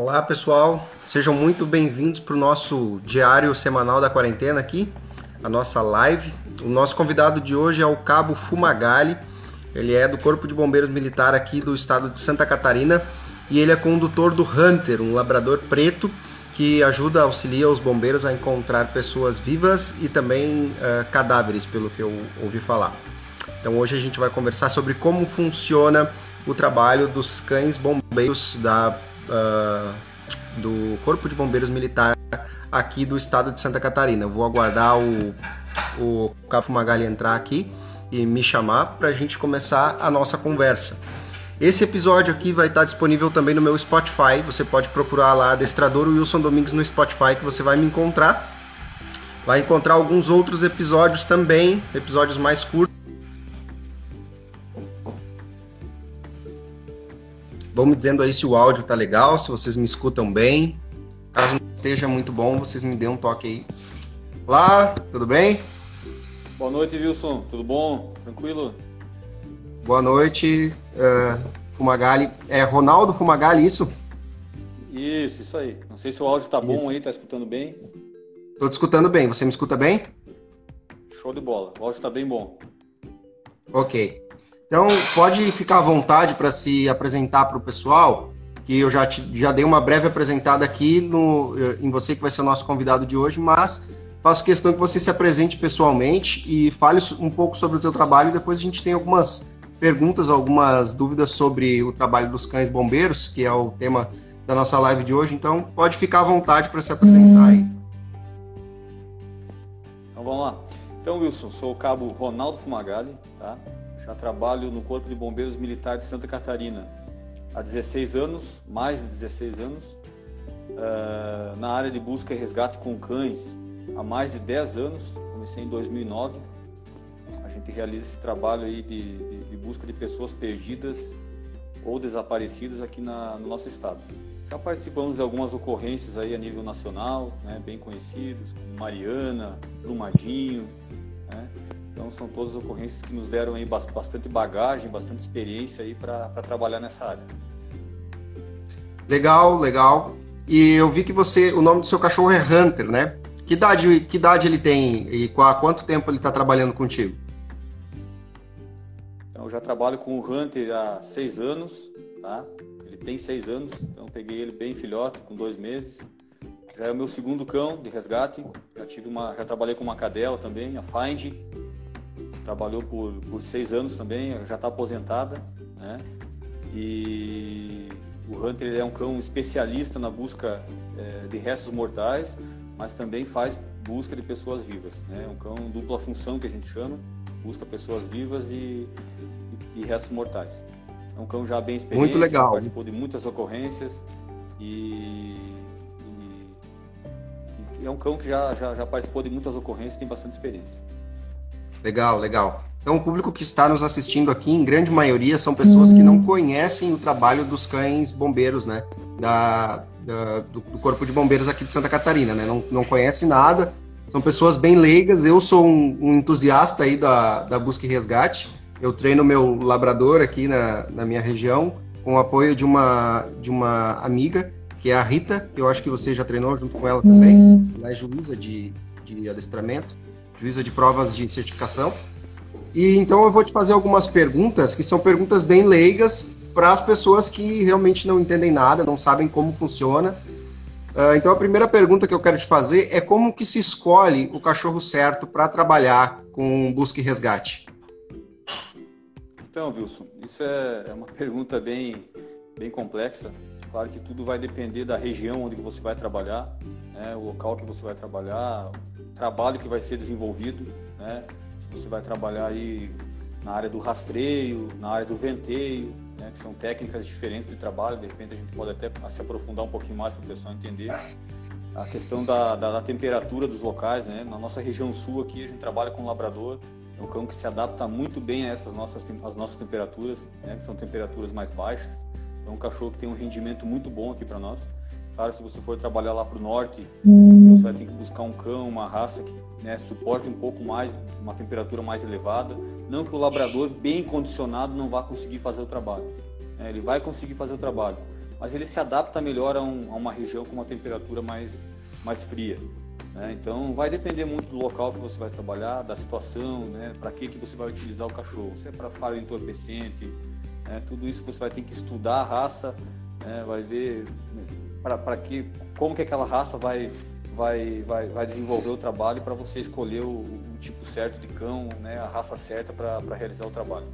Olá pessoal, sejam muito bem-vindos para o nosso diário semanal da quarentena aqui, a nossa live. O nosso convidado de hoje é o Cabo Fumagalli, ele é do Corpo de Bombeiros Militar aqui do estado de Santa Catarina e ele é condutor do Hunter, um labrador preto que ajuda, auxilia os bombeiros a encontrar pessoas vivas e também uh, cadáveres, pelo que eu ouvi falar. Então hoje a gente vai conversar sobre como funciona o trabalho dos cães bombeiros da uh, do Corpo de Bombeiros Militar aqui do estado de Santa Catarina. Vou aguardar o, o Cafo Magali entrar aqui e me chamar para a gente começar a nossa conversa. Esse episódio aqui vai estar disponível também no meu Spotify. Você pode procurar lá Adestrador Wilson Domingues no Spotify que você vai me encontrar. Vai encontrar alguns outros episódios também, episódios mais curtos Vão me dizendo aí se o áudio tá legal, se vocês me escutam bem. Caso não esteja muito bom, vocês me dêem um toque aí. Olá, tudo bem? Boa noite, Wilson. Tudo bom? Tranquilo? Boa noite, uh, Fumagalli. É Ronaldo Fumagalli, isso? Isso, isso aí. Não sei se o áudio tá bom isso. aí, tá escutando bem? Tô te escutando bem. Você me escuta bem? Show de bola. O áudio tá bem bom. Ok. Então, pode ficar à vontade para se apresentar para o pessoal, que eu já, te, já dei uma breve apresentada aqui no, eh, em você, que vai ser o nosso convidado de hoje, mas faço questão que você se apresente pessoalmente e fale um pouco sobre o seu trabalho e depois a gente tem algumas perguntas, algumas dúvidas sobre o trabalho dos cães bombeiros, que é o tema da nossa live de hoje, então pode ficar à vontade para se apresentar aí. Então vamos lá. Então, Wilson, sou o cabo Ronaldo Fumagalli, tá? Já trabalho no Corpo de Bombeiros Militar de Santa Catarina há 16 anos, mais de 16 anos. Uh, na área de busca e resgate com cães há mais de 10 anos, comecei em 2009. A gente realiza esse trabalho aí de, de, de busca de pessoas perdidas ou desaparecidas aqui na, no nosso estado. Já participamos de algumas ocorrências aí a nível nacional, né, bem conhecidas, como Mariana, Brumadinho, né, então são todas ocorrências que nos deram aí bastante bagagem, bastante experiência aí para trabalhar nessa área. Legal, legal. E eu vi que você, o nome do seu cachorro é Hunter, né? Que idade, que idade ele tem e há quanto tempo ele está trabalhando contigo? Então, eu já trabalho com o Hunter há seis anos, tá? Ele tem seis anos, então peguei ele bem filhote, com dois meses. Já é o meu segundo cão de resgate. Já tive uma, já trabalhei com uma cadela também, a Find trabalhou por, por seis anos também, já está aposentada, né? E o Hunter é um cão especialista na busca é, de restos mortais, mas também faz busca de pessoas vivas, né? Um cão dupla função que a gente chama, busca pessoas vivas e, e, e restos mortais. É um cão já bem experiente, Muito legal. participou de muitas ocorrências e, e é um cão que já, já, já participou de muitas ocorrências e tem bastante experiência. Legal, legal. Então, o público que está nos assistindo aqui, em grande maioria, são pessoas que não hum. conhecem o trabalho dos cães bombeiros, né? Da, da do, do, Corpo de Bombeiros aqui de Santa Catarina, né? Não, não conhecem nada, são pessoas bem leigas. Eu sou um, um entusiasta aí da, da busca e resgate. Eu treino meu labrador aqui na, na minha região, com o apoio de uma, de uma amiga, que é a Rita, que eu acho que você já treinou junto com ela também. Hum. Ela é juíza de, de adestramento juíza de provas de certificação. E então eu vou te fazer algumas perguntas que são perguntas bem leigas para as pessoas que realmente não entendem nada, não sabem como funciona. Uh, então a primeira pergunta que eu quero te fazer é como que se escolhe o cachorro certo para trabalhar com busca e resgate? Então, Wilson, isso é, é uma pergunta bem, bem complexa. Claro que tudo vai depender da região onde você vai trabalhar, né, o local que você vai trabalhar, trabalho que vai ser desenvolvido, né? Se você vai trabalhar aí na área do rastreio, na área do venteio, né? que são técnicas diferentes de trabalho, de repente a gente pode até se aprofundar um pouquinho mais para o pessoal entender. A questão da, da, da, temperatura dos locais, né? Na nossa região sul aqui a gente trabalha com labrador, é um cão que se adapta muito bem a essas nossas, as nossas temperaturas, né? que são temperaturas mais baixas. É um cachorro que tem um rendimento muito bom aqui para nós. Claro, se você for trabalhar lá para o norte, hum. você vai ter que buscar um cão, uma raça que né, suporte um pouco mais, uma temperatura mais elevada. Não que o labrador bem condicionado não vá conseguir fazer o trabalho. Né? Ele vai conseguir fazer o trabalho, mas ele se adapta melhor a, um, a uma região com uma temperatura mais, mais fria. Né? Então vai depender muito do local que você vai trabalhar, da situação, né? para que, que você vai utilizar o cachorro. Se é para faro entorpecente, né? tudo isso você vai ter que estudar a raça, né? vai ver para que, como que aquela raça vai, vai, vai, vai desenvolver o trabalho para você escolher o, o, tipo certo de cão, né? a raça certa para realizar o trabalho.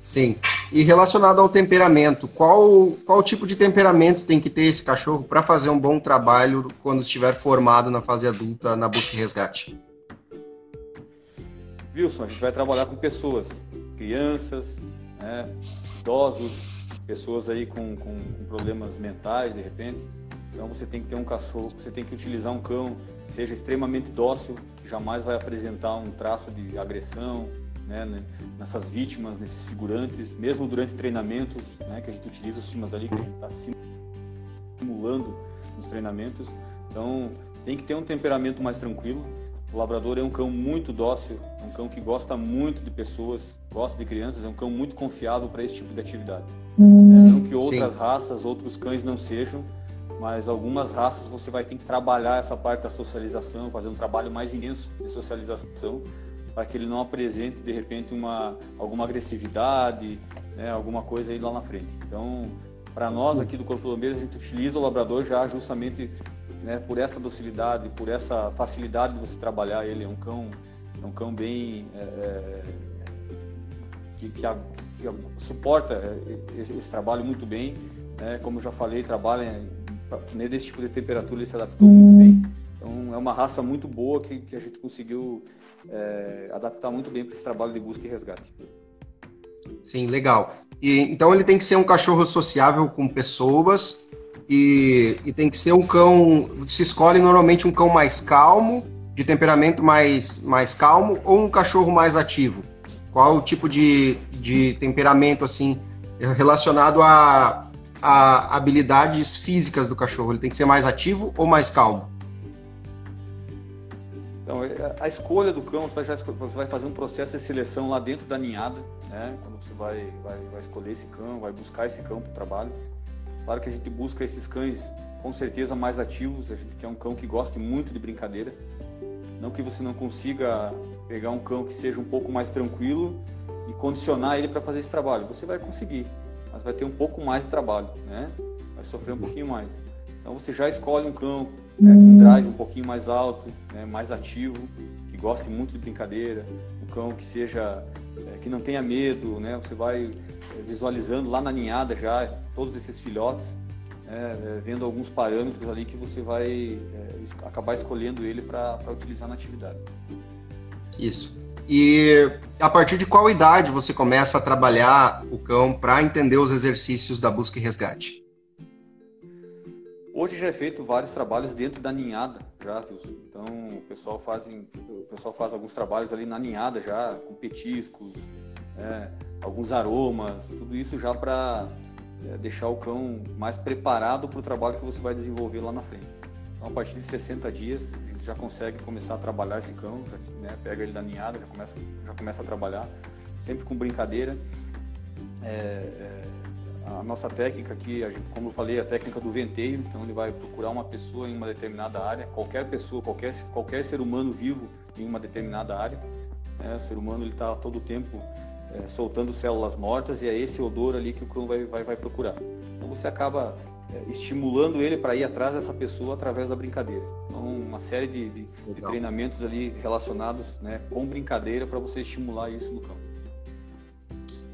Sim. E relacionado ao temperamento, qual, qual tipo de temperamento tem que ter esse cachorro para fazer um bom trabalho quando estiver formado na fase adulta na busca e resgate? Wilson, a gente vai trabalhar com pessoas, crianças, né, idosos, pessoas aí com, com, com problemas mentais, de repente. Então você tem que ter um cachorro, você tem que utilizar um cão que seja extremamente dócil, que jamais vai apresentar um traço de agressão, né, né, nessas vítimas, nesses figurantes, mesmo durante treinamentos, né, que a gente utiliza os sistemas ali que a gente está simulando nos treinamentos. Então, tem que ter um temperamento mais tranquilo. O labrador é um cão muito dócil, é um cão que gosta muito de pessoas, gosta de crianças, é um cão muito confiável para esse tipo de atividade. Uhum. Não que outras Sim. raças, outros cães não sejam, mas algumas raças você vai ter que trabalhar essa parte da socialização, fazer um trabalho mais intenso de socialização para que ele não apresente de repente uma alguma agressividade, né, alguma coisa aí lá na frente. Então, para nós aqui do Corpo de Bombeiros, a gente utiliza o labrador já justamente né, por essa docilidade, por essa facilidade de você trabalhar ele. É um cão, é um cão bem é, é que, que, suporta é, esse, esse, trabalho muito bem. Né? Como já falei, trabalha nesse tipo de temperatura, ele se adaptou muito bem. Então, é uma raça muito boa que, que a gente conseguiu é, adaptar muito bem para esse trabalho de busca e resgate. Sim, legal. E, então ele tem que ser um cachorro sociável com pessoas e, e tem que ser um cão. Se escolhe normalmente um cão mais calmo, de temperamento mais, mais calmo, ou um cachorro mais ativo? Qual o tipo de, de temperamento assim relacionado a, a habilidades físicas do cachorro? Ele tem que ser mais ativo ou mais calmo? Então, é, a escolha do cão, você vai, você vai fazer um processo de seleção lá dentro da ninhada, né? Quando você vai, vai, vai escolher esse cão, vai buscar esse cão para o trabalho. Claro que a gente busca esses cães com certeza mais ativos, a gente quer um cão que goste muito de brincadeira. Não que você não consiga pegar um cão que seja um pouco mais tranquilo e condicionar ele para fazer esse trabalho. Você vai conseguir, mas vai ter um pouco mais de trabalho, né? Vai sofrer um pouquinho mais. Então você já escolhe um cão né, com um drive um pouquinho mais alto, né, mais ativo, que goste muito de brincadeira, um cão que seja é, que não tenha medo, né? Você vai é, visualizando lá na ninhada já todos esses filhotes, é, vendo alguns parâmetros ali que você vai é, acabar escolhendo ele para utilizar na atividade. Isso. E a partir de qual idade você começa a trabalhar o cão para entender os exercícios da busca e resgate? Hoje já é feito vários trabalhos dentro da ninhada, já, Wilson. Então o pessoal faz, o pessoal faz alguns trabalhos ali na ninhada já, com petiscos, né, alguns aromas, tudo isso já para é, deixar o cão mais preparado para o trabalho que você vai desenvolver lá na frente. Então a partir de 60 dias a gente já consegue começar a trabalhar esse cão, já, né, pega ele da ninhada, já começa, já começa a trabalhar, sempre com brincadeira. É, é, a nossa técnica aqui, gente, como eu falei, a técnica do venteio, então ele vai procurar uma pessoa em uma determinada área, qualquer pessoa, qualquer, qualquer ser humano vivo em uma determinada área. Né? O ser humano está todo o tempo é, soltando células mortas e é esse odor ali que o cão vai, vai, vai procurar. Então você acaba é, estimulando ele para ir atrás dessa pessoa através da brincadeira. Então uma série de, de, de treinamentos ali relacionados né, com brincadeira para você estimular isso no cão.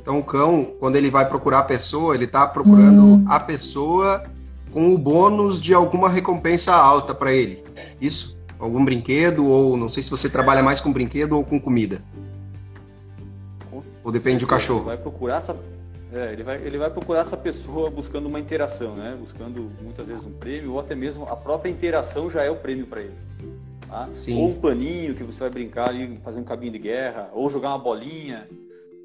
Então, o cão, quando ele vai procurar a pessoa, ele está procurando hum. a pessoa com o bônus de alguma recompensa alta para ele. Isso? Algum brinquedo, ou não sei se você trabalha mais com brinquedo ou com comida. Ou depende do cachorro? Ele vai procurar essa, é, ele, vai, ele vai procurar essa pessoa buscando uma interação, né? Buscando muitas vezes um prêmio, ou até mesmo a própria interação já é o prêmio para ele. Tá? Ou um paninho que você vai brincar ali, fazer um cabinho de guerra, ou jogar uma bolinha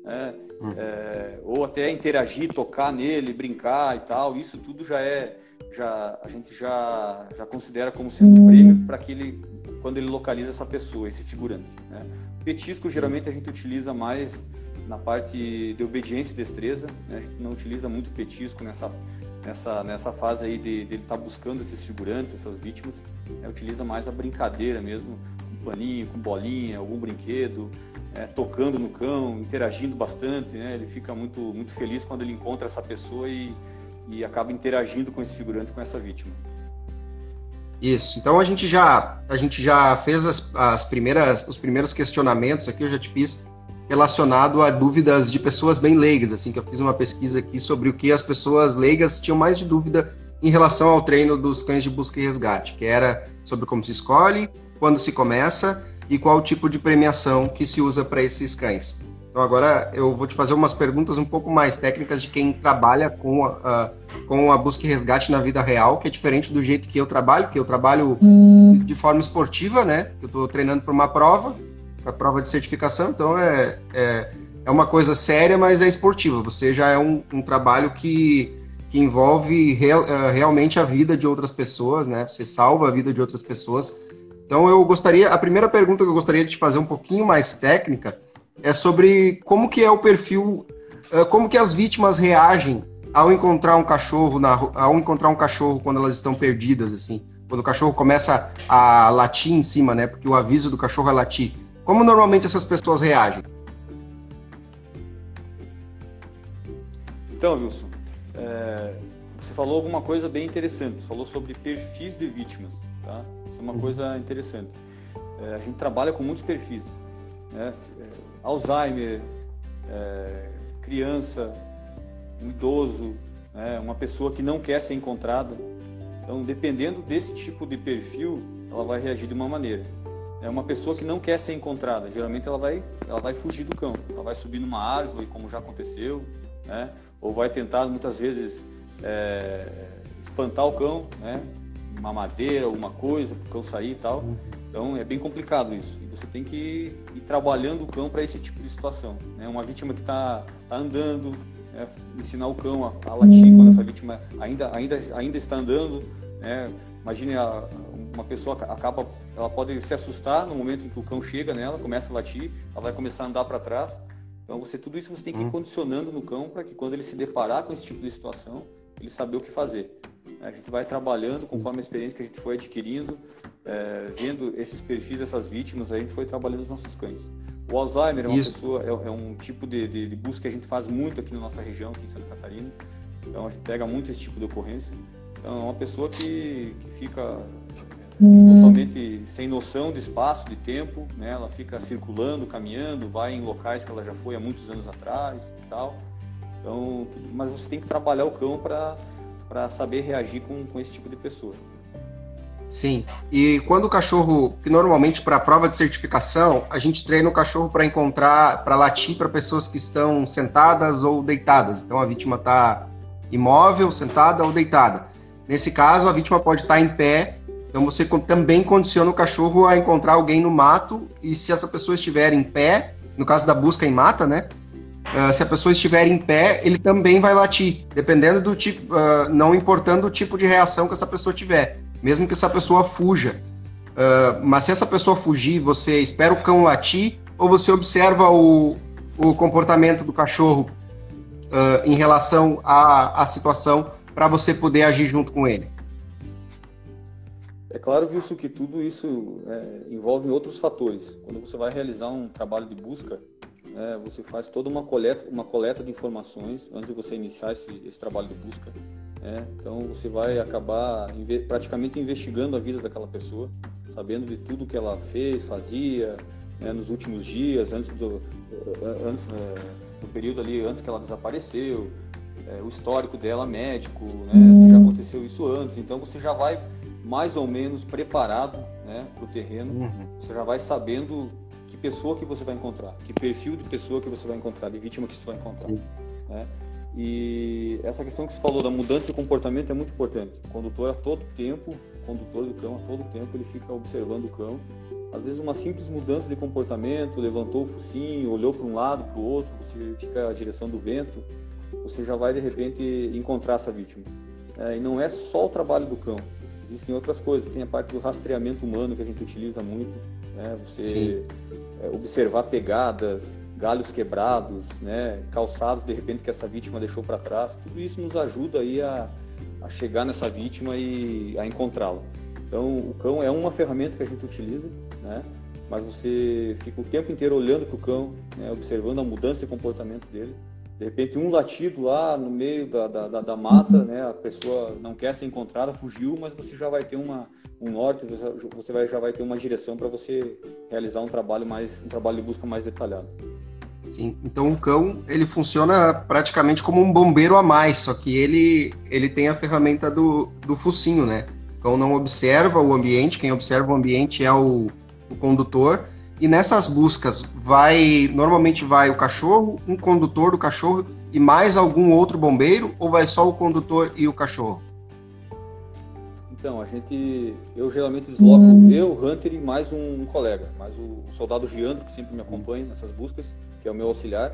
né? Uhum. É, ou até interagir, tocar nele, brincar e tal, isso tudo já é, já a gente já, já considera como sendo um prêmio para que ele, quando ele localiza essa pessoa, esse figurante. Né? Petisco Sim. geralmente a gente utiliza mais na parte de obediência e destreza, né? a gente não utiliza muito petisco nessa nessa, nessa fase aí de, de ele estar tá buscando esses figurantes, essas vítimas, é, utiliza mais a brincadeira mesmo, com paninho, com bolinha, algum brinquedo, é, tocando no cão, interagindo bastante, né? Ele fica muito, muito feliz quando ele encontra essa pessoa e, e acaba interagindo com esse figurante, com essa vítima. Isso. Então a gente já a gente já fez as, as primeiras os primeiros questionamentos aqui eu já te fiz relacionado a dúvidas de pessoas bem leigas, assim que eu fiz uma pesquisa aqui sobre o que as pessoas leigas tinham mais de dúvida em relação ao treino dos cães de busca e resgate, que era sobre como se escolhe, quando se começa e qual tipo de premiação que se usa para esses cães. Então agora eu vou te fazer umas perguntas um pouco mais técnicas de quem trabalha com a, com a busca e resgate na vida real, que é diferente do jeito que eu trabalho, que eu trabalho de forma esportiva, né? Eu estou treinando para uma prova, para prova de certificação, então é, é, é, uma coisa séria, mas é esportiva. Você já é um, um trabalho que, que envolve real, uh, realmente a vida de outras pessoas, né? Você salva a vida de outras pessoas então eu gostaria, a primeira pergunta que eu gostaria de te fazer um pouquinho mais técnica é sobre como que é o perfil, eh, como que as vítimas reagem ao encontrar um cachorro na, ao encontrar um cachorro quando elas estão perdidas assim, quando o cachorro começa a latir em cima, né? Porque o aviso do cachorro é latir. Como normalmente essas pessoas reagem? Então, Wilson, é, você falou alguma coisa bem interessante. Você falou sobre perfis de vítimas. Tá? Isso é uma coisa interessante. É, a gente trabalha com muitos perfis. Né? É, Alzheimer, é, criança, um idoso, né? uma pessoa que não quer ser encontrada. Então, dependendo desse tipo de perfil, ela vai reagir de uma maneira. É uma pessoa que não quer ser encontrada. Geralmente ela vai, ela vai fugir do cão. Ela vai subir numa árvore, como já aconteceu, né? Ou vai tentar muitas vezes é, espantar o cão, né? uma madeira, alguma coisa para o cão sair e tal. Então é bem complicado isso. E você tem que ir trabalhando o cão para esse tipo de situação. Né? Uma vítima que está tá andando, né? ensinar o cão a, a latir quando essa vítima ainda, ainda, ainda está andando. Né? Imagine a, uma pessoa acaba, ela pode se assustar no momento em que o cão chega nela, começa a latir, ela vai começar a andar para trás. Então você tudo isso você tem que ir uhum. condicionando no cão para que quando ele se deparar com esse tipo de situação, ele saber o que fazer. A gente vai trabalhando conforme a experiência que a gente foi adquirindo, é, vendo esses perfis dessas vítimas, a gente foi trabalhando os nossos cães. O Alzheimer é uma Isso. pessoa, é, é, um tipo de, de, de, busca que a gente faz muito aqui na nossa região, aqui em Santa Catarina. Então a gente pega muito esse tipo de ocorrência. Então é uma pessoa que, que fica totalmente sem noção de espaço, de tempo, né? Ela fica circulando, caminhando, vai em locais que ela já foi há muitos anos atrás e tal. Então, mas você tem que trabalhar o cão para para saber reagir com, com esse tipo de pessoa. Sim. E quando o cachorro, que normalmente para a prova de certificação, a gente treina o cachorro para encontrar, para latir para pessoas que estão sentadas ou deitadas. Então a vítima está imóvel, sentada ou deitada. Nesse caso, a vítima pode estar tá em pé. Então você também condiciona o cachorro a encontrar alguém no mato e se essa pessoa estiver em pé, no caso da busca em mata, né? Uh, se a pessoa estiver em pé, ele também vai latir, dependendo do tipo, uh, não importando o tipo de reação que essa pessoa tiver, mesmo que essa pessoa fuja. Uh, mas se essa pessoa fugir, você espera o cão latir ou você observa o, o comportamento do cachorro em relação à, à situação para você poder agir junto com ele? É claro, Wilson, que tudo isso é, envolve outros fatores. Quando você vai realizar um trabalho de busca, é, você faz toda uma coleta, uma coleta de informações antes de você iniciar esse, esse trabalho de busca. É, então você vai acabar inve praticamente investigando a vida daquela pessoa, sabendo de tudo que ela fez, fazia né, nos últimos dias, antes do, antes, é, do período ali antes que ela desapareceu, é, o histórico dela médico, né, se já aconteceu isso antes. Então você já vai mais ou menos preparado né, para o terreno, uhum. você já vai sabendo pessoa que você vai encontrar, que perfil de pessoa que você vai encontrar, de vítima que você vai encontrar. Né? E essa questão que você falou da mudança de comportamento é muito importante. O condutor a todo tempo, o condutor do cão a todo tempo, ele fica observando o cão. Às vezes uma simples mudança de comportamento, levantou o focinho, olhou para um lado, para o outro, você fica a direção do vento, você já vai de repente encontrar essa vítima. É, e não é só o trabalho do cão, existem outras coisas. Tem a parte do rastreamento humano que a gente utiliza muito, né? Você é, observar pegadas, galhos quebrados, né, calçados de repente que essa vítima deixou para trás. Tudo isso nos ajuda aí a, a chegar nessa vítima e a encontrá-la. Então, o cão é uma ferramenta que a gente utiliza, né? mas você fica o tempo inteiro olhando para o cão, né? observando a mudança de comportamento dele. De repente, um latido lá no meio da, da, da, da mata, né? a pessoa não quer ser encontrada, fugiu, mas você já vai ter uma, um norte, você vai, já vai ter uma direção para você realizar um trabalho mais um trabalho de busca mais detalhado. Sim, então o cão ele funciona praticamente como um bombeiro a mais, só que ele ele tem a ferramenta do, do focinho, né? O cão não observa o ambiente, quem observa o ambiente é o, o condutor. E nessas buscas vai normalmente vai o cachorro, um condutor do cachorro e mais algum outro bombeiro ou vai só o condutor e o cachorro? Então, a gente. Eu geralmente desloco uhum. eu, Hunter e mais um, colega, mais o, o, soldado Giandro, que sempre me acompanha nessas buscas, que é o meu auxiliar.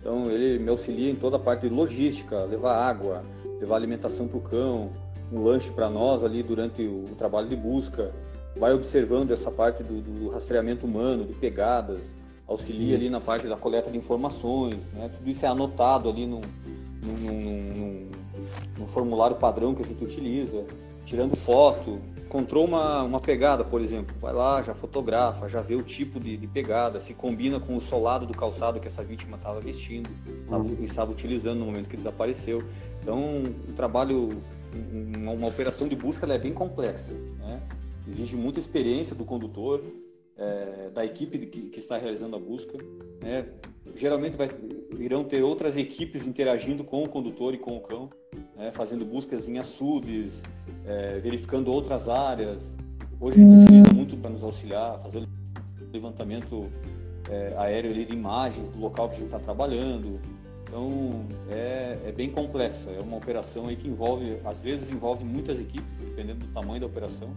Então, ele me auxilia em toda a parte de logística, levar água, levar alimentação para o cão, um lanche para nós ali durante o, o, trabalho de busca. Vai observando essa parte do, do rastreamento humano, de pegadas, auxilia Sim. ali na parte da coleta de informações, né? Tudo isso é anotado ali no, no, no, no formulário padrão que a gente utiliza tirando foto, encontrou uma, uma pegada, por exemplo, vai lá, já fotografa, já vê o tipo de, de pegada, se combina com o solado do calçado que essa vítima estava vestindo, uhum. estava utilizando no momento que desapareceu. Então, o trabalho, uma, uma operação de busca é bem complexa, né? Exige muita experiência do condutor, é, da equipe que, que, está realizando a busca. Né? Geralmente vai, irão ter outras equipes interagindo com o condutor e com o cão, né? fazendo buscas em açudes, é, verificando outras áreas. Hoje a gente utiliza muito para nos auxiliar, fazer levantamento é, aéreo ali, de imagens do local que a gente está trabalhando. Então é, é, bem complexa, é uma operação aí que envolve, às vezes envolve muitas equipes, dependendo do tamanho da operação.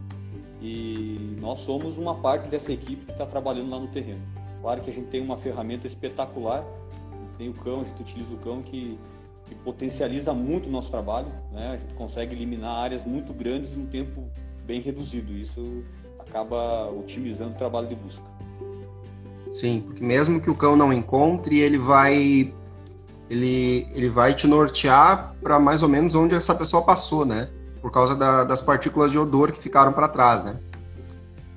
E nós somos uma parte dessa equipe que está trabalhando lá no terreno. Claro que a gente tem uma ferramenta espetacular, tem o cão, a gente utiliza o cão que que potencializa muito o nosso trabalho. Né? A gente consegue eliminar áreas muito grandes em um tempo bem reduzido. Isso acaba otimizando o trabalho de busca. Sim, porque mesmo que o cão não encontre, ele vai ele, ele vai te nortear para mais ou menos onde essa pessoa passou, né? Por causa da, das partículas de odor que ficaram para trás, né?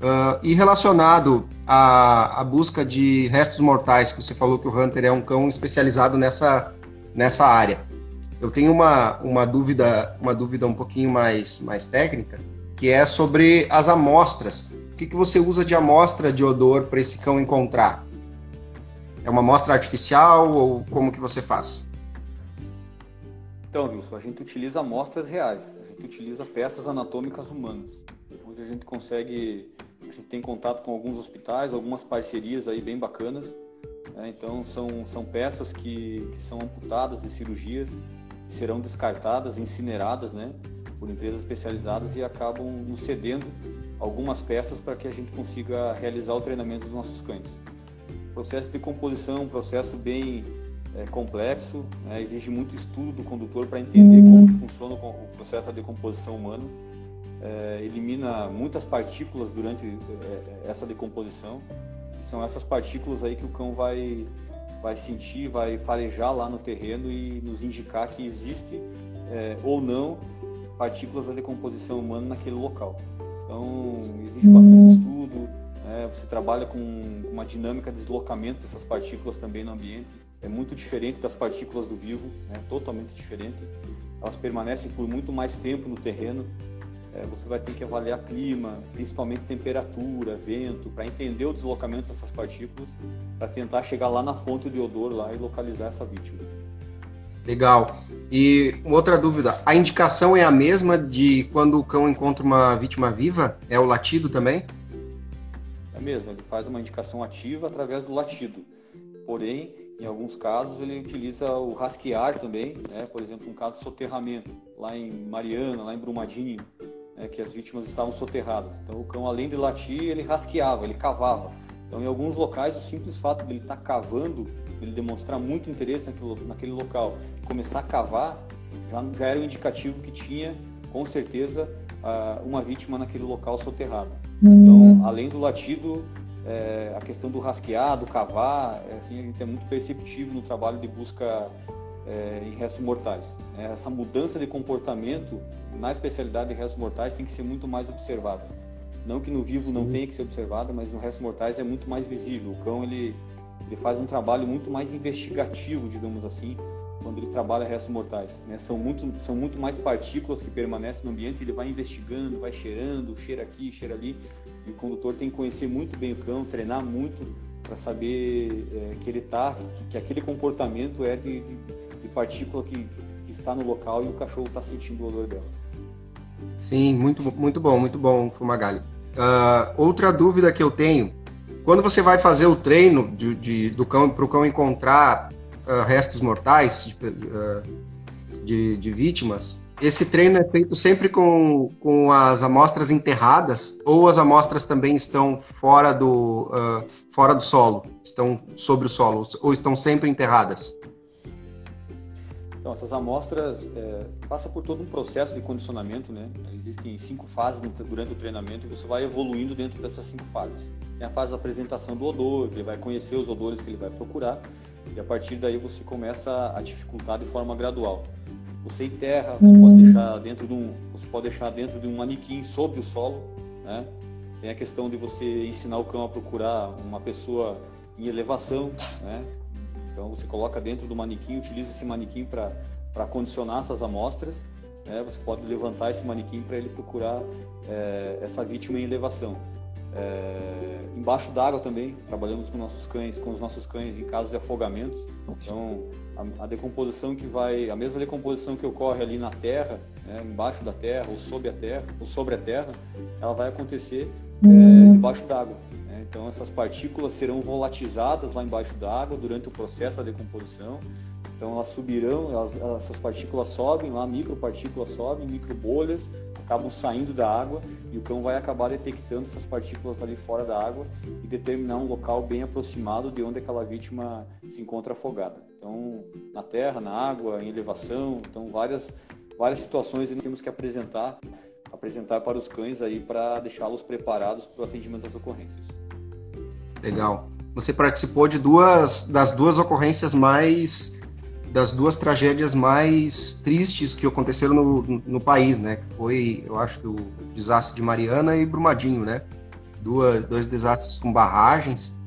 Uh, e relacionado à, à busca de restos mortais, que você falou que o Hunter é um cão especializado nessa, nessa área. Eu tenho uma, uma dúvida uma dúvida um pouquinho mais, mais técnica, que é sobre as amostras. O que, que você usa de amostra de odor para esse cão encontrar? É uma amostra artificial ou como que você faz? Então, Wilson, a gente utiliza amostras reais. Gente utiliza peças anatômicas humanas. Hoje a gente consegue, a gente tem contato com alguns hospitais, algumas parcerias aí bem bacanas né? Então, são, são peças que, que são amputadas de cirurgias, serão descartadas, incineradas né? por empresas especializadas e acabam nos cedendo algumas peças para que a gente consiga realizar o treinamento dos nossos cães. O processo de composição é um processo bem é, complexo, né? exige muito estudo do condutor para entender como funciona o processo da decomposição humana. É, elimina muitas partículas durante é, essa decomposição são essas partículas aí que o cão vai, vai sentir, vai farejar lá no terreno e nos indicar que existe é, ou não partículas da decomposição humana naquele local. Então, existe bastante estudo, né? você trabalha com uma dinâmica de deslocamento dessas partículas também no ambiente. É muito diferente das partículas do vivo, né? totalmente diferente. Elas permanecem por muito mais tempo no terreno, é, você vai ter que avaliar clima, principalmente temperatura, vento, para entender o deslocamento dessas partículas, para tentar chegar lá na fonte de odor lá e localizar essa vítima. Legal. E outra dúvida, a indicação é a mesma de quando o cão encontra uma vítima viva? É o latido também? É mesmo, ele faz uma indicação ativa através do latido. Porém, em alguns casos, ele utiliza o rasquear também, né? por exemplo, um caso de soterramento, lá em Mariana, lá em Brumadinho, né, que as vítimas estavam soterradas. Então o cão, além de latir, ele rasqueava, ele cavava. Então, em alguns locais, o simples fato de ele estar tá cavando, ele demonstrar muito interesse naquele, naquele local, começar a cavar, já, já era um indicativo que tinha, com certeza, uma vítima naquele local soterrada. Então, além do latido, é, a questão do rasquear, do cavar, é, assim, a gente é muito perceptivo no trabalho de busca é, em restos mortais. É, essa mudança de comportamento na especialidade de restos mortais tem que ser muito mais observada. Não que no vivo Sim. não tenha que ser observada, mas no restos mortais é muito mais visível. O cão ele, ele faz um trabalho muito mais investigativo, digamos assim, quando ele trabalha restos mortais. Né? São, muito, são muito mais partículas que permanecem no ambiente, ele vai investigando, vai cheirando, cheira aqui, cheira ali. E o condutor tem que conhecer muito bem o cão, treinar muito para saber é, que ele tá, que, que, aquele comportamento é de, de, partícula que, que, está no local e o cachorro está sentindo o odor delas. Sim, muito, muito bom, muito bom, Fumagalli. Uh, outra dúvida que eu tenho, quando você vai fazer o treino de, de do cão para o cão encontrar uh, restos mortais de, uh, de, de, vítimas, esse treino é feito sempre com, com as amostras enterradas ou as amostras também estão fora do, uh, fora do solo, estão sobre o solo ou estão sempre enterradas? Então, essas amostras é, passam por todo um processo de condicionamento, né? Existem cinco fases durante o treinamento e você vai evoluindo dentro dessas cinco fases. Tem a fase da apresentação do odor, que ele vai conhecer os odores que ele vai procurar e a partir daí você começa a dificultar de forma gradual. Você enterra, você pode uhum. deixar dentro de um, você pode deixar dentro de um manequim sobre o solo, né? Tem a questão de você ensinar o cão a procurar uma pessoa em elevação, né? Então você coloca dentro do manequim, utiliza esse manequim para condicionar essas amostras. Né? Você pode levantar esse manequim para ele procurar é, essa vítima em elevação. É, embaixo d'água também, trabalhamos com nossos cães, com os nossos cães em casos de afogamentos. Então, a, a, decomposição que vai, a mesma decomposição que ocorre ali na terra, né, embaixo da terra ou sob a terra, ou sobre a terra, ela vai acontecer é, debaixo d'água. Né? Então, essas partículas serão volatizadas lá embaixo d'água durante o processo da decomposição. Então, elas subirão, elas, essas partículas sobem lá, micropartículas sobem, microbolhas, acabam saindo da água e o cão vai acabar detectando essas partículas ali fora da água e determinar um local bem aproximado de onde aquela vítima se encontra afogada. Então, na terra, na água, em elevação, então várias várias situações nós temos que apresentar apresentar para os cães aí para deixá-los preparados para o atendimento das ocorrências. Legal. Você participou de duas das duas ocorrências mais das duas tragédias mais tristes que aconteceram no, no, país, né? Foi, eu acho que o desastre de Mariana e Brumadinho, né? Duas, dois desastres com barragens.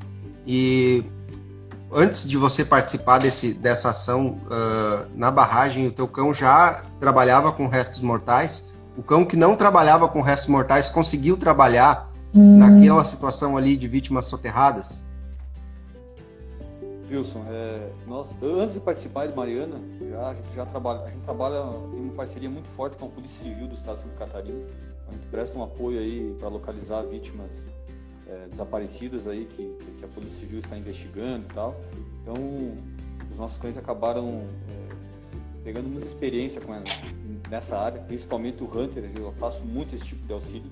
E antes de você participar desse, dessa ação uh, na barragem, o teu cão já trabalhava com restos mortais. O cão que não trabalhava com restos mortais conseguiu trabalhar hum. naquela situação ali de vítimas soterradas? Wilson, é, nós, antes de participar de Mariana, já, a gente já trabalha, a gente trabalha em uma parceria muito forte com a Polícia Civil do Estado de Santa Catarina. A gente presta um apoio aí para localizar vítimas é, desaparecidas aí que, que, a Polícia Civil está investigando e tal. Então, os nossos cães acabaram é, pegando muita experiência com ela, nessa área, principalmente o Hunter. Eu faço muito esse tipo de auxílio.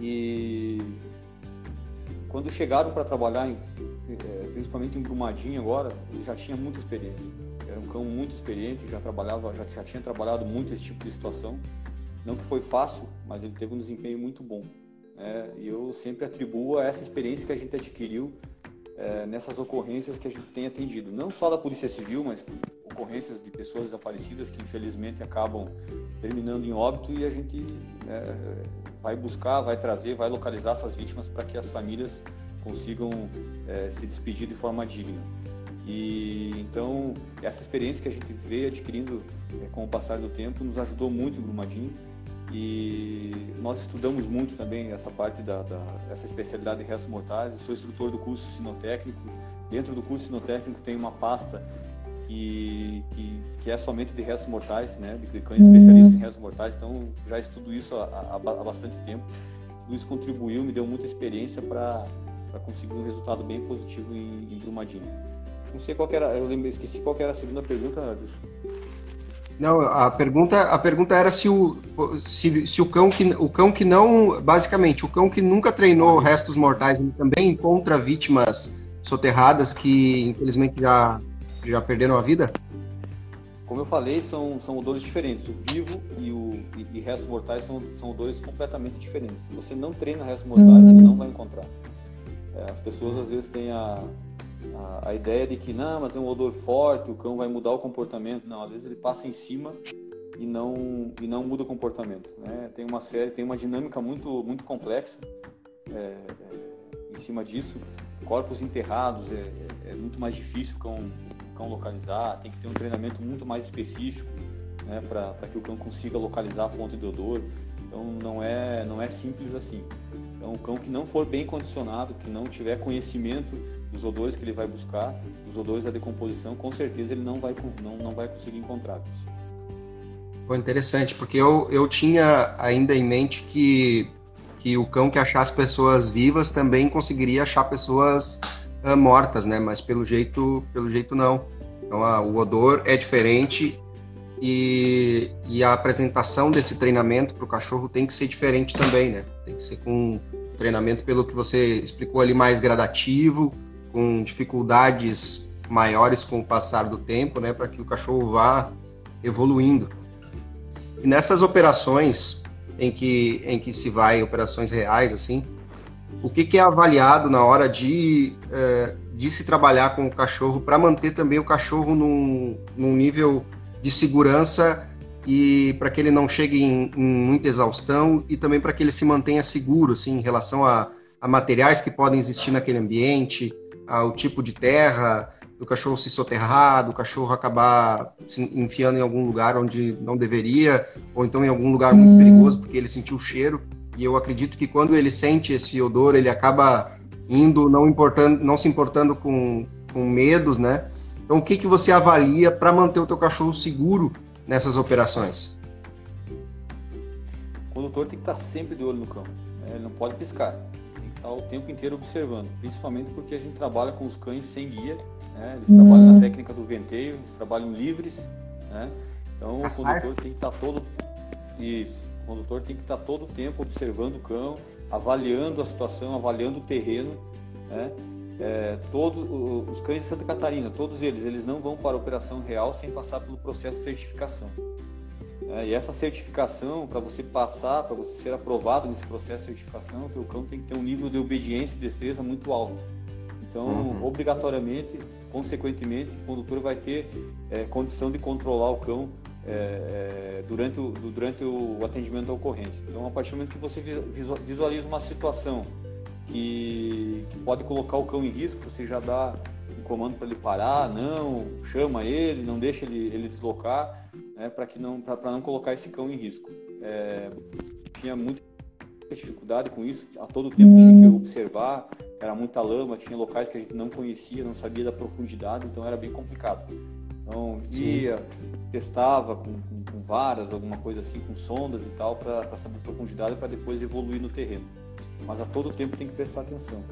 E quando chegaram para trabalhar, em, principalmente em Brumadinho agora, ele já tinha muita experiência. Era um cão muito experiente, já trabalhava, já, já tinha trabalhado muito esse tipo de situação. Não que foi fácil, mas ele teve um desempenho muito bom. Né? E eu sempre atribuo a essa experiência que a gente adquiriu é, nessas ocorrências que a gente tem atendido, não só da Polícia Civil, mas ocorrências de pessoas desaparecidas que infelizmente acabam terminando em óbito e a gente é, vai buscar, vai trazer, vai localizar essas vítimas para que as famílias consigam é, se despedir de forma digna. E então essa experiência que a gente veio adquirindo é, com o passar do tempo nos ajudou muito em Brumadinho e nós estudamos muito também essa parte da, da essa especialidade de restos mortais. Eu sou instrutor do curso sinotécnico. Dentro do curso sinotécnico tem uma pasta que, que, que, é somente de restos mortais, né, de cães especialistas em restos mortais, então já estudo isso há, há, há bastante tempo. Isso contribuiu, me deu muita experiência para conseguir um resultado bem positivo em, em Brumadinho. Não sei qual era, eu lembro, esqueci qual era a segunda pergunta, Adilson. Não, a pergunta, a pergunta era se o, se, se o cão que o cão que não, basicamente, o cão que nunca treinou restos mortais, também encontra vítimas soterradas que infelizmente já já perderam a vida? Como eu falei, são, são odores diferentes. O vivo e o e, e restos mortais são, são odores completamente diferentes. Se você não treina restos mortais, você não vai encontrar. É, as pessoas às vezes têm a, a, a, ideia de que não, mas é um odor forte, o cão vai mudar o comportamento. Não, às vezes ele passa em cima e não e não muda o comportamento. Né? Tem uma série, tem uma dinâmica muito muito complexa é, é, em cima disso. Corpos enterrados é, é, é muito mais difícil o cão, o cão localizar. Tem que ter um treinamento muito mais específico né, para que o cão consiga localizar a fonte de odor. Então não é não é simples assim. Então o cão que não for bem condicionado, que não tiver conhecimento dos odores que ele vai buscar, dos odores da decomposição, com certeza ele não vai não, não vai conseguir encontrá-los. Foi interessante, porque eu, eu tinha ainda em mente que, que o cão que achasse pessoas vivas também conseguiria achar pessoas uh, mortas, né? Mas pelo jeito, pelo jeito não. Então a, o odor é diferente e, e a apresentação desse treinamento para o cachorro tem que ser diferente também, né? Tem que ser com treinamento pelo que você explicou ali mais gradativo, com dificuldades maiores com o passar do tempo, né? Para que o cachorro vá evoluindo. E nessas operações em que, em que se vai, operações reais, assim, o que, que é avaliado na hora de, é, de se trabalhar com o cachorro para manter também o cachorro num, num nível de segurança e para que ele não chegue em, em, muita exaustão e também para que ele se mantenha seguro assim, em relação a, a materiais que podem existir naquele ambiente, ao tipo de terra, do cachorro se soterrar, do cachorro acabar se enfiando em algum lugar onde não deveria, ou então em algum lugar muito perigoso porque ele sentiu o cheiro. E eu acredito que quando ele sente esse odor, ele acaba indo, não, importando, não se importando com, com medos, né? Então, o que, que você avalia para manter o teu cachorro seguro nessas operações? O condutor tem que estar sempre de olho no cão. Né? Ele não pode piscar. Tem que estar o tempo inteiro observando. Principalmente porque a gente trabalha com os cães sem guia né? Eles uhum. trabalham na técnica do venteio, eles trabalham livres, né? Então o condutor tem que estar todo isso. O condutor tem que estar todo o tempo observando o cão, avaliando a situação, avaliando o terreno, né? É, todos os cães de Santa Catarina, todos eles, eles não vão para a operação real sem passar pelo processo de certificação. É, e essa certificação, para você passar, para você ser aprovado nesse processo de certificação, o teu cão tem que ter um nível de obediência e destreza muito alto. Então, uhum. obrigatoriamente, consequentemente, o condutor vai ter é, condição de controlar o cão é, é, durante, o, durante o atendimento ao ocorrente. Então, a partir do momento que você visualiza uma situação que, que pode colocar o cão em risco, você já dá um comando para ele parar, não, chama ele, não deixa ele, ele deslocar, né, para não, não colocar esse cão em risco. É, tinha muita dificuldade com isso, a todo tempo tinha que observar, era muita lama, tinha locais que a gente não conhecia, não sabia da profundidade, então era bem complicado. Então ia, testava com, com, com, varas, alguma coisa assim, com sondas e tal, para saber a profundidade para depois evoluir no terreno. Mas a todo tempo tem que prestar atenção.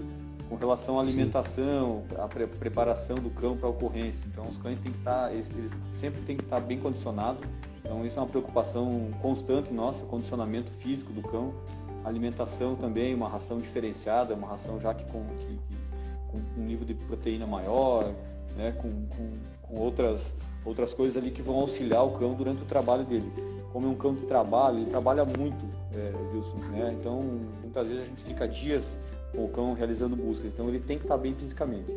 Com relação à alimentação, Sim. a pre preparação do cão para ocorrência. Então os cães têm que estar, tá, eles, eles sempre têm que estar bem condicionados. Então isso é uma preocupação constante nossa, condicionamento físico do cão alimentação também, uma ração diferenciada, uma ração já que com, que, com um nível de proteína maior, né, com, com, com, outras, outras coisas ali que vão auxiliar o cão durante o trabalho dele. Como é um cão que trabalha, ele trabalha muito, é, Wilson, né? então muitas vezes a gente fica dias com o cão realizando buscas, então ele tem que estar bem fisicamente.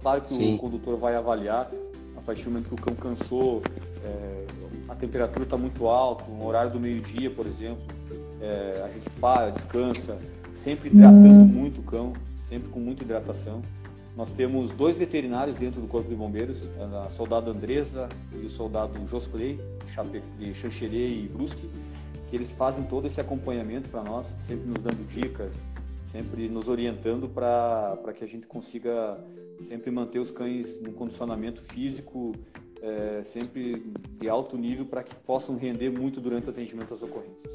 Claro que Sim. o condutor vai avaliar a partir do momento que o cão cansou, é, a temperatura está muito alta, no horário do meio-dia, por exemplo, é, a gente para, descansa, sempre hidratando muito o cão, sempre com muita hidratação. Nós temos dois veterinários dentro do Corpo de Bombeiros, a soldado Andresa e o soldado Josclay, de Xanxerê e Brusque, que eles fazem todo esse acompanhamento para nós, sempre nos dando dicas, sempre nos orientando para que a gente consiga sempre manter os cães no condicionamento físico é, sempre de alto nível para que possam render muito durante o atendimento às ocorrências.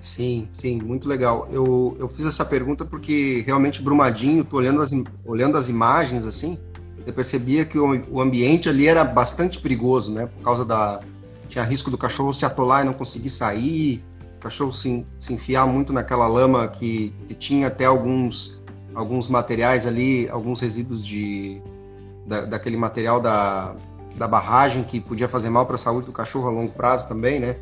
Sim, sim, muito legal. Eu, eu fiz essa pergunta porque realmente Brumadinho, tô olhando as, olhando as imagens assim, eu percebia que o, o ambiente ali era bastante perigoso, né? Por causa da. Tinha risco do cachorro se atolar e não conseguir sair, o cachorro se, se enfiar muito naquela lama que, que tinha até alguns, alguns materiais ali, alguns resíduos de, da, daquele material da, da barragem que podia fazer mal para a saúde do cachorro a longo prazo também, né?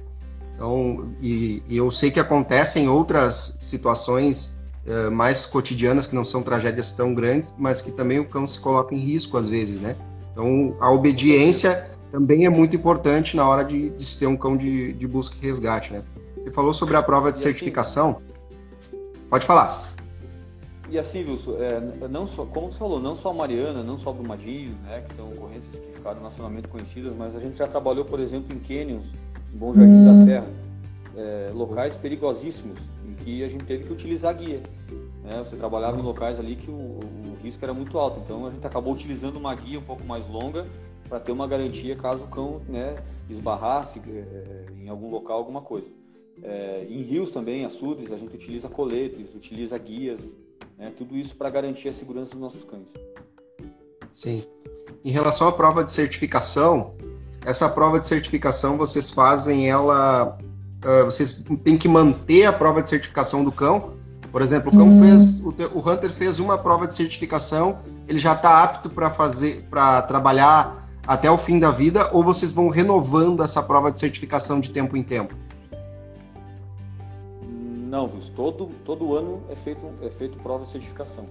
Então, e, e, eu sei que acontecem outras situações uh, mais cotidianas, que não são tragédias tão grandes, mas que também o cão se coloca em risco às vezes, né? Então, a obediência também é muito importante na hora de, de se ter um cão de, de busca e resgate, né? Você falou sobre a prova de e assim, certificação. Assim, Pode falar. E assim, Wilson, é, não só, como você falou, não só a Mariana, não só o Brumadinho, né, que são ocorrências que ficaram nacionalmente conhecidas, mas a gente já trabalhou, por exemplo, em canyons, em Bom Jardim da Serra, é, locais perigosíssimos, em que a gente teve que utilizar guia. Né? Você trabalhava em locais ali que o, o risco era muito alto, então a gente acabou utilizando uma guia um pouco mais longa para ter uma garantia caso o cão né, esbarrasse é, em algum local, alguma coisa. É, em rios também, açudes, a gente utiliza coletes, utiliza guias, né, tudo isso para garantir a segurança dos nossos cães. Sim. Em relação à prova de certificação, essa prova de certificação vocês fazem ela. Uh, vocês têm que manter a prova de certificação do cão. Por exemplo, o cão hum. fez. O, o Hunter fez uma prova de certificação, ele já está apto para fazer. para trabalhar até o fim da vida, ou vocês vão renovando essa prova de certificação de tempo em tempo? Não, Vils, todo, todo ano é feito, é feito prova de certificação.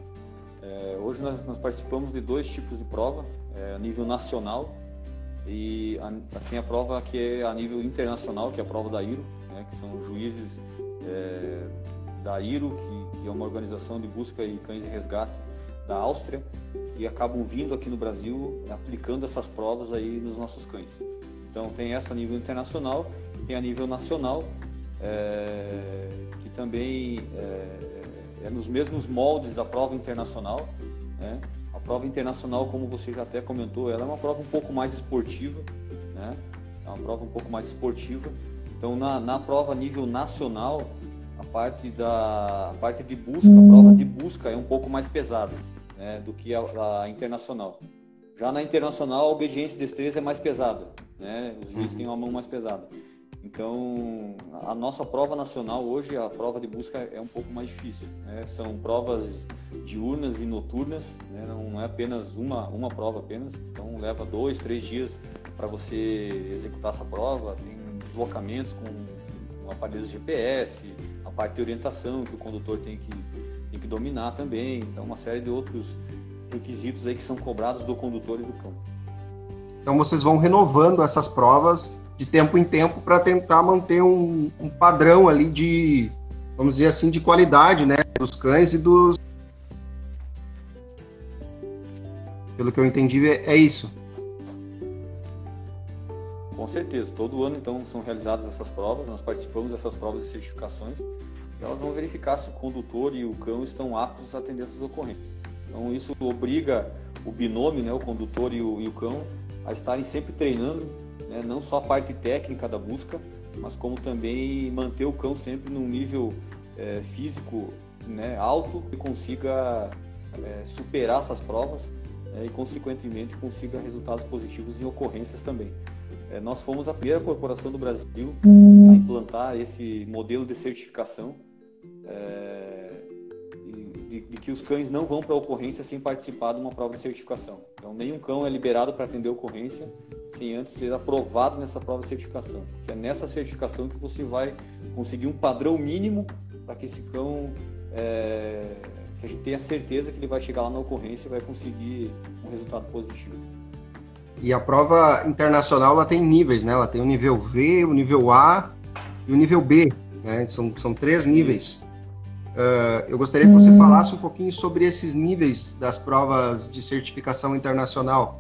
É, hoje nós, nós, participamos de dois tipos de prova, é, a nível nacional e a, tem a prova que é a nível internacional, que é a prova da IRO, né, que são juízes é, da IRO, que, que, é uma organização de busca e cães de resgate da Áustria, e acabam vindo aqui no Brasil aplicando essas provas aí nos nossos cães. Então tem essa a nível internacional, tem a nível nacional, é, que também é, é, nos mesmos moldes da prova internacional. Né? A prova internacional, como você já até comentou, ela é uma prova um pouco mais esportiva, né? é uma prova um pouco mais esportiva. Então, na, na prova nível nacional, a parte da a parte de busca, a prova de busca é um pouco mais pesada né, do que a, a, internacional. Já na internacional, a obediência e destreza é mais pesada, né? Os juízes uhum. têm uma mão mais pesada. Então, a nossa prova nacional hoje, a prova de busca é um pouco mais difícil. Né? São provas diurnas e noturnas, né? não é apenas uma, uma prova apenas. Então, leva dois, três dias para você executar essa prova. Tem deslocamentos com, com aparelhos GPS, a parte de orientação que o condutor tem que, tem que dominar também. Então, uma série de outros requisitos aí que são cobrados do condutor e do cão. Então, vocês vão renovando essas provas de tempo em tempo para tentar manter um, um, padrão ali de, vamos dizer assim, de qualidade, né, dos cães e dos. Pelo que eu entendi, é, é isso. Com certeza, todo ano então são realizadas essas provas, nós participamos dessas provas e certificações elas vão verificar se o condutor e o cão estão aptos a atender essas ocorrências. Então isso obriga o binômio, né, o condutor e o, e o cão, a estarem sempre treinando né? não só a parte técnica da busca, mas como também manter o cão sempre num nível é, físico né, alto e consiga é, superar essas provas é, e, consequentemente, consiga resultados positivos em ocorrências também. É, nós fomos a primeira corporação do Brasil a implantar esse modelo de certificação é, de, de, que os cães não vão para a ocorrência sem participar de uma prova de certificação. Então, nenhum cão é liberado para atender a ocorrência sem antes ser aprovado nessa prova de certificação. Que é nessa certificação que você vai conseguir um padrão mínimo para que esse cão, é, que a gente tenha certeza que ele vai chegar lá na ocorrência e vai conseguir um resultado positivo. E a prova internacional ela tem níveis, né? Ela tem o nível V, o nível A e o nível B. Né? São, são três níveis. Uh, eu gostaria que você hum. falasse um pouquinho sobre esses níveis das provas de certificação internacional.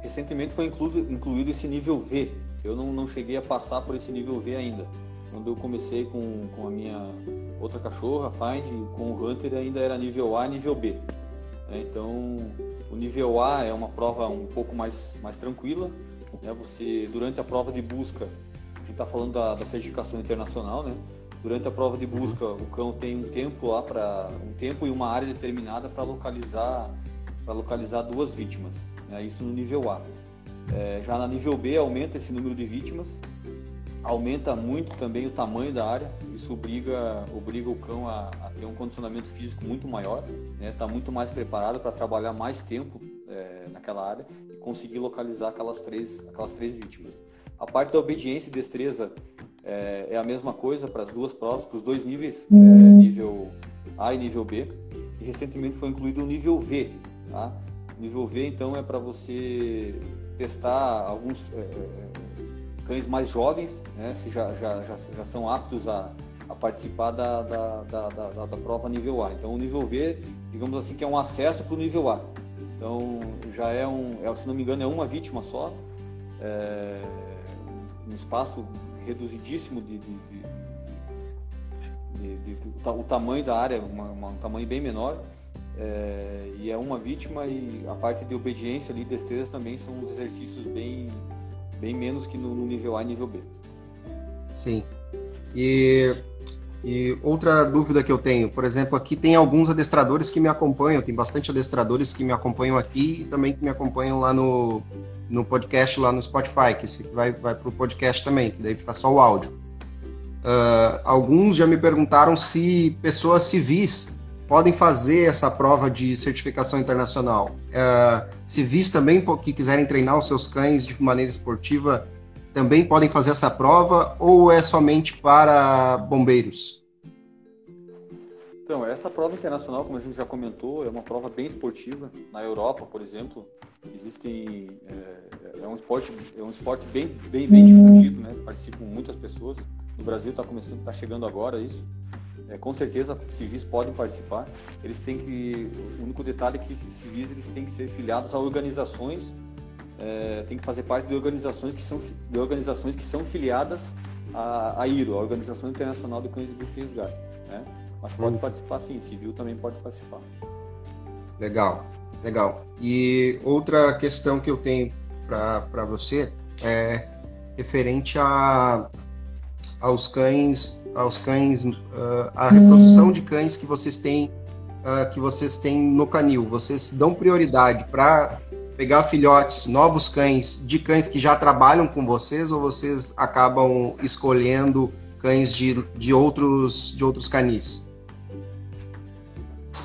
Recentemente foi incluído, incluído esse nível V. Eu não, não cheguei a passar por esse nível V ainda. Quando eu comecei com, com a minha outra cachorra, Find, com o Hunter ainda era nível A e nível B. É, então, o nível A é uma prova um pouco mais, mais tranquila. Né? Você, durante a prova de busca, a gente está falando da, da certificação internacional, né? Durante a prova de busca, o cão tem um tempo lá para um tempo e uma área determinada para localizar para localizar duas vítimas. Né? Isso no nível A. É, já na nível B aumenta esse número de vítimas, aumenta muito também o tamanho da área. Isso obriga obriga o cão a, a ter um condicionamento físico muito maior, está né? muito mais preparado para trabalhar mais tempo é, naquela área e conseguir localizar aquelas três aquelas três vítimas. A parte da obediência e destreza É, é a mesma coisa para as duas provas, para os dois níveis, é, nível A e nível B. E recentemente foi incluído o nível V. Tá? O nível V, então, é para você testar alguns é, é, cães mais jovens, né, se já, já, já, já são aptos a, a participar da, da, da, da, da prova nível A. Então, o nível V, digamos assim, que é um acesso para o nível A. Então, já é um, é, se não me engano, é uma vítima só, é, um espaço reduzidíssimo de, de, de, de, o tamanho da área, uma, uma, um tamanho bem menor. É, e é uma vítima e a parte de obediência ali, destreza também são os exercícios bem, bem menos que no, no nível A e nível B. Sim. E, e outra dúvida que eu tenho, por exemplo, aqui tem alguns adestradores que me acompanham, tem bastante adestradores que me acompanham aqui e também que me acompanham lá no, no podcast, lá no Spotify, que vai, vai para o podcast também, que daí fica só o áudio. Uh, alguns já me perguntaram se pessoas civis podem fazer essa prova de certificação internacional. Uh, civis também que quiserem treinar os seus cães de maneira esportiva também podem fazer essa prova ou é somente para bombeiros? Então, essa prova internacional, como a gente já comentou, é uma prova bem esportiva. Na Europa, por exemplo, existem é, é um esporte é um esporte bem bem bem difundido, né? Participam muitas pessoas. No Brasil está começando, está chegando agora isso. É, com certeza civis podem participar. Eles têm que, o único detalhe é que esses civis eles têm que ser filiados a organizações, é, têm que fazer parte de organizações que são de organizações que são filiadas à, à IRO, a Organização Internacional de Cães de Busca e Resgate. Né? Mas pode hum. participar sim, civil também pode participar. Legal, legal. E outra questão que eu tenho para você é referente a aos cães, aos cães, uh, a reprodução de cães que vocês têm, uh, que vocês têm no canil. Vocês dão prioridade para pegar filhotes, novos cães, de cães que já trabalham com vocês, ou vocês acabam escolhendo cães de, de outros de outros canis?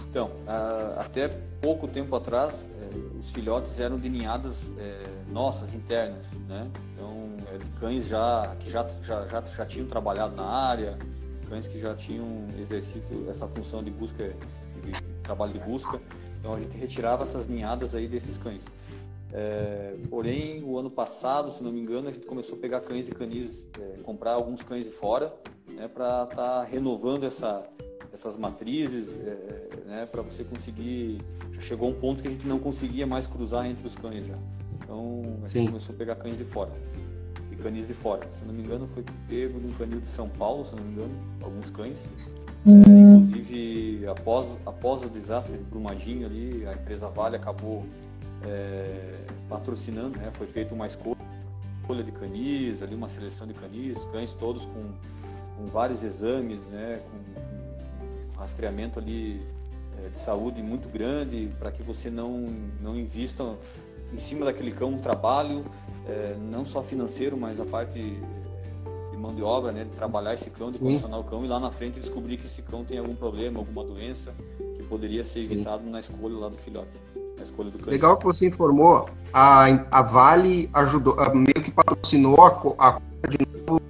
Então, até pouco tempo atrás, eh, os filhotes eram de ninhadas eh, nossas internas, né? Então é, cães já que já, já, já, já tinham trabalhado na área, cães que já tinham exercido essa função de busca, de trabalho de busca. Então a gente retirava essas ninhadas aí desses cães. É, porém, o ano passado, se não me engano, a gente começou a pegar cães e canis, é, comprar alguns cães de fora, né, para estar tá renovando essa, essas matrizes, é, né, para você conseguir. Já chegou um ponto que a gente não conseguia mais cruzar entre os cães já. Então a gente Sim. começou a pegar cães de fora canis de fora. Se não me engano, foi pego num canil de São Paulo, se não me engano, alguns cães. É, inclusive, após, após o desastre de Brumadinho ali, a empresa Vale acabou é, patrocinando, né? Foi feita uma escolha de canis, ali uma seleção de canis, cães todos com, com vários exames, né? Com, com rastreamento ali é, de saúde muito grande, para que você não, não invista em cima daquele cão um trabalho é, não só financeiro, mas a parte mão de obra, né, de trabalhar esse cão, de condicionar o cão e lá na frente descobrir que esse cão tem algum problema, alguma doença que poderia ser Sim. evitado na escolha lá do filhote. Na escolha do cão. Legal que você informou, a, a Vale ajudou, meio que patrocinou a, a de novo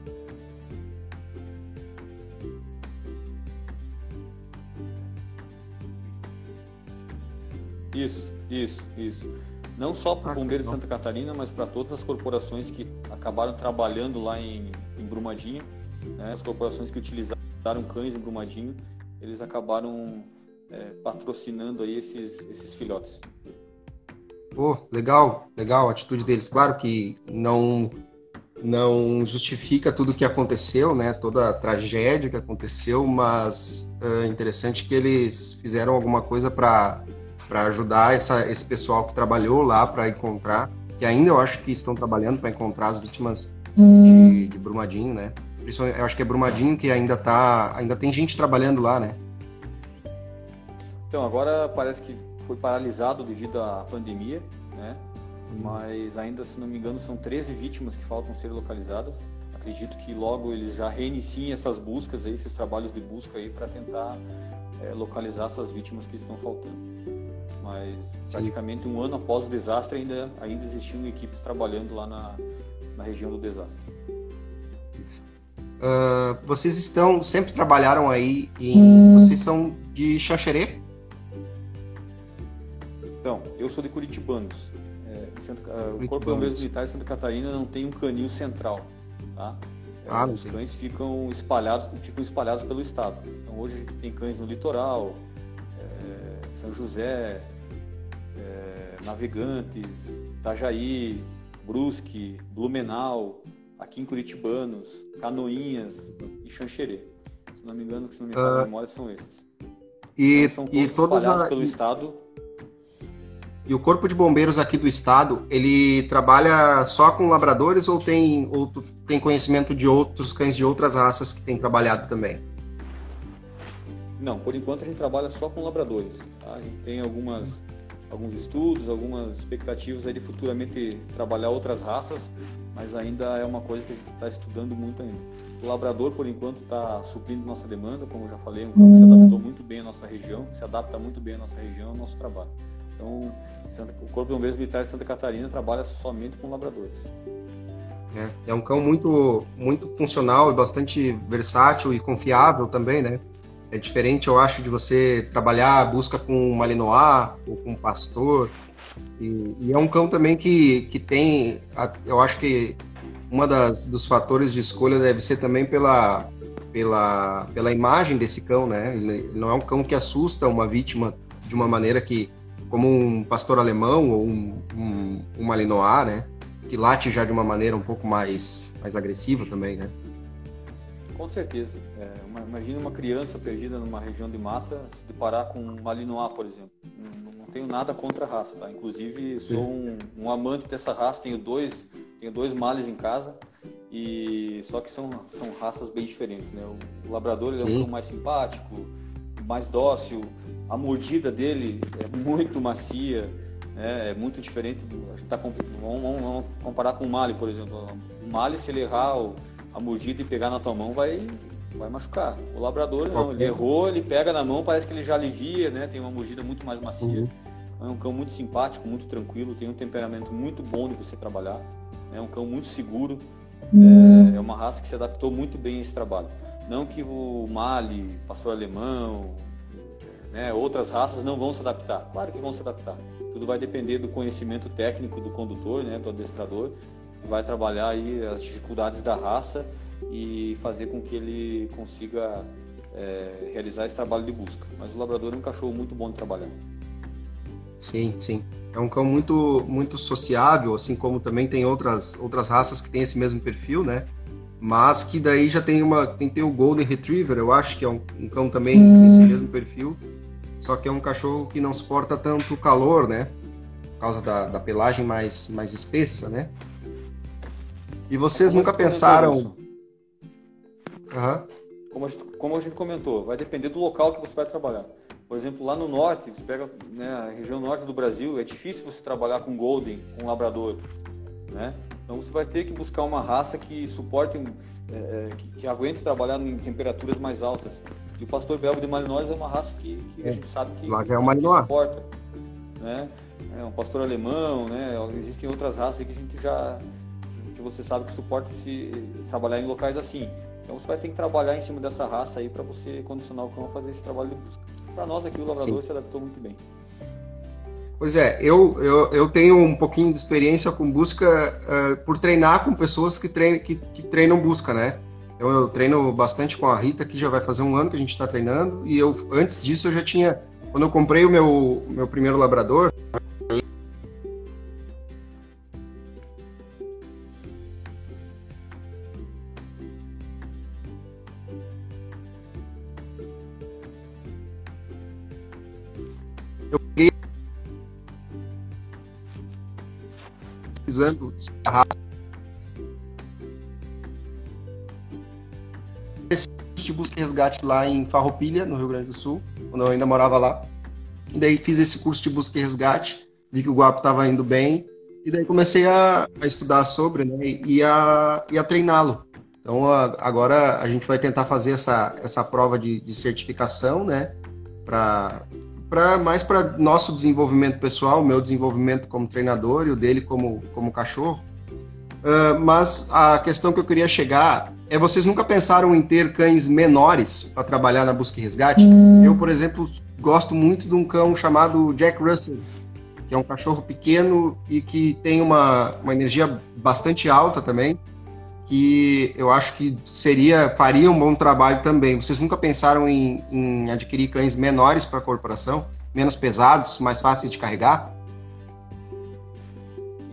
Isso, isso, isso não só para o Bombeiro de Santa Catarina, mas para todas as corporações que acabaram trabalhando lá em, em Brumadinho, né? as corporações que utilizaram cães em Brumadinho, eles acabaram é, patrocinando aí esses, esses filhotes. Pô, legal, legal a atitude deles. Claro que não não justifica tudo o que aconteceu, né? Toda a tragédia que aconteceu, mas é interessante que eles fizeram alguma coisa para para ajudar essa, esse pessoal que trabalhou lá para encontrar, que ainda eu acho que estão trabalhando para encontrar as vítimas de, de, Brumadinho, né? Eu acho que é Brumadinho que ainda tá, ainda tem gente trabalhando lá, né? Então agora parece que foi paralisado devido à pandemia, né? Mas ainda, se não me engano, são 13 vítimas que faltam ser localizadas. Acredito que logo eles já reiniciem essas buscas aí, esses trabalhos de busca aí para tentar é, localizar essas vítimas que estão faltando mas praticamente um ano após o desastre ainda, ainda existiam equipes trabalhando lá na, na região do desastre. Uh, vocês estão, sempre trabalharam aí em. Vocês são de Xanxerê? Então, eu sou de Curitibanos. É, Santa, uh, o Corpo de Bombeiros Militar de Santa Catarina não tem um canil central. Tá? Ah, Os cães ficam espalhados, ficam espalhados pelo estado. Então hoje a gente tem cães no litoral, é, São José, é, Navegantes, Itajaí, Brusque, Blumenau, aqui em Curitibanos, Canoinhas e Xanxerê. Se não me engano, se não me falha a ah. memória, são esses. E, então, são todos e espalhados a... pelo estado. E o Corpo de Bombeiros aqui do estado, ele trabalha só com labradores ou tem, ou tem conhecimento de outros cães de outras raças que tem trabalhado também? Não, por enquanto a gente trabalha só com labradores. Tá? A gente tem algumas alguns estudos, algumas expectativas aí de futuramente trabalhar outras raças, mas ainda é uma coisa que a gente está estudando muito ainda. O labrador, por enquanto, está suprindo nossa demanda, como eu já falei, um cão que se adaptou muito bem à nossa região, se adapta muito bem à nossa região, ao nosso trabalho. Então, o Corpo de Bombeiros Militar de Santa Catarina trabalha somente com labradores. É, é um cão muito, muito funcional e bastante versátil e confiável também, né? É diferente, eu acho, de você trabalhar a busca com um Malinois ou com um pastor. E, e, é um cão também que, que tem, eu acho que uma das dos fatores de escolha deve ser também pela, pela, pela imagem desse cão, né? Ele, não é um cão que assusta uma vítima de uma maneira que, como um pastor alemão ou um, um, um Malinois, né? Que late já de uma maneira um pouco mais, mais agressiva também, né? Com certeza. É, uma, imagine uma criança perdida numa região de mata se deparar com um Malinois, por exemplo. Não, não tenho nada contra a raça, tá? Inclusive, sou um, um, amante dessa raça. Tenho dois, tenho dois males em casa. E só que são, são raças bem diferentes, né? O, o labrador é um mais simpático, mais dócil. A mordida dele é muito macia, né? é muito diferente. Do, tá, vamos, vamos comparar com o Mali, por exemplo. O Mali, se ele errar a mordida e pegar na tua mão vai, vai machucar. O labrador não, ele errou, ele pega na mão, parece que ele já alivia, né? Tem uma mordida muito mais macia. Uhum. É um cão muito simpático, muito tranquilo, tem um temperamento muito bom de você trabalhar. É um cão muito seguro. Uhum. É, é, uma raça que se adaptou muito bem a esse trabalho. Não que o Mali, pastor alemão, né, outras raças não vão se adaptar. Claro que vão se adaptar. Tudo vai depender do conhecimento técnico do condutor, né, do adestrador, vai trabalhar aí as dificuldades da raça e fazer com que ele consiga é, realizar esse trabalho de busca. Mas o labrador é um cachorro muito bom de trabalhar. Sim, sim. É um cão muito muito sociável, assim como também tem outras outras raças que têm esse mesmo perfil, né? Mas que daí já tem uma tem, tem o Golden Retriever, eu acho que é um, um cão também que tem esse mesmo perfil, só que é um cachorro que não suporta tanto calor, né? Por causa da, da pelagem mais mais espessa, né? E vocês como nunca pensaram. Uhum. Como, a gente, como a gente comentou, vai depender do local que você vai trabalhar. Por exemplo, lá no norte, você pega né, a região norte do Brasil, é difícil você trabalhar com Golden, com Labrador. Né? Então você vai ter que buscar uma raça que suporte, é, é que, que, aguente trabalhar em temperaturas mais altas. E o pastor belga de Malinois é uma raça que, que a gente sabe que, Lá é que suporta. Né? É um pastor alemão, né? existem outras raças que a gente já, você sabe que suporta se trabalhar em locais assim. Então você vai ter que trabalhar em cima dessa raça aí para você condicionar o cão a fazer esse trabalho de busca. Para nós aqui o labrador Sim. se adaptou muito bem. Pois é, eu, eu, eu tenho um pouquinho de experiência com busca uh, por treinar com pessoas que treinam, que, que treinam busca, né? Então eu treino bastante com a Rita, que já vai fazer um ano que a gente está treinando, e eu antes disso eu já tinha, quando eu comprei o meu, meu primeiro labrador, pesquisando a raça. de busca e resgate lá em Farroupilha, no Rio Grande do Sul, quando eu ainda morava lá. E daí fiz esse curso de busca e resgate, vi que o guapo estava indo bem, e daí comecei a, a estudar sobre, né, e a, e a treiná-lo. Então a, agora a gente vai tentar fazer essa, essa prova de, de certificação, né, para para mais para nosso desenvolvimento pessoal, meu desenvolvimento como treinador e o dele como, como cachorro. Uh, mas a questão que eu queria chegar é vocês nunca pensaram em ter cães menores para trabalhar na busca e resgate? Eu, por exemplo, gosto muito de um cão chamado Jack Russell, que é um cachorro pequeno e que tem uma, uma energia bastante alta também, que eu acho que seria faria um bom trabalho também. Vocês nunca pensaram em, em adquirir cães menores para a corporação, menos pesados, mais fáceis de carregar?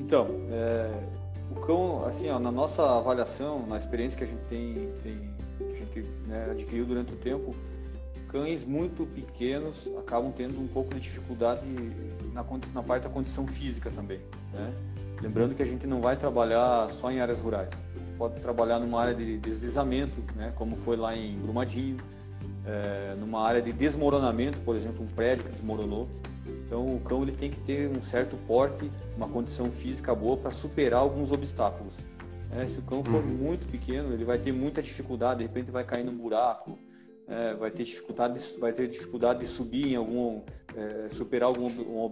Então, é, assim, ó, na nossa avaliação, na experiência que a gente tem, tem que a gente né, adquiriu durante o tempo, cães muito pequenos acabam tendo um pouco de dificuldade na, na parte da condição física também. Né? Lembrando que a gente não vai trabalhar só em áreas rurais. Pode trabalhar numa área de deslizamento, né? como foi lá em Brumadinho, é, numa área de desmoronamento, por exemplo, um prédio que desmoronou. Então o cão ele tem que ter um certo porte, uma condição física boa para superar alguns obstáculos. É, se o cão for uhum. muito pequeno, ele vai ter muita dificuldade, de repente vai cair num buraco, é, vai ter dificuldade, de, vai ter dificuldade de subir em algum, é, superar algum,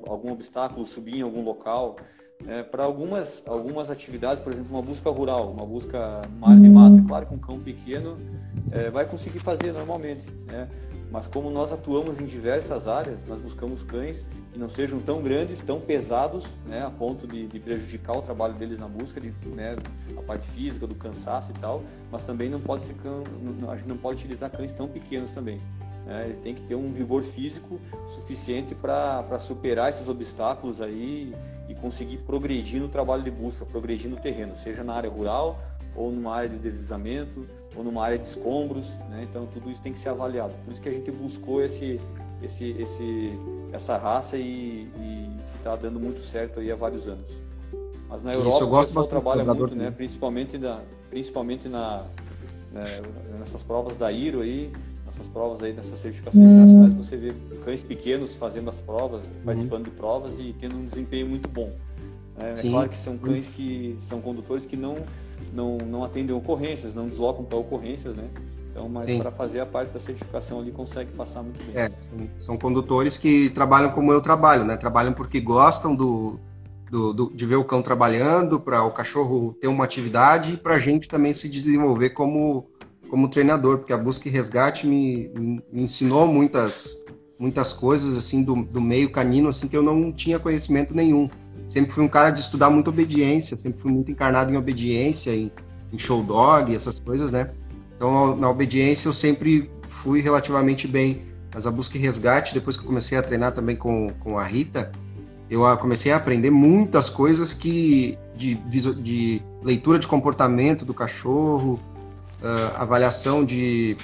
algum obstáculo, subir em algum local. É, para algumas algumas atividades, por exemplo, uma busca rural, uma busca área de mata, é claro que um cão pequeno é, vai conseguir fazer normalmente, né? Mas como nós atuamos em diversas áreas, nós buscamos cães que não sejam tão grandes, tão pesados, né, a ponto de, de prejudicar o trabalho deles na busca, de, né, a parte física, do cansaço e tal, mas também não pode ser cão, a gente não pode utilizar cães tão pequenos também. Né, eles têm que ter um vigor físico suficiente para superar esses obstáculos aí e conseguir progredir no trabalho de busca, progredir no terreno, seja na área rural ou numa área de deslizamento, ou numa área de escombros, né? Então tudo isso tem que ser avaliado. Por isso que a gente buscou esse, esse, esse, essa raça e está dando muito certo aí há vários anos. Mas na Europa o pessoal trabalha muito, né? Principalmente na, principalmente na né? nessas provas da IRO aí, nessas provas aí, nessas certificações uhum. internacionais, você vê cães pequenos fazendo as provas, uhum. participando de provas e tendo um desempenho muito bom. É, é claro que são cães que são condutores que não não, não atendem ocorrências, não deslocam para ocorrências, né? Então, mas para fazer a parte da certificação ali consegue passar muito bem. É, são, são, condutores que trabalham como eu trabalho, né? Trabalham porque gostam do, do, do de ver o cão trabalhando, para o cachorro ter uma atividade e para a gente também se desenvolver como, como treinador, porque a busca e resgate me, me ensinou muitas muitas coisas assim do, do meio canino assim que eu não tinha conhecimento nenhum sempre fui um cara de estudar muito obediência, sempre fui muito encarnado em obediência, em, em show dog, essas coisas, né? Então, na obediência eu sempre fui relativamente bem. Mas a busca e resgate, depois que eu comecei a treinar também com, com a Rita, eu comecei a aprender muitas coisas que de, de leitura de comportamento do cachorro, uh, avaliação de,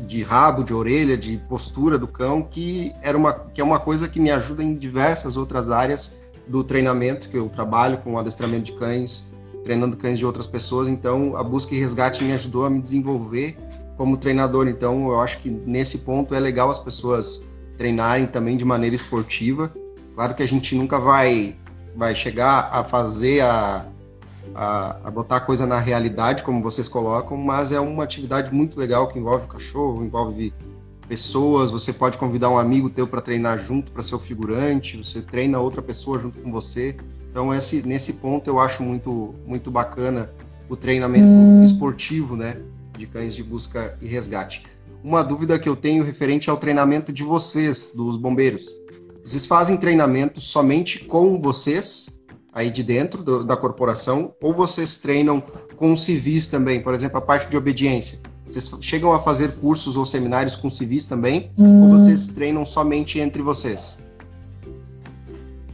de rabo, de orelha, de postura do cão, que era uma que é uma coisa que me ajuda em diversas outras áreas do treinamento, que eu trabalho com adestramento de cães, treinando cães de outras pessoas, então a busca e resgate me ajudou a me desenvolver como treinador. Então eu acho que nesse ponto é legal as pessoas treinarem também de maneira esportiva. Claro que a gente nunca vai vai chegar a fazer a, a, a, botar a coisa na realidade, como vocês colocam, mas é uma atividade muito legal que envolve o cachorro, envolve pessoas, você pode convidar um amigo teu para treinar junto, para ser o figurante, você treina outra pessoa junto com você. Então esse, nesse ponto eu acho muito muito bacana o treinamento hum. esportivo, né, de cães de busca e resgate. Uma dúvida que eu tenho referente ao treinamento de vocês, dos bombeiros. Vocês fazem treinamento somente com vocês aí de dentro do, da corporação ou vocês treinam com civis também, por exemplo, a parte de obediência? Vocês chegam a fazer cursos ou seminários com civis também? Hum. Ou vocês treinam somente entre vocês?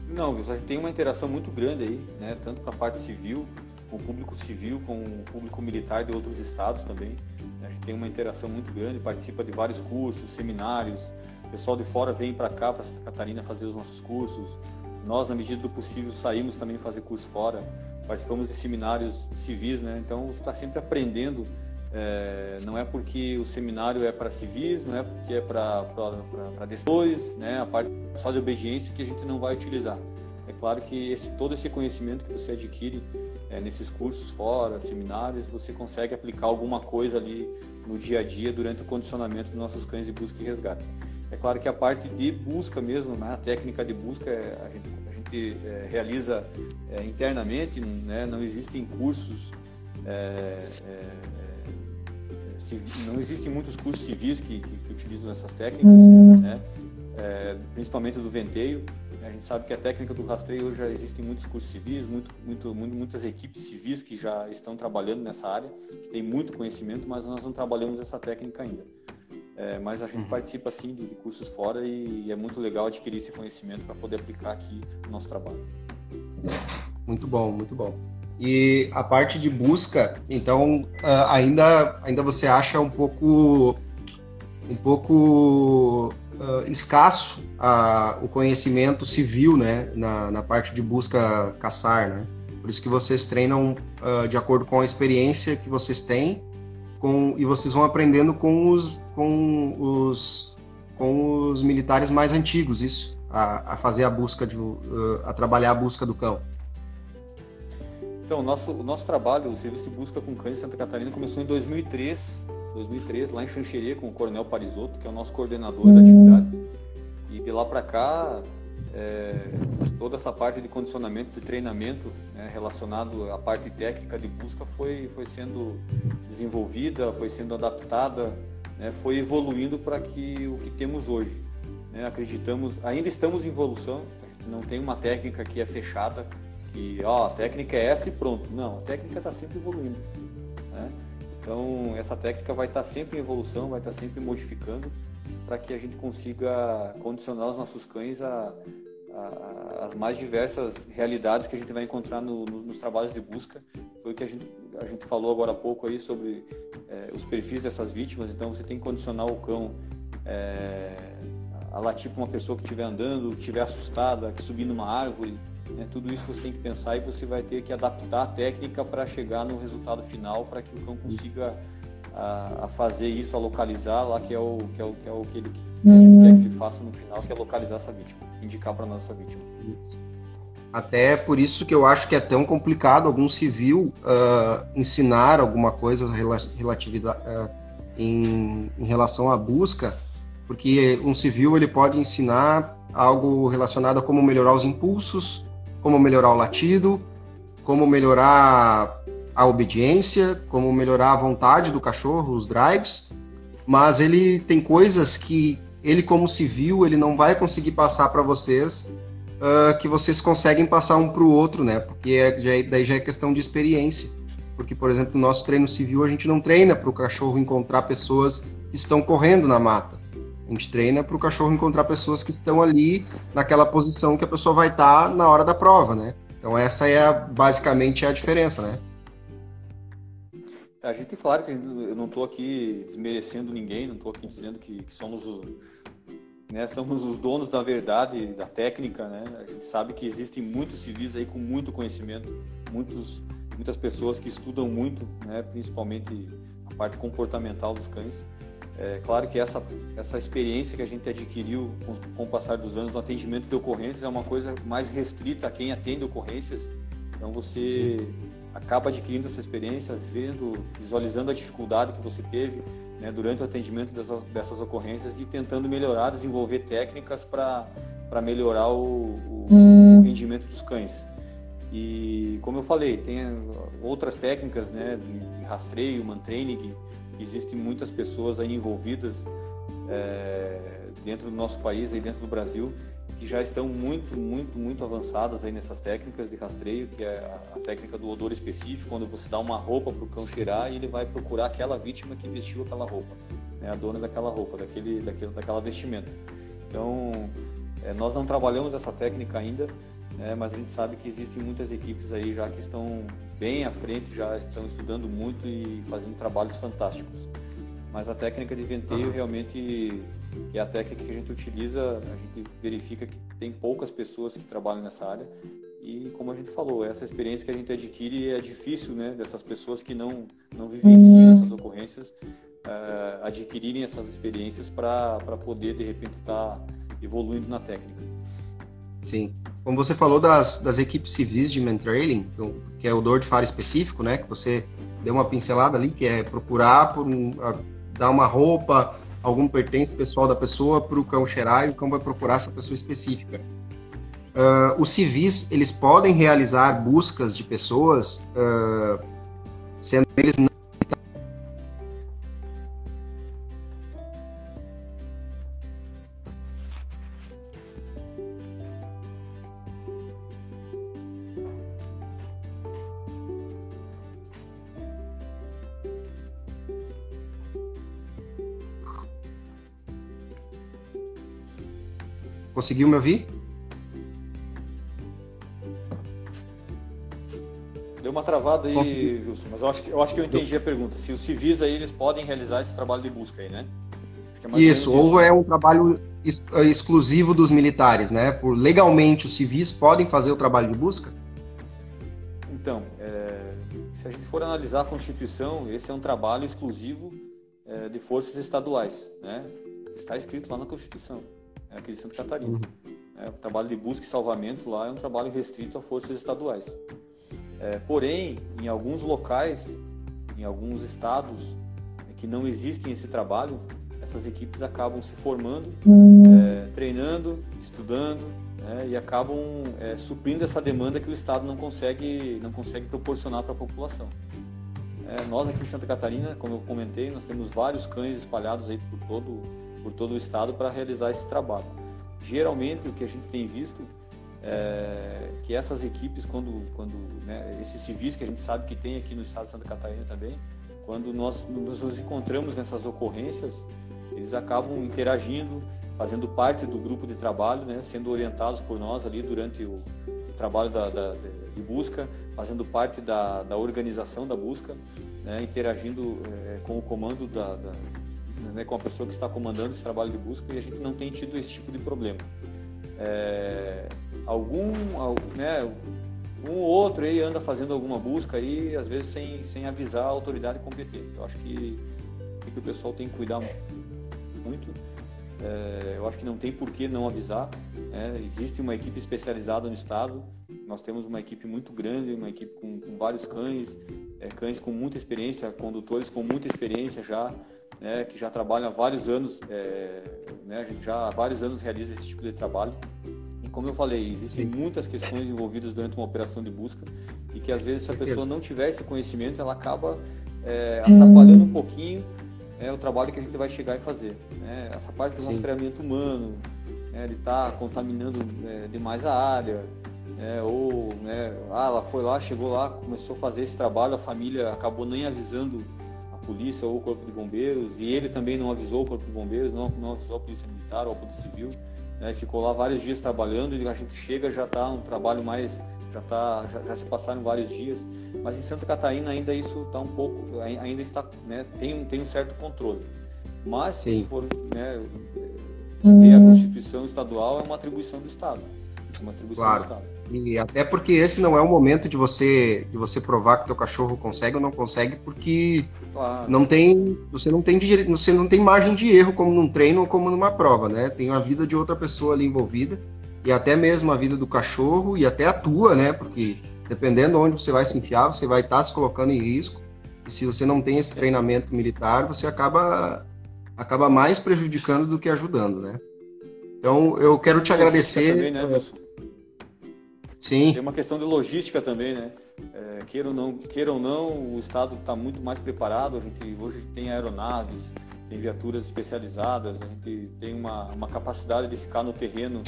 Não, a gente tem uma interação muito grande aí, né? Tanto com a parte civil, com o público civil, com o público militar de outros estados também. A gente tem uma interação muito grande, participa de vários cursos, seminários. O pessoal de fora vem para cá, para Santa Catarina, fazer os nossos cursos. Nós, na medida do possível, saímos também fazer curso fora. Participamos de seminários civis, né? Então, você está sempre aprendendo é, não é porque o seminário é para civis, não é porque é para decisores, né, a parte só de obediência que a gente não vai utilizar. É claro que esse, todo esse conhecimento que você adquire é, nesses cursos fora, seminários, você consegue aplicar alguma coisa ali no dia a dia durante o condicionamento dos nossos cães de busca e resgate. É claro que a parte de busca mesmo, né, a técnica de busca, é, a gente, a gente é, realiza é, internamente, né, não existem cursos é, é, não existem muitos cursos civis que, que, que utilizam essas técnicas, né? É, principalmente do venteio. A gente sabe que a técnica do rastreio já existem muitos cursos civis, muito, muito, muitas equipes civis que já estão trabalhando nessa área, que tem muito conhecimento, mas nós não trabalhamos essa técnica ainda. É, mas a gente uhum. participa sim de, de, cursos fora e, e, é muito legal adquirir esse conhecimento para poder aplicar aqui no nosso trabalho. Muito bom, muito bom. E a parte de busca, então uh, ainda ainda você acha um pouco um pouco uh, escasso uh, o conhecimento civil, né, na, na parte de busca caçar, né? Por isso que vocês treinam de acordo com a experiência que vocês têm, com e vocês vão aprendendo com os com os com os militares mais antigos, isso, a, a fazer a busca de a trabalhar a busca do cão. Então, o nosso, o nosso trabalho, o Serviço de Busca com Cães de Santa Catarina, começou em 2003, 2003 lá em Xanxerê, com o Coronel Parisotto, que é o nosso coordenador da atividade. E de lá para cá, é, toda essa parte de condicionamento, de treinamento né, relacionado à parte técnica de busca foi, foi sendo desenvolvida, foi sendo adaptada, né, foi evoluindo para que o que temos hoje. Né, acreditamos, ainda estamos em evolução, não tem uma técnica que é fechada, que ó, a técnica é essa e pronto. Não, a técnica está sempre evoluindo. Né? Então, essa técnica vai estar tá sempre em evolução, vai estar tá sempre modificando para que a gente consiga condicionar os nossos cães a, a, as mais diversas realidades que a gente vai encontrar no, no, nos trabalhos de busca. Foi o que a gente, a gente falou agora há pouco aí sobre é, os perfis dessas vítimas. Então, você tem que condicionar o cão é, a latir para uma pessoa que estiver andando, que estiver assustada, que subir numa árvore, né? Tudo isso você tem que pensar e você vai ter que adaptar a técnica para chegar no resultado final para que o cão consiga a, a, fazer isso, a localizar lá que é o que é o que, é o que ele, que ele quer que ele faça no final, que é localizar essa vítima, indicar para nossa vítima. Até por isso que eu acho que é tão complicado algum civil uh, ensinar alguma coisa relativa uh, em, em relação à busca, porque um civil ele pode ensinar algo relacionado a como melhorar os impulsos, como melhorar o latido, como melhorar a obediência, como melhorar a vontade do cachorro, os drives, mas ele tem coisas que ele como civil ele não vai conseguir passar para vocês uh, que vocês conseguem passar um para o outro, né? Porque é, já, é, daí já é questão de experiência. Porque, por exemplo, no nosso treino civil a gente não treina para o cachorro encontrar pessoas que estão correndo na mata. A gente treina para o cachorro encontrar pessoas que estão ali naquela posição que a pessoa vai estar tá na hora da prova, né? Então essa é a, basicamente a diferença, né? A gente, claro que eu não estou aqui desmerecendo ninguém, não estou aqui dizendo que, que somos, os, né, somos os donos da verdade, da técnica, né? A gente sabe que existem muitos civis aí com muito conhecimento, muitos, muitas pessoas que estudam muito, né, principalmente a parte comportamental dos cães. É claro que essa, essa experiência que a gente adquiriu com, com o passar dos anos no atendimento de ocorrências é uma coisa mais restrita a quem atende ocorrências. Então você Sim. acaba adquirindo essa experiência, vendo, visualizando a dificuldade que você teve né, durante o atendimento dessas, dessas ocorrências e tentando melhorar, desenvolver técnicas para melhorar o, o, o rendimento dos cães. E como eu falei, tem outras técnicas né, de rastreio, mantraining, existem muitas pessoas aí envolvidas é, dentro do nosso país, aí dentro do Brasil, que já estão muito, muito, muito avançadas aí nessas técnicas de rastreio, que é a, a técnica do odor específico, quando você dá uma roupa para o cão cheirar e ele vai procurar aquela vítima que vestiu aquela roupa, né, a dona daquela roupa, daquele, daquele, daquela vestimenta. Então, é, nós não trabalhamos essa técnica ainda, né, mas a gente sabe que existem muitas equipes aí já que estão bem à frente, já estão estudando muito e fazendo trabalhos fantásticos. Mas a técnica de venteio uhum. realmente é a técnica que a gente utiliza, a gente verifica que tem poucas pessoas que trabalham nessa área e como a gente falou, essa experiência que a gente adquire é difícil, né, dessas pessoas que não não vivenciam essas ocorrências uh, adquirirem essas experiências para poder de repente estar tá evoluindo na técnica. Sim. Como você falou das, das equipes civis de mentrailing, então, que é o dor de faro específico, né? Que você deu uma pincelada ali, que é procurar por um, a, dar uma roupa, algum pertence pessoal da pessoa para o cão cheirar e o cão vai procurar essa pessoa específica. Uh, os civis, eles podem realizar buscas de pessoas, uh, sendo eles Conseguiu me ouvir? Deu uma travada aí, Consegui. Wilson, mas eu acho, que, eu acho que eu entendi a pergunta. Se os civis aí, eles podem realizar esse trabalho de busca aí, né? É isso, ou isso. é um trabalho ex exclusivo dos militares, né? Por legalmente os civis podem fazer o trabalho de busca? Então, é, se a gente for analisar a Constituição, esse é um trabalho exclusivo é, de forças estaduais, né? Está escrito lá na Constituição, aqui de Santa Catarina. Uhum. É, o trabalho de busca e salvamento lá é um trabalho restrito a forças estaduais. É, porém, em alguns locais, em alguns estados que não existem esse trabalho, essas equipes acabam se formando, é, treinando, estudando né, e acabam é, suprindo essa demanda que o Estado não consegue, não consegue proporcionar para a população. É, nós aqui em Santa Catarina, como eu comentei, nós temos vários cães espalhados aí por todo, por todo o estado para realizar esse trabalho. Geralmente, o que a gente tem visto é, que essas equipes, quando, quando né, esses civis que a gente sabe que tem aqui no estado de Santa Catarina também, quando nós nos encontramos nessas ocorrências, eles acabam interagindo, fazendo parte do grupo de trabalho, né, sendo orientados por nós ali durante o, trabalho da, da, de busca, fazendo parte da, da organização da busca, né, interagindo é, com o comando da né, com a pessoa que está comandando esse trabalho de busca e a gente não tem tido esse tipo de problema. É, algum, né, um ou outro aí anda fazendo alguma busca aí, às vezes sem, sem avisar a autoridade competente. Eu acho que, que o pessoal tem que cuidar muito. É, eu acho que não tem por que não avisar. É, existe uma equipe especializada no estado. Nós temos uma equipe muito grande, uma equipe com, com vários cães, é, cães com muita experiência, condutores com muita experiência já, né, que já trabalham há vários anos. É, né, a gente já há vários anos realiza esse tipo de trabalho. E como eu falei, existem Sim. muitas questões envolvidas durante uma operação de busca e que às vezes se a pessoa não tiver esse conhecimento, ela acaba é, atrapalhando um pouquinho é o trabalho que a gente vai chegar e fazer. Né? Essa parte do Sim. rastreamento humano, né? ele está contaminando é, demais a área, né? ou né? ah, ela foi lá, chegou lá, começou a fazer esse trabalho, a família acabou nem avisando polícia ou o corpo de bombeiros, e ele também não avisou o corpo de bombeiros, não, não avisou a polícia militar ou a polícia civil, né? ficou lá vários dias trabalhando e a gente chega já está um trabalho mais já, tá, já, já, se passaram vários dias, mas em Santa Catarina ainda isso está um pouco, ainda está, né, tem, tem um certo controle. Mas Sim. se for né, a Constituição estadual é uma atribuição do Estado. É uma atribuição claro. do Estado. E até porque esse não é o momento de você de você provar que teu cachorro consegue ou não consegue, porque claro. não tem você não tem você não tem margem de erro como num treino ou como numa prova, né? Tem a vida de outra pessoa ali envolvida e até mesmo a vida do cachorro e até a tua, né? Porque dependendo onde você vai se enfiar, você vai estar tá se colocando em risco. E se você não tem esse treinamento militar, você acaba acaba mais prejudicando do que ajudando, né? Então, eu quero te agradecer. Também, né, Wilson? Sim. Tem uma questão de logística também, né? É, queira, ou não, queira ou não, o Estado está muito mais preparado. A gente hoje tem aeronaves, tem viaturas especializadas, a gente tem uma, uma capacidade de ficar no terreno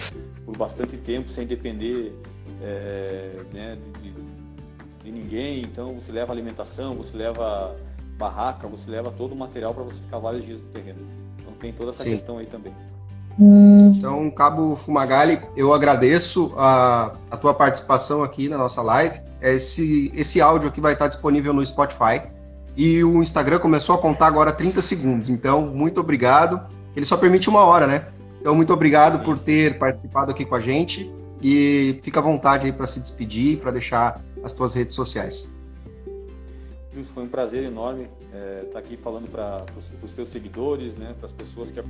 por bastante tempo sem depender é, né, de, de, de, ninguém. Então você leva alimentação, você leva barraca, você leva todo o material para você ficar vários dias no terreno. Então tem toda essa Sim. questão aí também. Então, Cabo Fumagalli, eu agradeço a, a tua participação aqui na nossa live. Esse, esse áudio aqui vai estar disponível no Spotify e o Instagram começou a contar agora 30 segundos. Então, muito obrigado. Ele só permite uma hora, né? Então, muito obrigado sim, por ter participado aqui com a gente e fica à vontade aí para se despedir, para deixar as tuas redes sociais. Isso foi um prazer enorme estar é, tá aqui falando para os teus seguidores, né, para as pessoas que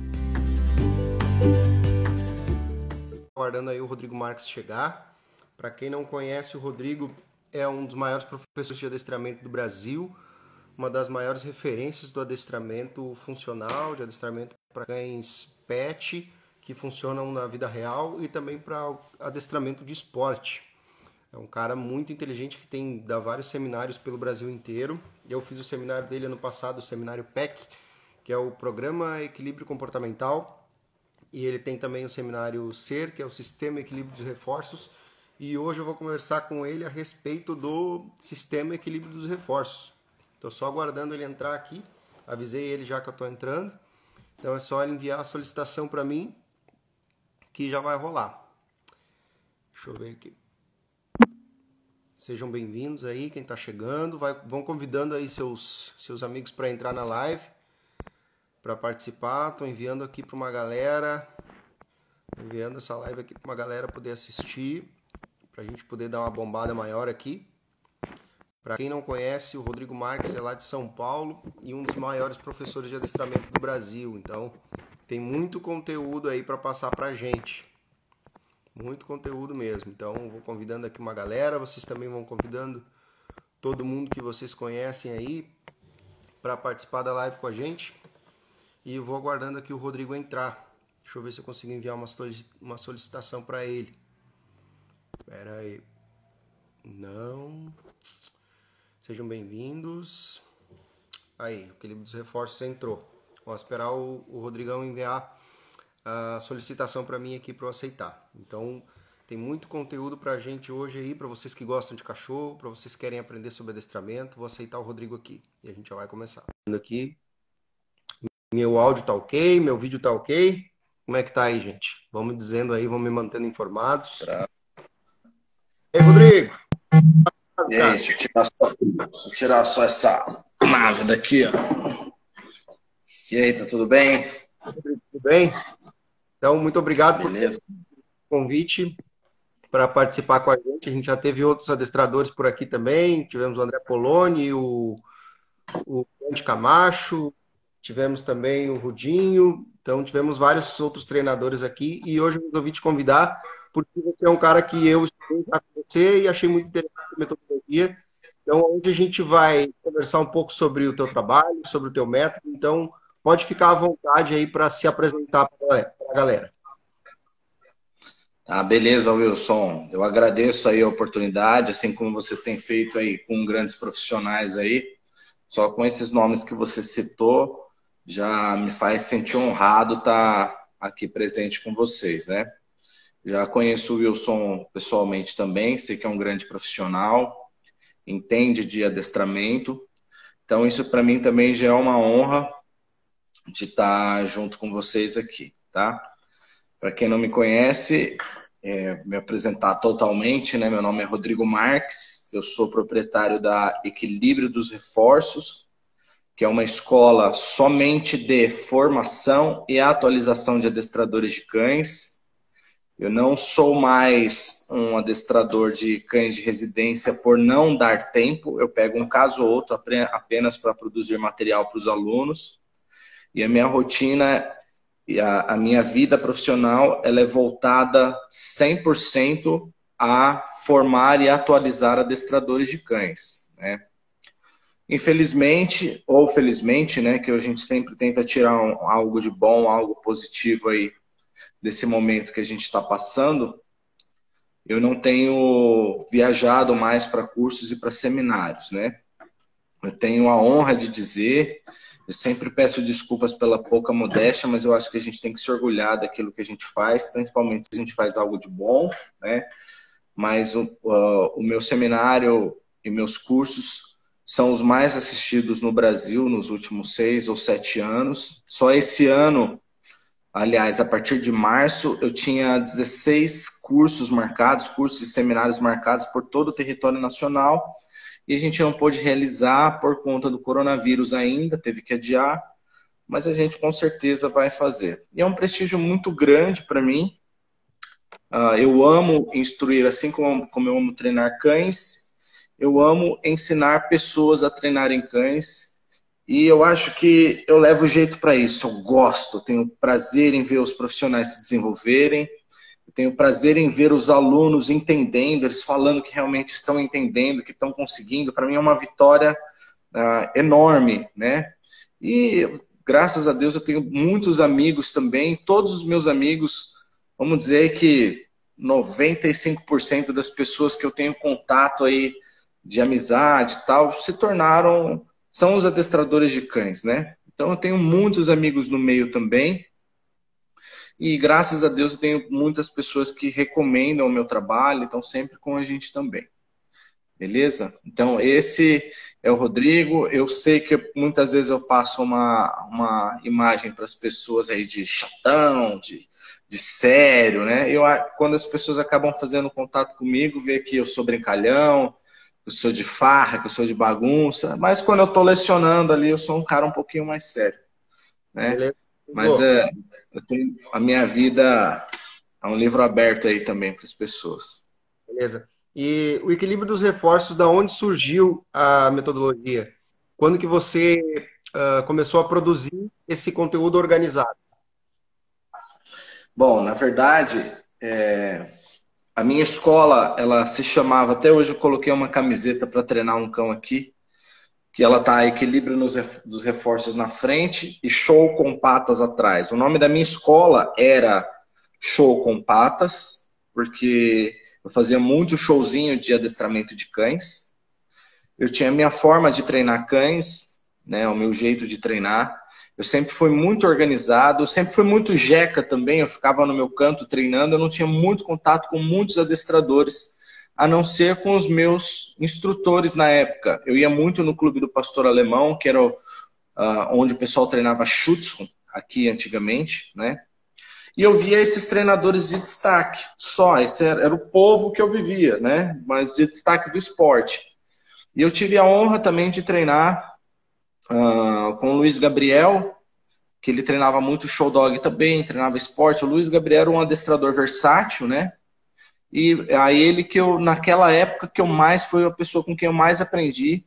aguardando aí o Rodrigo Marques chegar. Para quem não conhece, o Rodrigo é um dos maiores professores de adestramento do Brasil uma das maiores referências do adestramento funcional, de adestramento para cães pet, que funcionam na vida real e também para adestramento de esporte. É um cara muito inteligente que tem dá vários seminários pelo Brasil inteiro. Eu fiz o seminário dele ano passado, o seminário PEC, que é o Programa Equilíbrio Comportamental. E ele tem também o seminário SER, que é o Sistema Equilíbrio dos Reforços. E hoje eu vou conversar com ele a respeito do Sistema Equilíbrio dos Reforços. Estou só aguardando ele entrar aqui. Avisei ele já que eu estou entrando. Então é só ele enviar a solicitação para mim que já vai rolar. Deixa eu ver aqui. Sejam bem-vindos aí, quem está chegando. Vai, vão convidando aí seus, seus amigos para entrar na live, para participar. Estou enviando aqui para uma galera, enviando essa live aqui para uma galera poder assistir, para a gente poder dar uma bombada maior aqui. Para quem não conhece, o Rodrigo Marques é lá de São Paulo e um dos maiores professores de adestramento do Brasil. Então, tem muito conteúdo aí para passar para a gente. Muito conteúdo mesmo. Então, vou convidando aqui uma galera, vocês também vão convidando todo mundo que vocês conhecem aí para participar da live com a gente. E vou aguardando aqui o Rodrigo entrar. Deixa eu ver se eu consigo enviar uma solicitação para ele. Espera aí. Não. Sejam bem-vindos. Aí, o Equilíbrio dos Reforços entrou. Vou esperar o, o Rodrigão enviar a solicitação para mim aqui para eu aceitar. Então, tem muito conteúdo para a gente hoje aí, para vocês que gostam de cachorro, para vocês que querem aprender sobre adestramento. Vou aceitar o Rodrigo aqui e a gente já vai começar. Aqui, meu áudio tá ok, meu vídeo tá ok. Como é que tá aí, gente? Vamos dizendo aí, vamos me mantendo informados. Pra... Ei, Rodrigo! E aí, deixa eu tirar só, eu tirar só essa nave daqui, ó. E aí, tá tudo bem? Tudo bem? Então, muito obrigado Beleza. por convite para participar com a gente. A gente já teve outros adestradores por aqui também. Tivemos o André Poloni, o, o Grande Camacho, tivemos também o Rudinho. Então, tivemos vários outros treinadores aqui. E hoje eu resolvi te convidar, porque você é um cara que eu estudei já com e achei muito interessante a metodologia. Então, hoje a gente vai conversar um pouco sobre o teu trabalho, sobre o teu método. Então, Pode ficar à vontade aí para se apresentar para a galera. Tá, beleza, Wilson. Eu agradeço aí a oportunidade, assim como você tem feito aí com grandes profissionais aí. Só com esses nomes que você citou, já me faz sentir honrado estar tá aqui presente com vocês, né? Já conheço o Wilson pessoalmente também, sei que é um grande profissional, entende de adestramento. Então, isso para mim também já é uma honra de estar junto com vocês aqui, tá? Para quem não me conhece, é, me apresentar totalmente, né? Meu nome é Rodrigo Marques, eu sou proprietário da Equilíbrio dos Reforços, que é uma escola somente de formação e atualização de adestradores de cães. Eu não sou mais um adestrador de cães de residência por não dar tempo. Eu pego um caso ou outro apenas para produzir material para os alunos. E a minha rotina e a, a minha vida profissional ela é voltada 100% a formar e atualizar adestradores de cães, né? Infelizmente ou felizmente, né, que a gente sempre tenta tirar um, algo de bom, algo positivo aí desse momento que a gente está passando, eu não tenho viajado mais para cursos e para seminários, né? Eu tenho a honra de dizer eu sempre peço desculpas pela pouca modéstia, mas eu acho que a gente tem que se orgulhar daquilo que a gente faz, principalmente se a gente faz algo de bom, né? Mas o, uh, o meu seminário e meus cursos são os mais assistidos no Brasil nos últimos seis ou sete anos. Só esse ano, aliás, a partir de março, eu tinha 16 cursos marcados, cursos e seminários marcados por todo o território nacional e a gente não pôde realizar por conta do coronavírus ainda, teve que adiar, mas a gente com certeza vai fazer. E é um prestígio muito grande para mim. Uh, eu amo instruir, assim como, como eu amo treinar cães, eu amo ensinar pessoas a treinarem cães. E eu acho que eu levo jeito para isso. Eu gosto, tenho prazer em ver os profissionais se desenvolverem tenho prazer em ver os alunos entendendo, eles falando que realmente estão entendendo, que estão conseguindo. Para mim é uma vitória uh, enorme, né? E graças a Deus eu tenho muitos amigos também. Todos os meus amigos, vamos dizer que 95% das pessoas que eu tenho contato aí de amizade e tal, se tornaram, são os adestradores de cães, né? Então eu tenho muitos amigos no meio também. E graças a Deus eu tenho muitas pessoas que recomendam o meu trabalho, então sempre com a gente também. Beleza? Então esse é o Rodrigo. Eu sei que muitas vezes eu passo uma, uma imagem para as pessoas aí de chatão, de, de sério, né? Eu, quando as pessoas acabam fazendo contato comigo, vê que eu sou brincalhão, eu sou de farra, que eu sou de bagunça. Mas quando eu estou lecionando ali, eu sou um cara um pouquinho mais sério, né? Mas é, eu tenho, a minha vida é um livro aberto aí também para as pessoas. Beleza. E o equilíbrio dos reforços, da onde surgiu a metodologia? Quando que você uh, começou a produzir esse conteúdo organizado? Bom, na verdade, é... a minha escola, ela se chamava, até hoje eu coloquei uma camiseta para treinar um cão aqui, que ela tá equilíbrio nos, dos reforços na frente e show com patas atrás. O nome da minha escola era Show com Patas, porque eu fazia muito showzinho de adestramento de cães. Eu tinha a minha forma de treinar cães, né, o meu jeito de treinar. Eu sempre fui muito organizado, sempre fui muito jeca também. Eu ficava no meu canto treinando, eu não tinha muito contato com muitos adestradores, a não ser com os meus instrutores na época. Eu ia muito no clube do Pastor Alemão, que era uh, onde o pessoal treinava Schutzhund, aqui antigamente, né? E eu via esses treinadores de destaque, só. Esse era, era o povo que eu vivia, né? Mas de destaque do esporte. E eu tive a honra também de treinar uh, com o Luiz Gabriel, que ele treinava muito show dog também, treinava esporte. O Luiz Gabriel era um adestrador versátil, né? E a ele que eu, naquela época, que eu mais foi a pessoa com quem eu mais aprendi,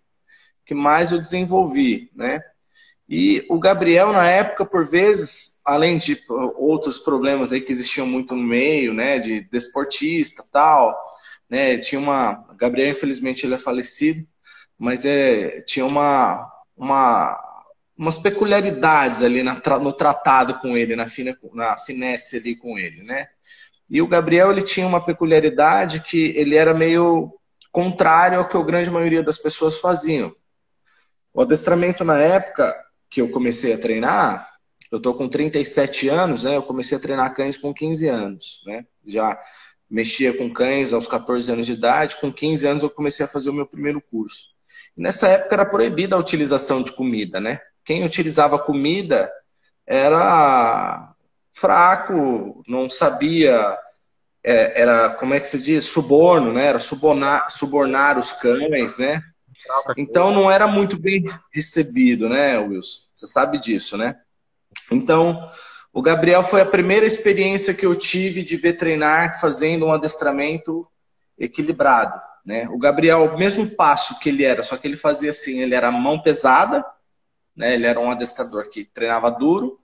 que mais eu desenvolvi, né? E o Gabriel, na época, por vezes, além de outros problemas aí que existiam muito no meio, né, de desportista tal, né, tinha uma... Gabriel, infelizmente, ele é falecido, mas é, tinha uma, uma, umas peculiaridades ali na, no tratado com ele, na, fina, na finesse ali com ele, né. E o Gabriel, ele tinha uma peculiaridade que ele era meio contrário ao que a grande maioria das pessoas faziam. O adestramento na época que eu comecei a treinar, eu tô com 37 anos, né? Eu comecei a treinar cães com 15 anos, né? Já mexia com cães aos 14 anos de idade, com 15 anos eu comecei a fazer o meu primeiro curso. Nessa época era proibida a utilização de comida, né? Quem utilizava comida era fraco, não sabia, é, era, como é que se diz? Suborno, né? Era subornar, subornar os cães, né? Então não era muito bem recebido, né, Wilson? Você sabe disso, né? Então, o Gabriel foi a primeira experiência que eu tive de ver treinar fazendo um adestramento equilibrado, né? O Gabriel, mesmo passo que ele era, só que ele fazia assim, ele era mão pesada, né? Ele era um adestrador que treinava duro,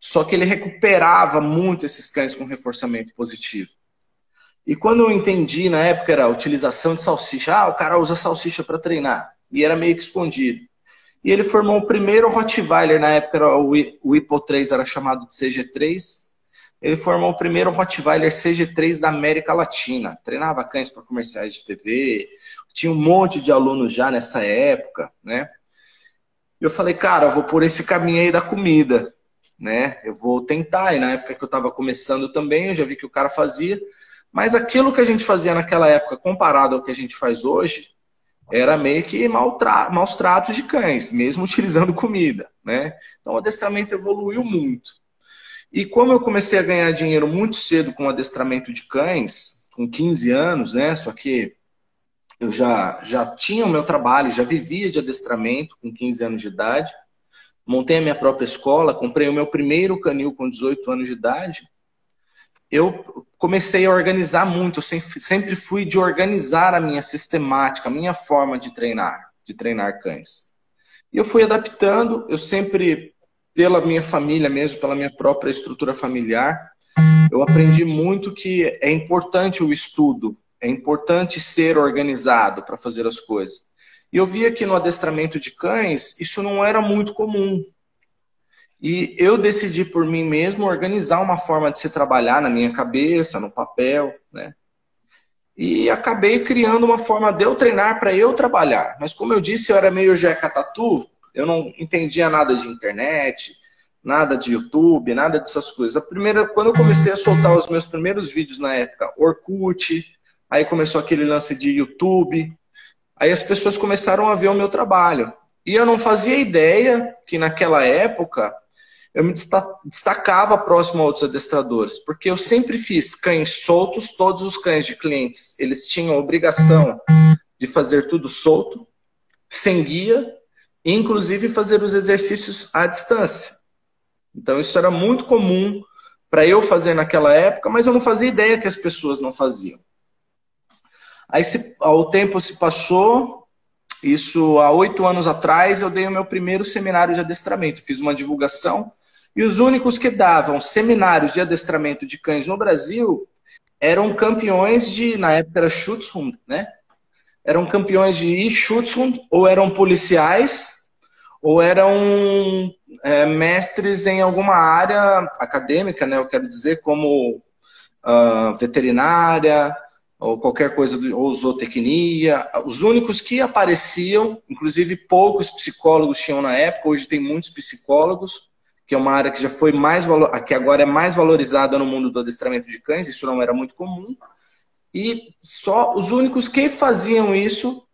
só que ele recuperava muito esses cães com reforçamento positivo. E quando eu entendi, na época, era a utilização de salsicha. Ah, o cara usa salsicha para treinar. E era meio que escondido. E ele formou o primeiro Rottweiler, na época era o, o Ipo 3 era chamado de CG3. Ele formou o primeiro Rottweiler CG3 da América Latina. Treinava cães para comerciais de TV. Tinha um monte de alunos já nessa época, né? E eu falei, cara, eu vou por esse caminho aí da comida, né? Eu vou tentar. E na época que eu estava começando também, eu já vi que o cara fazia. Mas aquilo que a gente fazia naquela época, comparado ao que a gente faz hoje, era meio que maus tratos de cães, mesmo utilizando comida. Né? Então o adestramento evoluiu muito. E como eu comecei a ganhar dinheiro muito cedo com adestramento de cães, com 15 anos, né? Só que eu já, já tinha o meu trabalho, já vivia de adestramento com 15 anos de idade. Montei a minha própria escola, comprei o meu primeiro canil com 18 anos de idade eu comecei a organizar muito, eu sempre fui de organizar a minha sistemática, a minha forma de treinar, de treinar cães. E eu fui adaptando, eu sempre, pela minha família mesmo, pela minha própria estrutura familiar, eu aprendi muito que é importante o estudo, é importante ser organizado para fazer as coisas. E eu via que no adestramento de cães, isso não era muito comum. E eu decidi por mim mesmo organizar uma forma de se trabalhar na minha cabeça, no papel, né? E acabei criando uma forma de eu treinar para eu trabalhar. Mas como eu disse, eu era meio jeca tatu, eu não entendia nada de internet, nada de YouTube, nada dessas coisas. A primeira, quando eu comecei a soltar os meus primeiros vídeos na época, Orkut, aí começou aquele lance de YouTube, Aí as pessoas começaram a ver o meu trabalho. E eu não fazia ideia que naquela época eu me destacava próximo a outros adestradores, porque eu sempre fiz cães soltos, todos os cães de clientes, eles tinham obrigação de fazer tudo solto, sem guia, inclusive fazer os exercícios à distância. Então isso era muito comum para eu fazer naquela época, mas eu não fazia ideia que as pessoas não faziam. Aí se, o tempo se passou, isso há oito anos atrás, eu dei o meu primeiro seminário de adestramento. Fiz uma divulgação e os únicos que davam seminários de adestramento de cães no Brasil eram campeões de, na época era Schutzhund, né? Eram campeões de Schutzhund, ou eram policiais, ou eram é, mestres em alguma área acadêmica, né? Eu quero dizer, como uh, veterinária, ou qualquer coisa, ou zootecnia. Os únicos que apareciam, inclusive poucos psicólogos tinham na época, hoje tem muitos psicólogos, que é uma área que já foi mais que agora é mais valorizada no mundo do adestramento de cães, isso não era muito comum. E só os únicos que faziam isso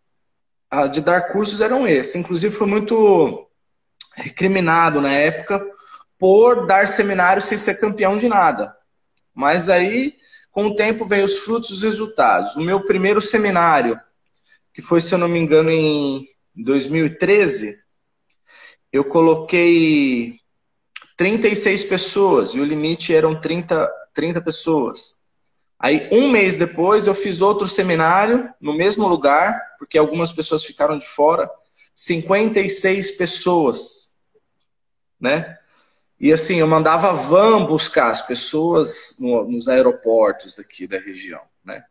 de dar cursos eram esses. Inclusive foi muito recriminado na época por dar seminário sem ser campeão de nada. Mas aí, com o tempo, veio os frutos e os resultados. O meu primeiro seminário, que foi, se eu não me engano, em 2013, eu coloquei 36 pessoas e o limite eram 30, 30 pessoas. Aí, um mês depois, eu fiz outro seminário no mesmo lugar, porque algumas pessoas ficaram de fora, 56 pessoas, né? E assim, eu mandava van buscar as pessoas no, nos aeroportos daqui da região, né?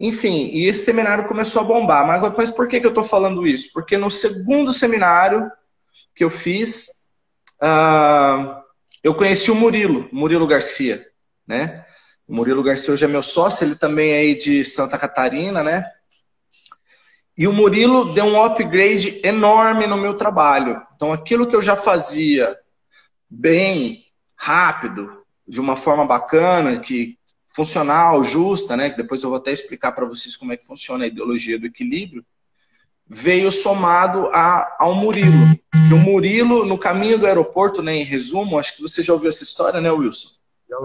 Enfim, e esse seminário começou a bombar. Mas, mas por que, que eu estou falando isso? Porque no segundo seminário que eu fiz, ah, eu conheci o Murilo, Murilo Garcia, né? O Murilo Garcia hoje é meu sócio, ele também é aí de Santa Catarina, né? E o Murilo deu um upgrade enorme no meu trabalho. Então, aquilo que eu já fazia bem, rápido, de uma forma bacana, que funcional, justa, né? Depois eu vou até explicar para vocês como é que funciona a ideologia do equilíbrio veio somado a, ao Murilo. E o Murilo, no caminho do aeroporto, né, em resumo, acho que você já ouviu essa história, né, Wilson?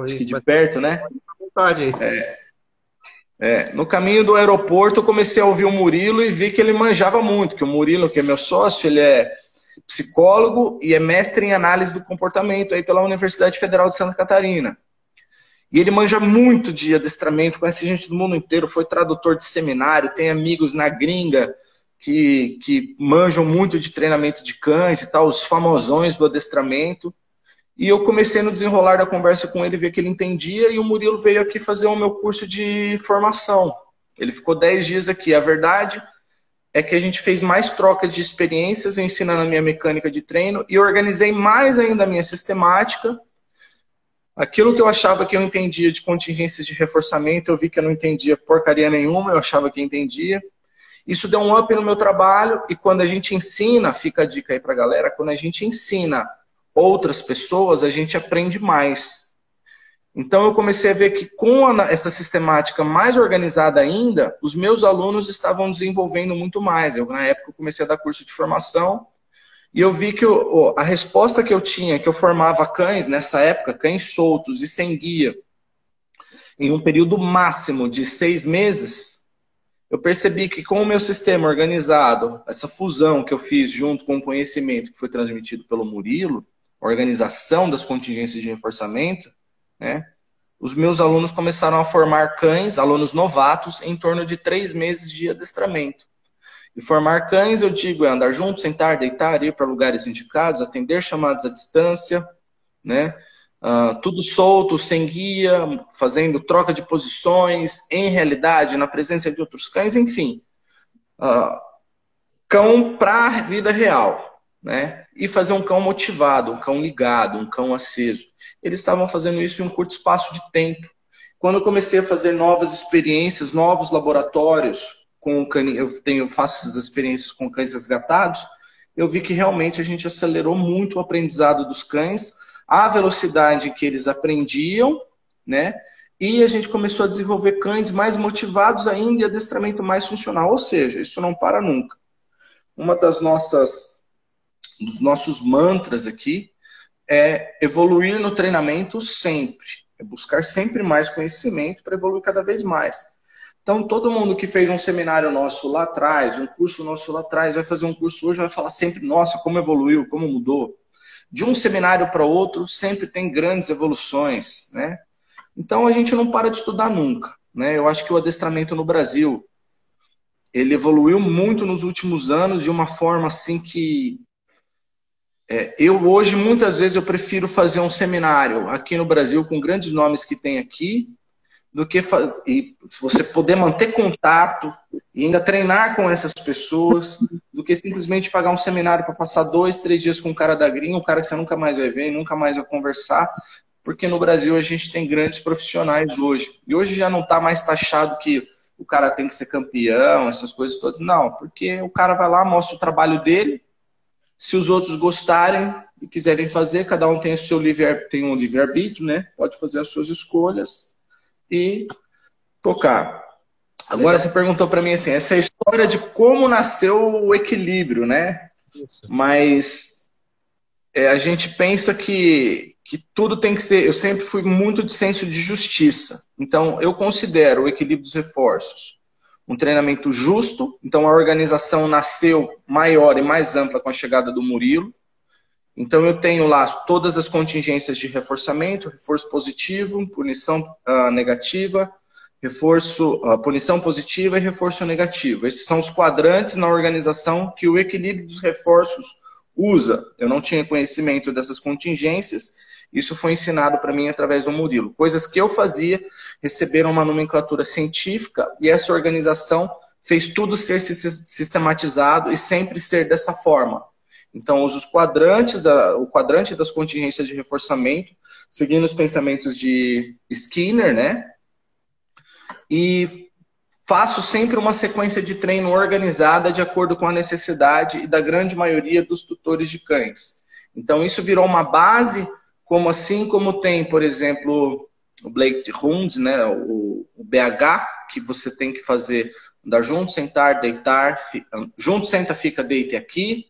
Acho que de perto, né? É, é, no caminho do aeroporto, eu comecei a ouvir o Murilo e vi que ele manjava muito, que o Murilo, que é meu sócio, ele é psicólogo e é mestre em análise do comportamento aí pela Universidade Federal de Santa Catarina. E ele manja muito de adestramento, conhece gente do mundo inteiro, foi tradutor de seminário, tem amigos na gringa, que, que manjam muito de treinamento de cães e tal, os famosões do adestramento. E eu comecei no desenrolar da conversa com ele, ver que ele entendia, e o Murilo veio aqui fazer o meu curso de formação. Ele ficou 10 dias aqui. A verdade é que a gente fez mais troca de experiências ensinando a minha mecânica de treino e organizei mais ainda a minha sistemática. Aquilo que eu achava que eu entendia de contingências de reforçamento, eu vi que eu não entendia porcaria nenhuma, eu achava que entendia. Isso deu um up no meu trabalho e quando a gente ensina, fica a dica aí para a galera, quando a gente ensina outras pessoas, a gente aprende mais. Então eu comecei a ver que com essa sistemática mais organizada ainda, os meus alunos estavam desenvolvendo muito mais. Eu, na época, comecei a dar curso de formação e eu vi que eu, a resposta que eu tinha, que eu formava cães nessa época, cães soltos e sem guia, em um período máximo de seis meses, eu percebi que com o meu sistema organizado, essa fusão que eu fiz junto com o conhecimento que foi transmitido pelo Murilo, organização das contingências de reforçamento, né, os meus alunos começaram a formar cães, alunos novatos, em torno de três meses de adestramento. E formar cães, eu digo, é andar junto, sentar, deitar, ir para lugares indicados, atender chamadas à distância, né? Uh, tudo solto, sem guia, fazendo troca de posições, em realidade, na presença de outros cães, enfim. Uh, cão para a vida real, né? E fazer um cão motivado, um cão ligado, um cão aceso. Eles estavam fazendo isso em um curto espaço de tempo. Quando eu comecei a fazer novas experiências, novos laboratórios com o cani, eu tenho faço essas experiências com cães resgatados, eu vi que realmente a gente acelerou muito o aprendizado dos cães a velocidade que eles aprendiam, né? e a gente começou a desenvolver cães mais motivados ainda e adestramento mais funcional, ou seja, isso não para nunca. Uma das nossas dos nossos mantras aqui é evoluir no treinamento sempre, é buscar sempre mais conhecimento para evoluir cada vez mais. Então, todo mundo que fez um seminário nosso lá atrás, um curso nosso lá atrás, vai fazer um curso hoje, vai falar sempre, nossa, como evoluiu, como mudou. De um seminário para outro, sempre tem grandes evoluções, né? Então, a gente não para de estudar nunca, né? Eu acho que o adestramento no Brasil, ele evoluiu muito nos últimos anos de uma forma assim que é, eu hoje muitas vezes eu prefiro fazer um seminário aqui no Brasil com grandes nomes que tem aqui do que e você poder manter contato e ainda treinar com essas pessoas do que simplesmente pagar um seminário para passar dois, três dias com um cara da gringa, um cara que você nunca mais vai ver, nunca mais vai conversar, porque no Brasil a gente tem grandes profissionais hoje e hoje já não está mais taxado que o cara tem que ser campeão, essas coisas todas. Não, porque o cara vai lá, mostra o trabalho dele. Se os outros gostarem e quiserem fazer, cada um tem o seu livre tem um livre arbítrio, né? Pode fazer as suas escolhas e tocar. Agora você perguntou para mim assim, essa é história de como nasceu o equilíbrio, né? Isso. Mas é, a gente pensa que que tudo tem que ser. Eu sempre fui muito de senso de justiça. Então, eu considero o equilíbrio dos reforços um treinamento justo. Então, a organização nasceu maior e mais ampla com a chegada do Murilo. Então, eu tenho lá todas as contingências de reforçamento: reforço positivo, punição uh, negativa, reforço, uh, punição positiva e reforço negativo. Esses são os quadrantes na organização que o equilíbrio dos reforços usa. Eu não tinha conhecimento dessas contingências isso foi ensinado para mim através do Murilo. Coisas que eu fazia receberam uma nomenclatura científica e essa organização fez tudo ser sistematizado e sempre ser dessa forma. Então, os quadrantes, o quadrante das contingências de reforçamento, seguindo os pensamentos de Skinner, né? E faço sempre uma sequência de treino organizada de acordo com a necessidade e da grande maioria dos tutores de cães. Então, isso virou uma base como assim como tem, por exemplo, o Blake Hund, né, o, o, BH, que você tem que fazer andar junto, sentar, deitar, junto, senta, fica, deite aqui.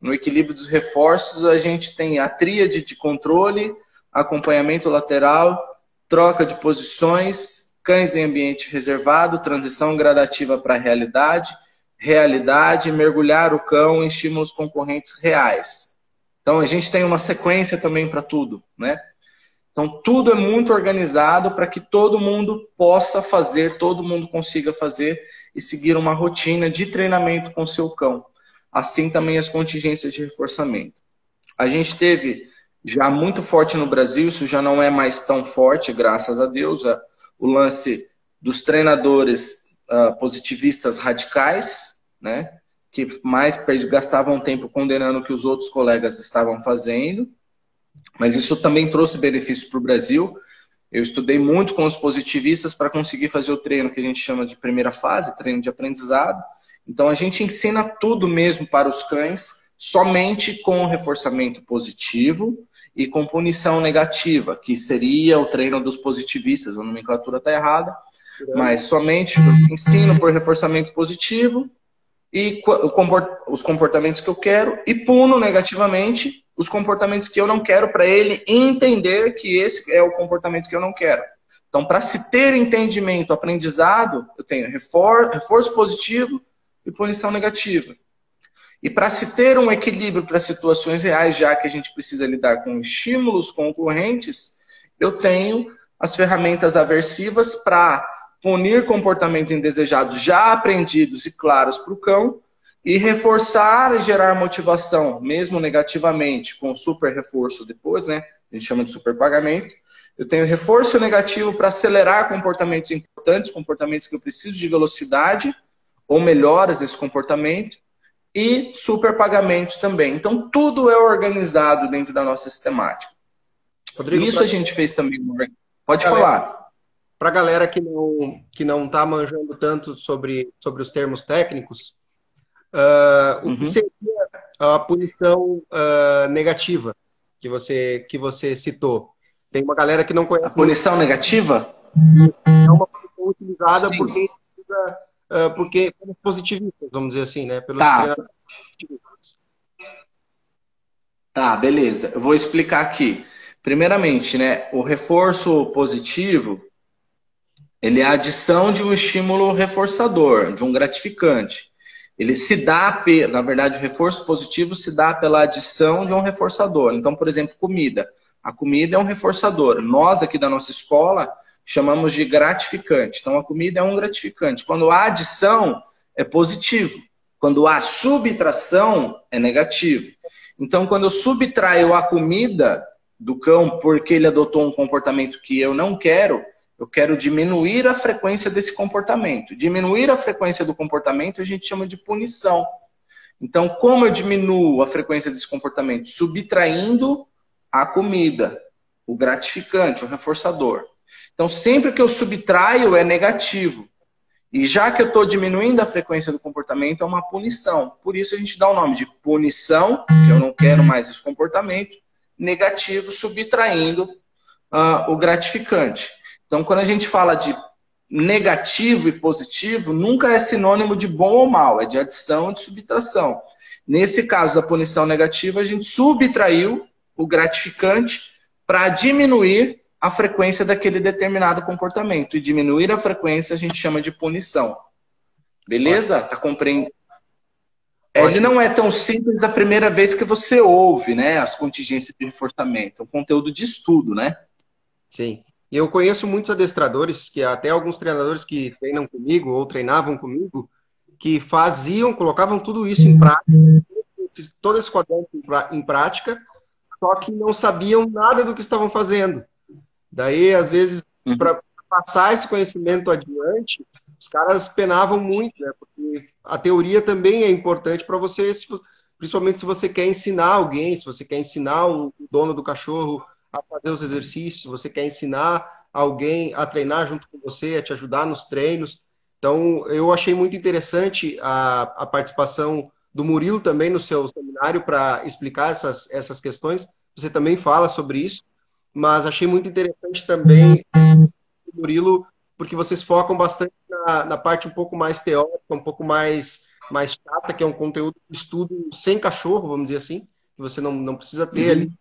No equilíbrio dos reforços, a gente tem a tríade de controle, acompanhamento lateral, troca de posições, cães em ambiente reservado, transição gradativa para a realidade, realidade, mergulhar o cão em estímulos concorrentes reais. Então a gente tem uma sequência também para tudo, né? Então tudo é muito organizado para que todo mundo possa fazer, todo mundo consiga fazer e seguir uma rotina de treinamento com seu cão. Assim também as contingências de reforçamento. A gente teve já muito forte no Brasil, isso já não é mais tão forte, graças a Deus, o lance dos treinadores uh, positivistas radicais, né? Que mais gastavam tempo condenando o que os outros colegas estavam fazendo, mas isso também trouxe benefício para o Brasil. Eu estudei muito com os positivistas para conseguir fazer o treino que a gente chama de primeira fase, treino de aprendizado. Então a gente ensina tudo mesmo para os cães, somente com reforçamento positivo e com punição negativa, que seria o treino dos positivistas. A nomenclatura está errada, mas somente ensino por reforçamento positivo e os comportamentos que eu quero e puno negativamente os comportamentos que eu não quero para ele entender que esse é o comportamento que eu não quero. Então, para se ter entendimento, aprendizado, eu tenho reforço, reforço positivo e punição negativa. E para se ter um equilíbrio para situações reais, já que a gente precisa lidar com estímulos concorrentes, eu tenho as ferramentas aversivas para punir comportamentos indesejados já aprendidos e claros para o cão e reforçar e gerar motivação, mesmo negativamente, com super reforço depois, né? A gente chama de super pagamento. Eu tenho reforço negativo para acelerar comportamentos importantes, comportamentos que eu preciso de velocidade ou melhoras desse comportamento e super pagamentos também. Então, tudo é organizado dentro da nossa sistemática. Rodrigo, Isso a gente fez também. Pode falar. Para a galera que não que não está manjando tanto sobre, sobre os termos técnicos, uh, uhum. o que uhum. seria a punição uh, negativa que você que você citou? Tem uma galera que não conhece. A punição muito. negativa? é uma punição utilizada Sim. por quem uh, porque pelos positivistas, vamos dizer assim, né? Pelos tá. Tá, beleza. Eu vou explicar aqui. Primeiramente, né, o reforço positivo, ele é a adição de um estímulo reforçador, de um gratificante. Ele se dá, na verdade, o reforço positivo se dá pela adição de um reforçador. Então, por exemplo, comida. A comida é um reforçador. Nós aqui da nossa escola chamamos de gratificante. Então, a comida é um gratificante. Quando há adição, é positivo. Quando há subtração, é negativo. Então, quando eu subtraio a comida do cão porque ele adotou um comportamento que eu não quero, eu quero diminuir a frequência desse comportamento. Diminuir a frequência do comportamento a gente chama de punição. Então, como eu diminuo a frequência desse comportamento? Subtraindo a comida, o gratificante, o reforçador. Então, sempre que eu subtraio é negativo. E já que eu estou diminuindo a frequência do comportamento, é uma punição. Por isso a gente dá o nome de punição, que eu não quero mais esse comportamento, negativo, subtraindo uh, o gratificante. Então, quando a gente fala de negativo e positivo, nunca é sinônimo de bom ou mal, é de adição e de subtração. Nesse caso da punição negativa, a gente subtraiu o gratificante para diminuir a frequência daquele determinado comportamento. E diminuir a frequência a gente chama de punição. Beleza? Tá compreendendo? Ele não é tão simples a primeira vez que você ouve, né? As contingências de reforçamento. É um conteúdo de estudo, né? Sim. E eu conheço muitos adestradores, que até alguns treinadores que treinam comigo ou treinavam comigo, que faziam, colocavam tudo isso em prática, todo esse quadrante em prática, só que não sabiam nada do que estavam fazendo. Daí, às vezes, uhum. para passar esse conhecimento adiante, os caras penavam muito, né? Porque a teoria também é importante para você, principalmente se você quer ensinar alguém, se você quer ensinar o dono do cachorro a fazer os exercícios, você quer ensinar alguém a treinar junto com você, a te ajudar nos treinos. Então, eu achei muito interessante a, a participação do Murilo também no seu seminário para explicar essas, essas questões. Você também fala sobre isso mas achei muito interessante também o Murilo, porque vocês focam bastante na, na, parte um pouco mais teórica, um pouco mais, mais chata, que é um conteúdo de estudo sem cachorro, vamos dizer assim, que você não, não precisa ter uhum. ali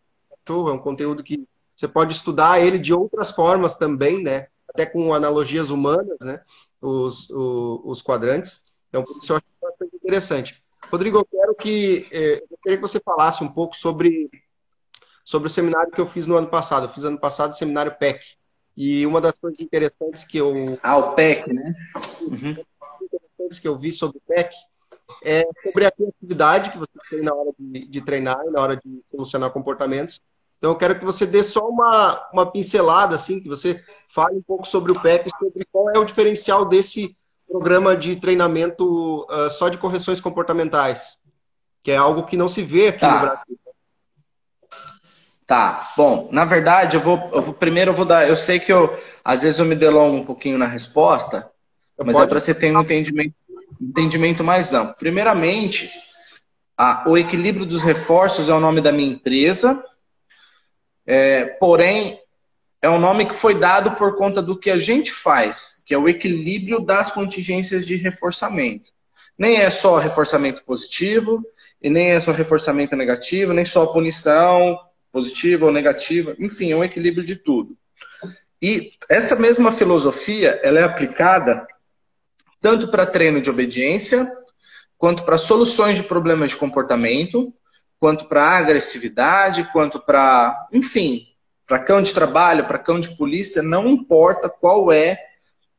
é um conteúdo que você pode estudar ele de outras formas também, né? Até com analogias humanas, né? Os, os, os quadrantes. Então, por isso eu acho bastante interessante. Rodrigo, eu quero que, eh, eu queria que você falasse um pouco sobre sobre o seminário que eu fiz no ano passado. Eu fiz ano passado o seminário PEC. E uma das coisas interessantes que eu. Ah, o PEC, né? Uhum. interessantes que eu vi sobre o PEC é sobre a criatividade que você tem na hora de, de treinar e na hora de solucionar comportamentos. Então, eu quero que você dê só uma, uma pincelada, assim, que você fale um pouco sobre o PEC, sobre qual é o diferencial desse programa de treinamento uh, só de correções comportamentais, que é algo que não se vê aqui tá. no Brasil. Tá, bom, na verdade, eu vou, eu vou primeiro eu vou dar. Eu sei que eu às vezes eu me delongo um pouquinho na resposta, mas é pode... é para você ter um entendimento, entendimento mais amplo. Primeiramente, a, o equilíbrio dos reforços é o nome da minha empresa, é, porém, é um nome que foi dado por conta do que a gente faz, que é o equilíbrio das contingências de reforçamento. Nem é só reforçamento positivo, e nem é só reforçamento negativo, nem só punição, positiva ou negativa, enfim, é um equilíbrio de tudo. E essa mesma filosofia, ela é aplicada tanto para treino de obediência, quanto para soluções de problemas de comportamento, quanto para agressividade, quanto para, enfim, para cão de trabalho, para cão de polícia, não importa qual é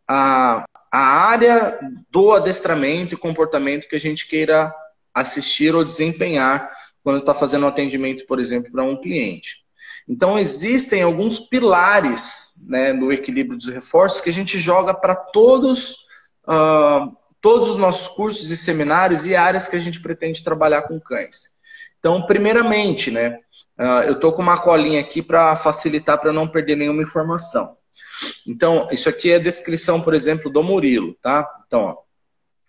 a, a área do adestramento e comportamento que a gente queira assistir ou desempenhar quando está fazendo um atendimento, por exemplo, para um cliente. Então, existem alguns pilares né, no equilíbrio dos reforços que a gente joga para todos, uh, todos os nossos cursos e seminários e áreas que a gente pretende trabalhar com cães. Então, primeiramente, né, uh, eu estou com uma colinha aqui para facilitar, para não perder nenhuma informação. Então, isso aqui é a descrição, por exemplo, do Murilo, tá? Então, ó,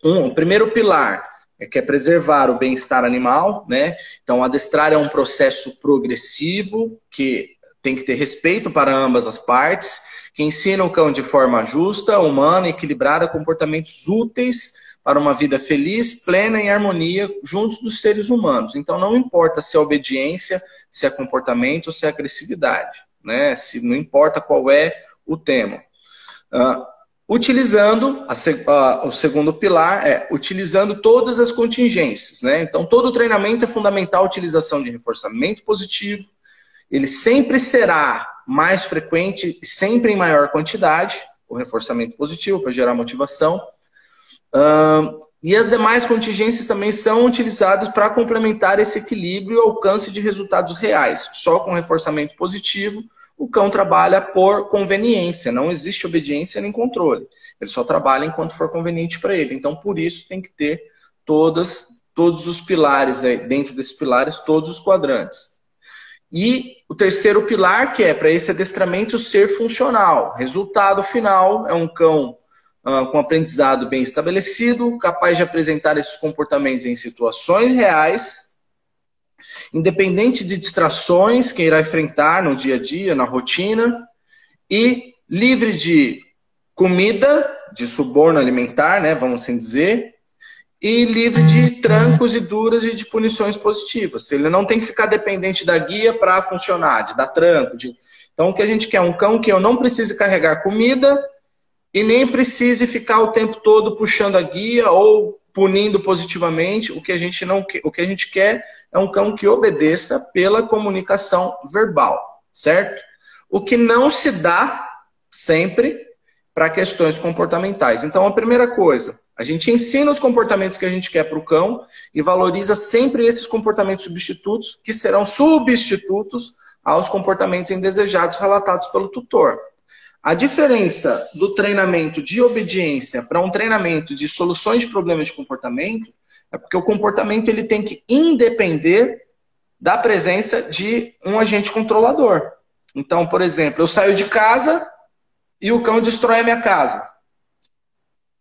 um, o primeiro pilar é que é preservar o bem-estar animal, né? Então, adestrar é um processo progressivo que tem que ter respeito para ambas as partes, que ensina o cão de forma justa, humana, equilibrada, comportamentos úteis para uma vida feliz, plena em harmonia juntos dos seres humanos. Então não importa se é obediência, se é comportamento, se é agressividade, né? Se não importa qual é o tema. Uh, utilizando a, o segundo pilar é utilizando todas as contingências, né? Então todo treinamento é fundamental a utilização de reforçamento positivo. Ele sempre será mais frequente, sempre em maior quantidade, o reforçamento positivo para gerar motivação. E as demais contingências também são utilizadas para complementar esse equilíbrio e alcance de resultados reais. Só com reforçamento positivo, o cão trabalha por conveniência, não existe obediência nem controle. Ele só trabalha enquanto for conveniente para ele. Então, por isso, tem que ter todas, todos os pilares, dentro desses pilares, todos os quadrantes. E o terceiro pilar, que é para esse adestramento ser funcional. Resultado final é um cão uh, com aprendizado bem estabelecido, capaz de apresentar esses comportamentos em situações reais, independente de distrações que irá enfrentar no dia a dia, na rotina, e livre de comida, de suborno alimentar, né, vamos assim dizer, e livre de trancos e duras e de punições positivas. Ele não tem que ficar dependente da guia para funcionar, de dar tranco. De... Então, o que a gente quer é um cão que eu não precise carregar comida e nem precise ficar o tempo todo puxando a guia ou punindo positivamente. O que a gente não o que a gente quer é um cão que obedeça pela comunicação verbal, certo? O que não se dá sempre para questões comportamentais. Então, a primeira coisa, a gente ensina os comportamentos que a gente quer para o cão e valoriza sempre esses comportamentos substitutos, que serão substitutos aos comportamentos indesejados relatados pelo tutor. A diferença do treinamento de obediência para um treinamento de soluções de problemas de comportamento é porque o comportamento ele tem que independer da presença de um agente controlador. Então, por exemplo, eu saio de casa e o cão destrói a minha casa.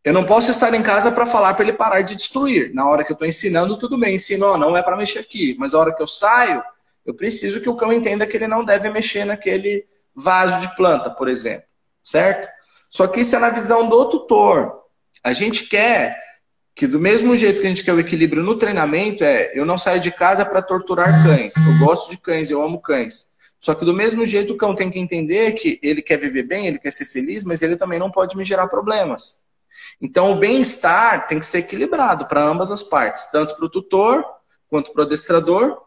Eu não posso estar em casa para falar para ele parar de destruir. Na hora que eu estou ensinando, tudo bem, ensino, não é para mexer aqui. Mas a hora que eu saio, eu preciso que o cão entenda que ele não deve mexer naquele vaso de planta, por exemplo certo? Só que isso é na visão do tutor. A gente quer que do mesmo jeito que a gente quer o equilíbrio no treinamento, é eu não saio de casa para torturar cães. Eu gosto de cães, eu amo cães. Só que do mesmo jeito o cão tem que entender que ele quer viver bem, ele quer ser feliz, mas ele também não pode me gerar problemas. Então o bem-estar tem que ser equilibrado para ambas as partes, tanto para o tutor quanto para o adestrador,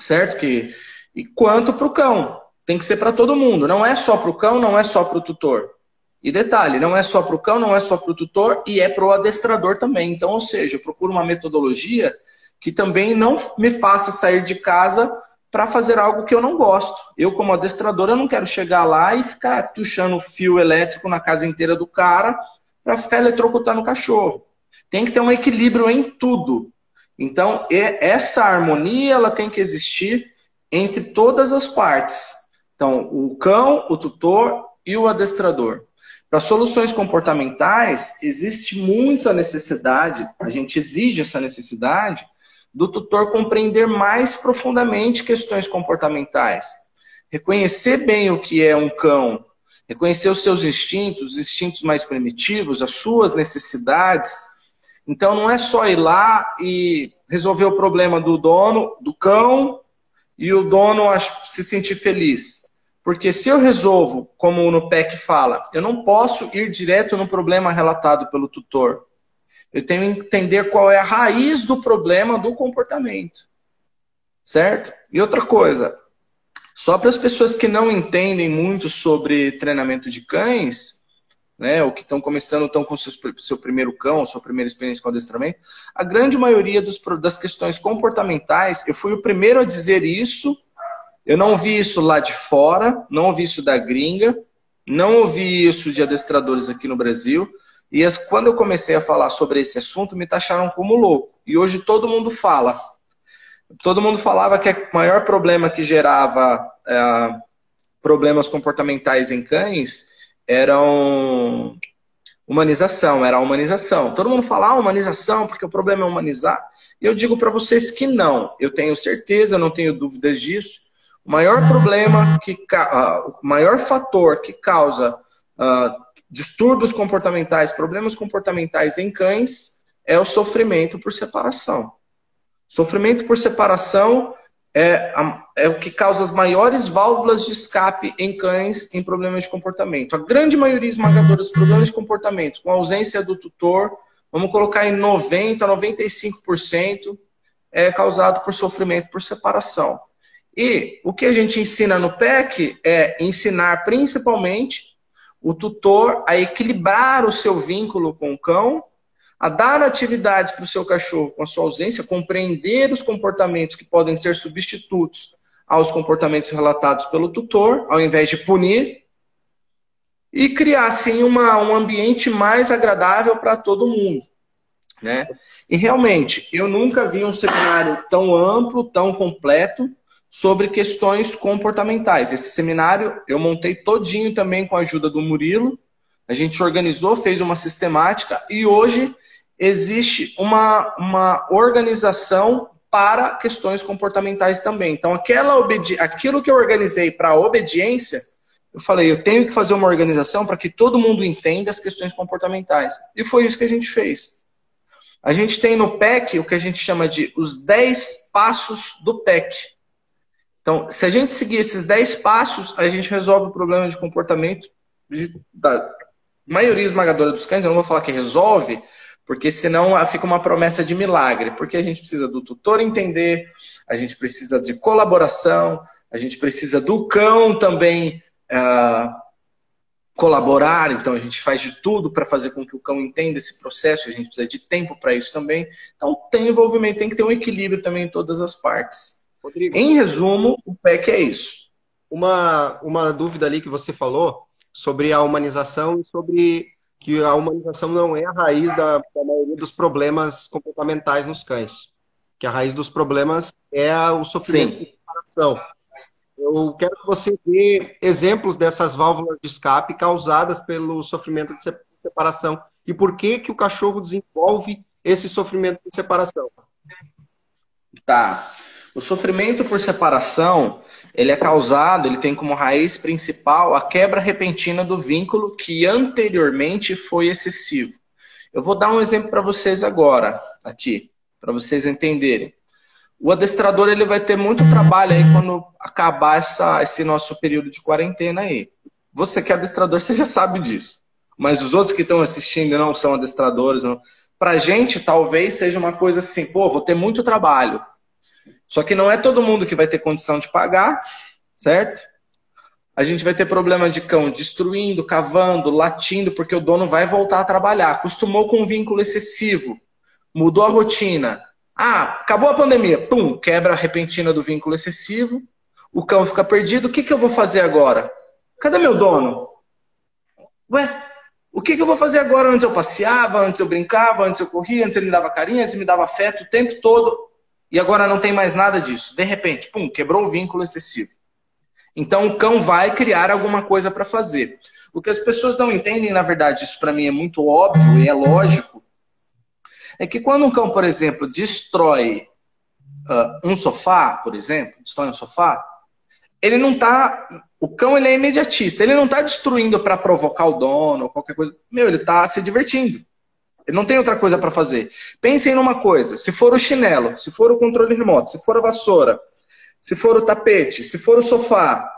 certo? Que, e quanto para o cão. Tem que ser para todo mundo. Não é só para o cão, não é só para o tutor. E detalhe, não é só para o cão, não é só para o tutor e é para o adestrador também. Então, ou seja, eu procuro uma metodologia que também não me faça sair de casa para fazer algo que eu não gosto. Eu, como adestrador, eu não quero chegar lá e ficar tuchando fio elétrico na casa inteira do cara para ficar eletrocutando o cachorro. Tem que ter um equilíbrio em tudo. Então, essa harmonia ela tem que existir entre todas as partes. Então, o cão, o tutor e o adestrador. Para soluções comportamentais, existe muita necessidade, a gente exige essa necessidade, do tutor compreender mais profundamente questões comportamentais. Reconhecer bem o que é um cão, reconhecer os seus instintos, os instintos mais primitivos, as suas necessidades. Então, não é só ir lá e resolver o problema do dono, do cão, e o dono se sentir feliz. Porque se eu resolvo, como no PEC fala, eu não posso ir direto no problema relatado pelo tutor. Eu tenho que entender qual é a raiz do problema do comportamento. Certo? E outra coisa, só para as pessoas que não entendem muito sobre treinamento de cães, né, ou que estão começando, estão com seus, seu primeiro cão, sua primeira experiência com adestramento, a grande maioria dos, das questões comportamentais, eu fui o primeiro a dizer isso eu não vi isso lá de fora, não ouvi isso da gringa, não ouvi isso de adestradores aqui no Brasil. E as, quando eu comecei a falar sobre esse assunto, me taxaram como louco. E hoje todo mundo fala. Todo mundo falava que o maior problema que gerava é, problemas comportamentais em cães eram humanização, era a humanização. Todo mundo fala ah, humanização, porque o problema é humanizar. E eu digo para vocês que não. Eu tenho certeza, eu não tenho dúvidas disso. O maior problema, que, uh, o maior fator que causa uh, distúrbios comportamentais, problemas comportamentais em cães é o sofrimento por separação. Sofrimento por separação é, é, o que causa as maiores válvulas de escape em cães em problemas de comportamento. A grande maioria esmagadora dos problemas de comportamento, com ausência do tutor, vamos colocar em 90% a 95%, é causado por sofrimento por separação. E o que a gente ensina no PEC é ensinar principalmente o tutor a equilibrar o seu vínculo com o cão a dar atividades para o seu cachorro com a sua ausência, compreender os comportamentos que podem ser substitutos aos comportamentos relatados pelo tutor, ao invés de punir, e criar, assim, uma, um ambiente mais agradável para todo mundo. Né? E realmente, eu nunca vi um seminário tão amplo, tão completo, sobre questões comportamentais. Esse seminário eu montei todinho também com a ajuda do Murilo. A gente organizou, fez uma sistemática e hoje existe uma, uma organização para questões comportamentais também. Então, aquela aquilo que eu organizei para obediência, eu falei, eu tenho que fazer uma organização para que todo mundo entenda as questões comportamentais. E foi isso que a gente fez. A gente tem no PEC o que a gente chama de os 10 passos do PEC. Então, se a gente seguir esses 10 passos, a gente resolve o problema de comportamento de, da maioria esmagadora dos cães. Eu não vou falar que resolve, porque senão fica uma promessa de milagre, porque a gente precisa do tutor entender, a gente precisa de colaboração, a gente precisa do cão também uh, colaborar, então a gente faz de tudo para fazer com que o cão entenda esse processo, a gente precisa de tempo para isso também. Então tem envolvimento, tem que ter um equilíbrio também em todas as partes. Rodrigo, em resumo, o PEC é isso. Uma, uma dúvida ali que você falou sobre a humanização e sobre que a humanização não é a raiz da, da maioria dos problemas comportamentais nos cães. Que a raiz dos problemas é o sofrimento Sim. de separação. Eu quero que você dê exemplos dessas válvulas de escape causadas pelo sofrimento de separação e por que que o cachorro desenvolve esse sofrimento de separação. Tá. O sofrimento por separação ele é causado, ele tem como raiz principal a quebra repentina do vínculo que anteriormente foi excessivo. Eu vou dar um exemplo para vocês agora, aqui, para vocês entenderem. O adestrador ele vai ter muito trabalho aí quando acabar essa, esse nosso período de quarentena aí. Você que é adestrador, você já sabe disso. Mas os outros que estão assistindo não são adestradores. Não. Pra gente, talvez seja uma coisa assim, pô, vou ter muito trabalho. Só que não é todo mundo que vai ter condição de pagar, certo? A gente vai ter problema de cão destruindo, cavando, latindo, porque o dono vai voltar a trabalhar. Acostumou com um vínculo excessivo, mudou a rotina. Ah, acabou a pandemia, pum, quebra repentina do vínculo excessivo. O cão fica perdido. O que, que eu vou fazer agora? Cadê meu dono? Ué, o que, que eu vou fazer agora? Antes eu passeava, antes eu brincava, antes eu corria, antes ele me dava carinho, antes ele me dava afeto o tempo todo e agora não tem mais nada disso. De repente, pum, quebrou o vínculo excessivo. Então o cão vai criar alguma coisa para fazer. O que as pessoas não entendem, na verdade, isso para mim é muito óbvio e é lógico, é que quando um cão, por exemplo, destrói uh, um sofá, por exemplo, destrói um sofá, ele não está. O cão ele é imediatista, ele não está destruindo para provocar o dono ou qualquer coisa. Meu, ele está se divertindo. Não tem outra coisa para fazer. Pensem numa coisa: se for o chinelo, se for o controle remoto, se for a vassoura, se for o tapete, se for o sofá,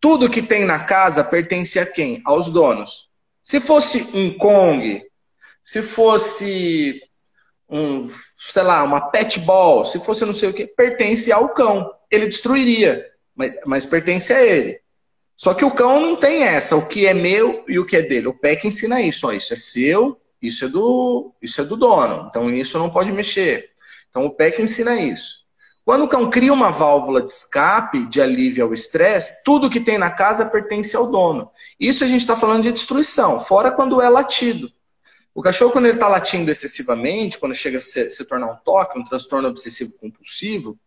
tudo que tem na casa pertence a quem? Aos donos. Se fosse um Kong, se fosse um, sei lá, uma pet ball, se fosse não sei o que, pertence ao cão. Ele destruiria, mas, mas pertence a ele. Só que o cão não tem essa, o que é meu e o que é dele. O PEC ensina isso, ó, isso é seu, isso é do, isso é do dono. Então isso não pode mexer. Então o PEC ensina isso. Quando o cão cria uma válvula de escape, de alívio ao estresse, tudo que tem na casa pertence ao dono. Isso a gente está falando de destruição, fora quando é latido. O cachorro, quando ele está latindo excessivamente, quando chega a se, se tornar um toque, um transtorno obsessivo compulsivo,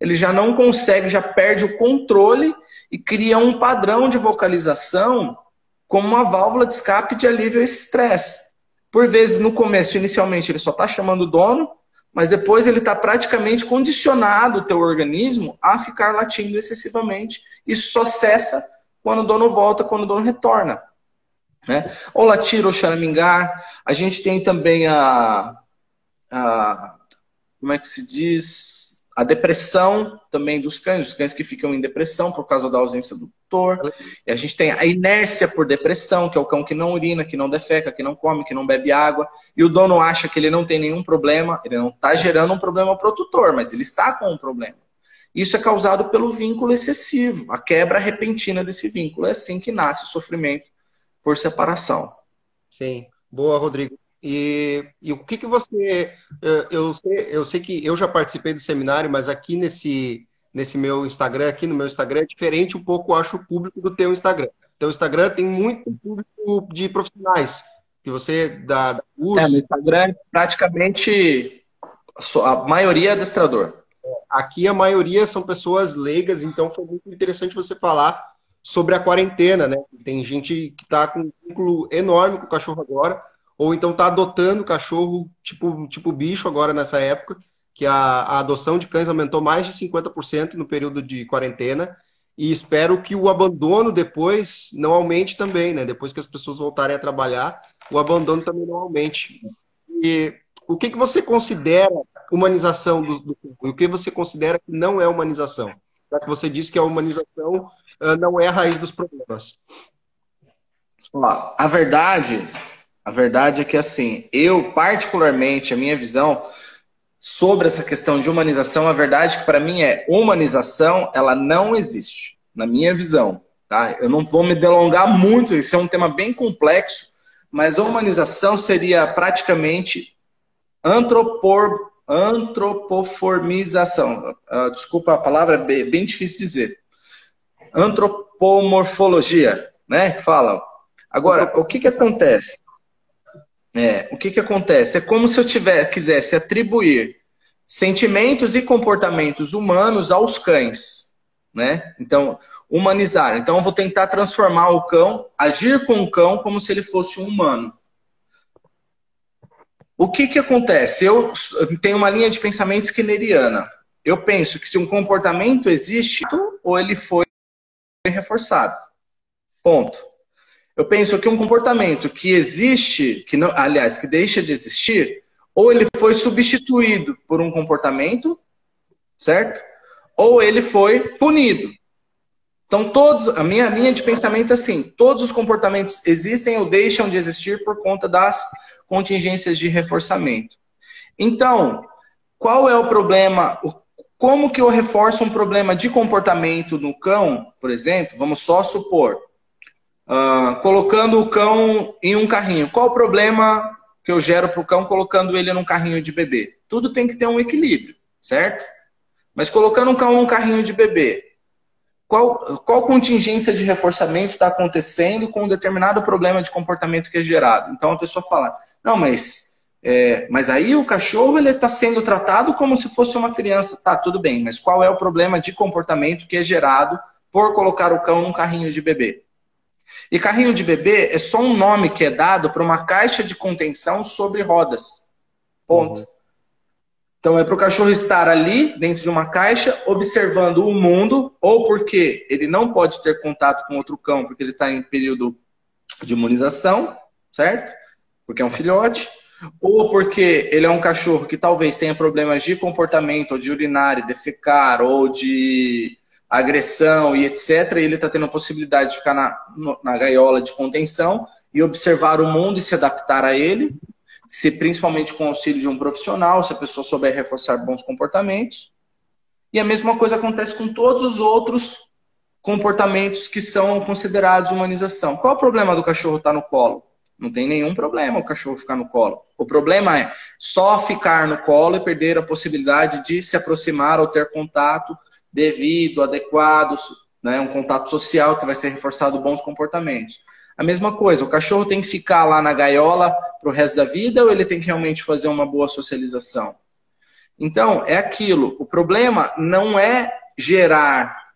ele já não consegue, já perde o controle e cria um padrão de vocalização como uma válvula de escape de alívio a esse estresse. Por vezes, no começo, inicialmente, ele só está chamando o dono, mas depois ele está praticamente condicionado o teu organismo a ficar latindo excessivamente. Isso só cessa quando o dono volta, quando o dono retorna. Né? Ou latir ou charamingar. A gente tem também a, a como é que se diz? A depressão também dos cães, os cães que ficam em depressão por causa da ausência do tutor. E a gente tem a inércia por depressão, que é o cão que não urina, que não defeca, que não come, que não bebe água. E o dono acha que ele não tem nenhum problema, ele não está gerando um problema para o tutor, mas ele está com um problema. Isso é causado pelo vínculo excessivo, a quebra repentina desse vínculo. É assim que nasce o sofrimento por separação. Sim. Boa, Rodrigo. E, e o que, que você. Eh, eu sei, eu sei que eu já participei do seminário, mas aqui nesse, nesse meu Instagram, aqui no meu Instagram, é diferente um pouco, acho, o público do teu Instagram. Teu Instagram tem muito público de profissionais, que você dá, curso. É, no Instagram é praticamente a maioria é adestrador. Aqui a maioria são pessoas leigas, então foi muito interessante você falar sobre a quarentena, né? Tem gente que está com um vínculo enorme com o cachorro agora, ou então está adotando cachorro tipo, tipo bicho agora nessa época, que a, a adoção de cães aumentou mais de 50% no período de quarentena, e espero que o abandono depois não aumente também, né? Depois que as pessoas voltarem a trabalhar, o abandono também não aumente. E o que, que você considera humanização do, do e o que você considera que não é humanização? Já que você disse que a humanização uh, não é a raiz dos problemas. Ó, a verdade a verdade é que, assim, eu, particularmente, a minha visão sobre essa questão de humanização, a verdade que para mim é humanização, ela não existe, na minha visão. Tá? Eu não vou me delongar muito, isso é um tema bem complexo, mas humanização seria praticamente antropor, antropoformização. Uh, desculpa a palavra, é bem difícil de dizer. Antropomorfologia, né? Fala. Agora, o que, que acontece? É, o que, que acontece? É como se eu tiver, quisesse atribuir sentimentos e comportamentos humanos aos cães. Né? Então, humanizar. Então, eu vou tentar transformar o cão, agir com o cão como se ele fosse um humano. O que, que acontece? Eu tenho uma linha de pensamento skinneriana. Eu penso que se um comportamento existe, ou ele foi reforçado. Ponto. Eu penso que um comportamento que existe, que não, aliás, que deixa de existir, ou ele foi substituído por um comportamento, certo? Ou ele foi punido. Então, todos, a minha linha de pensamento é assim: todos os comportamentos existem ou deixam de existir por conta das contingências de reforçamento. Então, qual é o problema? Como que eu reforço um problema de comportamento no cão, por exemplo? Vamos só supor Uh, colocando o cão em um carrinho. Qual o problema que eu gero para o cão colocando ele num carrinho de bebê? Tudo tem que ter um equilíbrio, certo? Mas colocando um cão num carrinho de bebê, qual, qual contingência de reforçamento está acontecendo com um determinado problema de comportamento que é gerado? Então a pessoa fala, não, mas, é, mas aí o cachorro ele está sendo tratado como se fosse uma criança. Tá, tudo bem, mas qual é o problema de comportamento que é gerado por colocar o cão num carrinho de bebê? E carrinho de bebê é só um nome que é dado para uma caixa de contenção sobre rodas. Ponto. Uhum. Então é para o cachorro estar ali, dentro de uma caixa, observando o mundo, ou porque ele não pode ter contato com outro cão, porque ele está em período de imunização, certo? Porque é um filhote. Ou porque ele é um cachorro que talvez tenha problemas de comportamento, ou de urinar e defecar, ou de agressão e etc., ele está tendo a possibilidade de ficar na, na gaiola de contenção e observar o mundo e se adaptar a ele, se principalmente com o auxílio de um profissional, se a pessoa souber reforçar bons comportamentos. E a mesma coisa acontece com todos os outros comportamentos que são considerados humanização. Qual o problema do cachorro estar tá no colo? Não tem nenhum problema o cachorro ficar no colo. O problema é só ficar no colo e perder a possibilidade de se aproximar ou ter contato devido, adequado, né, um contato social que vai ser reforçado bons comportamentos. A mesma coisa, o cachorro tem que ficar lá na gaiola para o resto da vida ou ele tem que realmente fazer uma boa socialização? Então, é aquilo. O problema não é gerar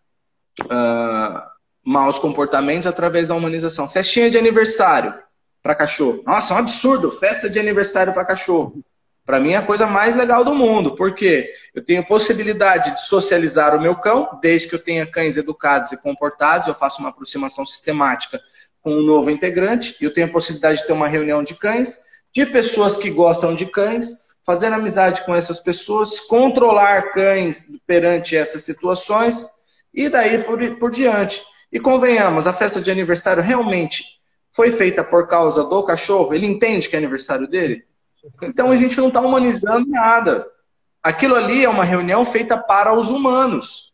uh, maus comportamentos através da humanização. Festinha de aniversário para cachorro. Nossa, é um absurdo. Festa de aniversário para cachorro. Para mim é a coisa mais legal do mundo, porque eu tenho possibilidade de socializar o meu cão, desde que eu tenha cães educados e comportados, eu faço uma aproximação sistemática com um novo integrante, e eu tenho a possibilidade de ter uma reunião de cães, de pessoas que gostam de cães, fazer amizade com essas pessoas, controlar cães perante essas situações, e daí por, por diante. E convenhamos, a festa de aniversário realmente foi feita por causa do cachorro? Ele entende que é aniversário dele? Então a gente não está humanizando nada. Aquilo ali é uma reunião feita para os humanos.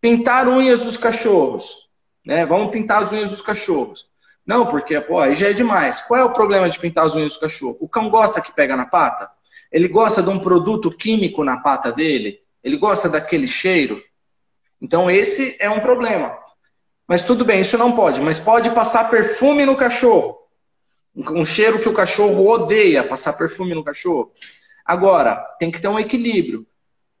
Pintar unhas dos cachorros. Né? Vamos pintar as unhas dos cachorros. Não, porque pô, aí já é demais. Qual é o problema de pintar as unhas dos cachorros? O cão gosta que pega na pata? Ele gosta de um produto químico na pata dele? Ele gosta daquele cheiro? Então esse é um problema. Mas tudo bem, isso não pode. Mas pode passar perfume no cachorro um cheiro que o cachorro odeia, passar perfume no cachorro. Agora, tem que ter um equilíbrio.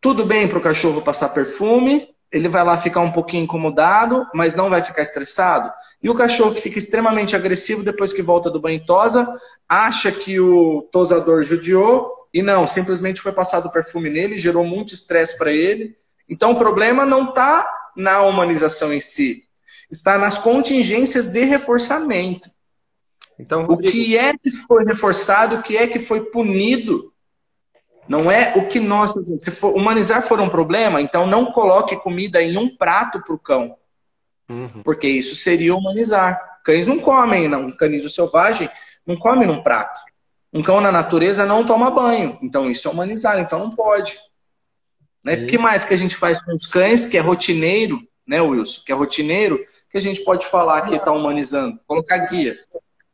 Tudo bem para o cachorro passar perfume, ele vai lá ficar um pouquinho incomodado, mas não vai ficar estressado. E o cachorro que fica extremamente agressivo depois que volta do banho tosa, acha que o tosador judiou e não, simplesmente foi passado perfume nele, gerou muito estresse para ele. Então o problema não está na humanização em si, está nas contingências de reforçamento. Então, Rodrigo... o que é que foi reforçado, o que é que foi punido, não é o que nós. Se for, humanizar for um problema, então não coloque comida em um prato para o cão. Uhum. Porque isso seria humanizar. Cães não comem, não. um canídeo selvagem não come num prato. Um cão na natureza não toma banho. Então isso é humanizar, então não pode. Né? O que mais que a gente faz com os cães, que é rotineiro, né, Wilson? Que é rotineiro, que a gente pode falar que está humanizando? Colocar guia.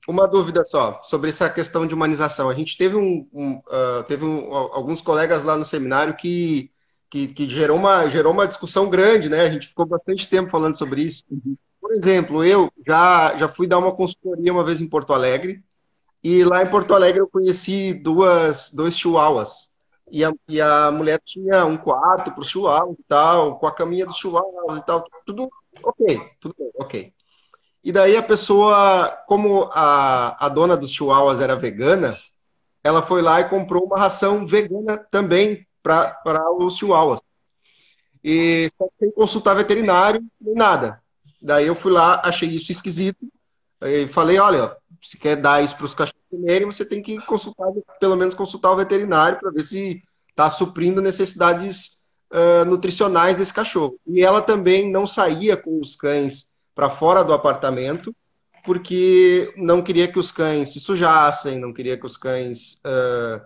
Uma dúvida só sobre essa questão de humanização. A gente teve, um, um uh, teve um, alguns colegas lá no seminário que, que, que, gerou, uma, gerou uma discussão grande, né? A gente ficou bastante tempo falando sobre isso. Por exemplo, eu já, já fui dar uma consultoria uma vez em Porto Alegre, e lá em Porto Alegre eu conheci duas, dois chihuahuas. E a, e a mulher tinha um quarto para os chihuahuas e tal, com a caminha dos chihuahuas e tal, tudo ok, tudo ok. E daí a pessoa, como a, a dona dos chihuahuas era vegana, ela foi lá e comprou uma ração vegana também para os chihuahuas. E sem consultar veterinário, nem nada. Daí eu fui lá, achei isso esquisito. E falei, olha, se quer dar isso para os cachorros comerem, você tem que consultar, pelo menos consultar o veterinário para ver se está suprindo necessidades uh, nutricionais desse cachorro. E ela também não saía com os cães para fora do apartamento, porque não queria que os cães se sujassem, não queria que os cães uh,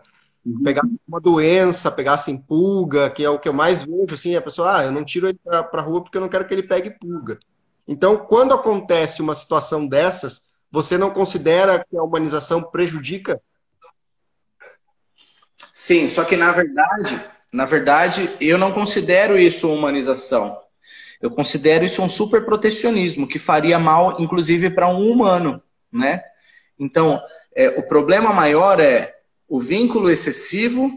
pegassem uma doença, pegassem pulga, que é o que eu mais vejo, assim, a pessoa, ah, eu não tiro ele para a rua porque eu não quero que ele pegue pulga. Então, quando acontece uma situação dessas, você não considera que a humanização prejudica? Sim, só que na verdade, na verdade, eu não considero isso humanização. Eu considero isso um super protecionismo que faria mal, inclusive, para um humano, né? Então, é, o problema maior é o vínculo excessivo,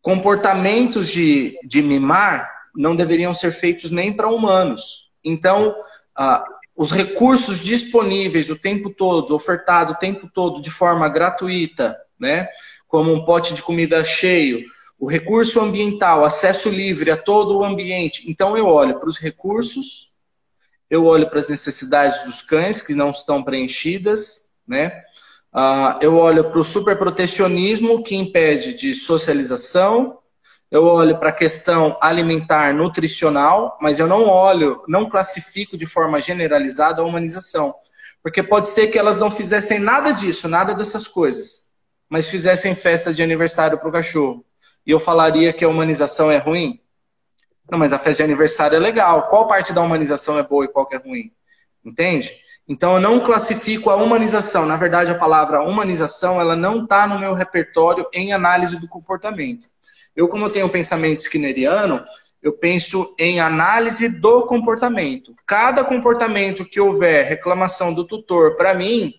comportamentos de, de mimar não deveriam ser feitos nem para humanos. Então, ah, os recursos disponíveis o tempo todo, ofertado o tempo todo de forma gratuita, né? Como um pote de comida cheio, o recurso ambiental, acesso livre a todo o ambiente. Então eu olho para os recursos, eu olho para as necessidades dos cães que não estão preenchidas, né? Uh, eu olho para o superprotecionismo que impede de socialização, eu olho para a questão alimentar nutricional, mas eu não olho, não classifico de forma generalizada a humanização. Porque pode ser que elas não fizessem nada disso, nada dessas coisas, mas fizessem festa de aniversário para o cachorro e eu falaria que a humanização é ruim? Não, mas a festa de aniversário é legal. Qual parte da humanização é boa e qual que é ruim? Entende? Então eu não classifico a humanização. Na verdade, a palavra humanização ela não está no meu repertório em análise do comportamento. Eu, como eu tenho um pensamento skinneriano, eu penso em análise do comportamento. Cada comportamento que houver reclamação do tutor para mim,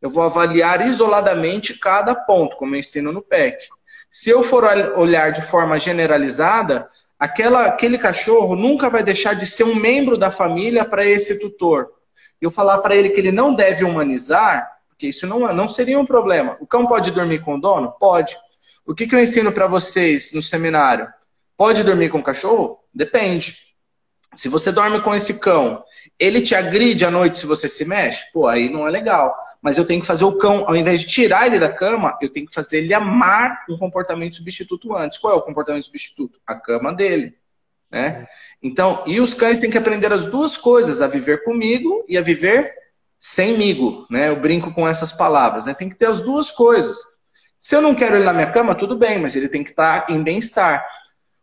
eu vou avaliar isoladamente cada ponto, como eu ensino no PEC. Se eu for olhar de forma generalizada, aquela, aquele cachorro nunca vai deixar de ser um membro da família para esse tutor. Eu falar para ele que ele não deve humanizar, porque isso não, não seria um problema. O cão pode dormir com o dono? Pode. O que, que eu ensino para vocês no seminário? Pode dormir com o cachorro? Depende. Se você dorme com esse cão, ele te agride à noite se você se mexe? Pô, aí não é legal. Mas eu tenho que fazer o cão, ao invés de tirar ele da cama, eu tenho que fazer ele amar um comportamento substituto antes. Qual é o comportamento substituto? A cama dele. Né? Então, e os cães têm que aprender as duas coisas, a viver comigo e a viver semigo, né? Eu brinco com essas palavras, né? Tem que ter as duas coisas. Se eu não quero ele na minha cama, tudo bem, mas ele tem que estar em bem-estar.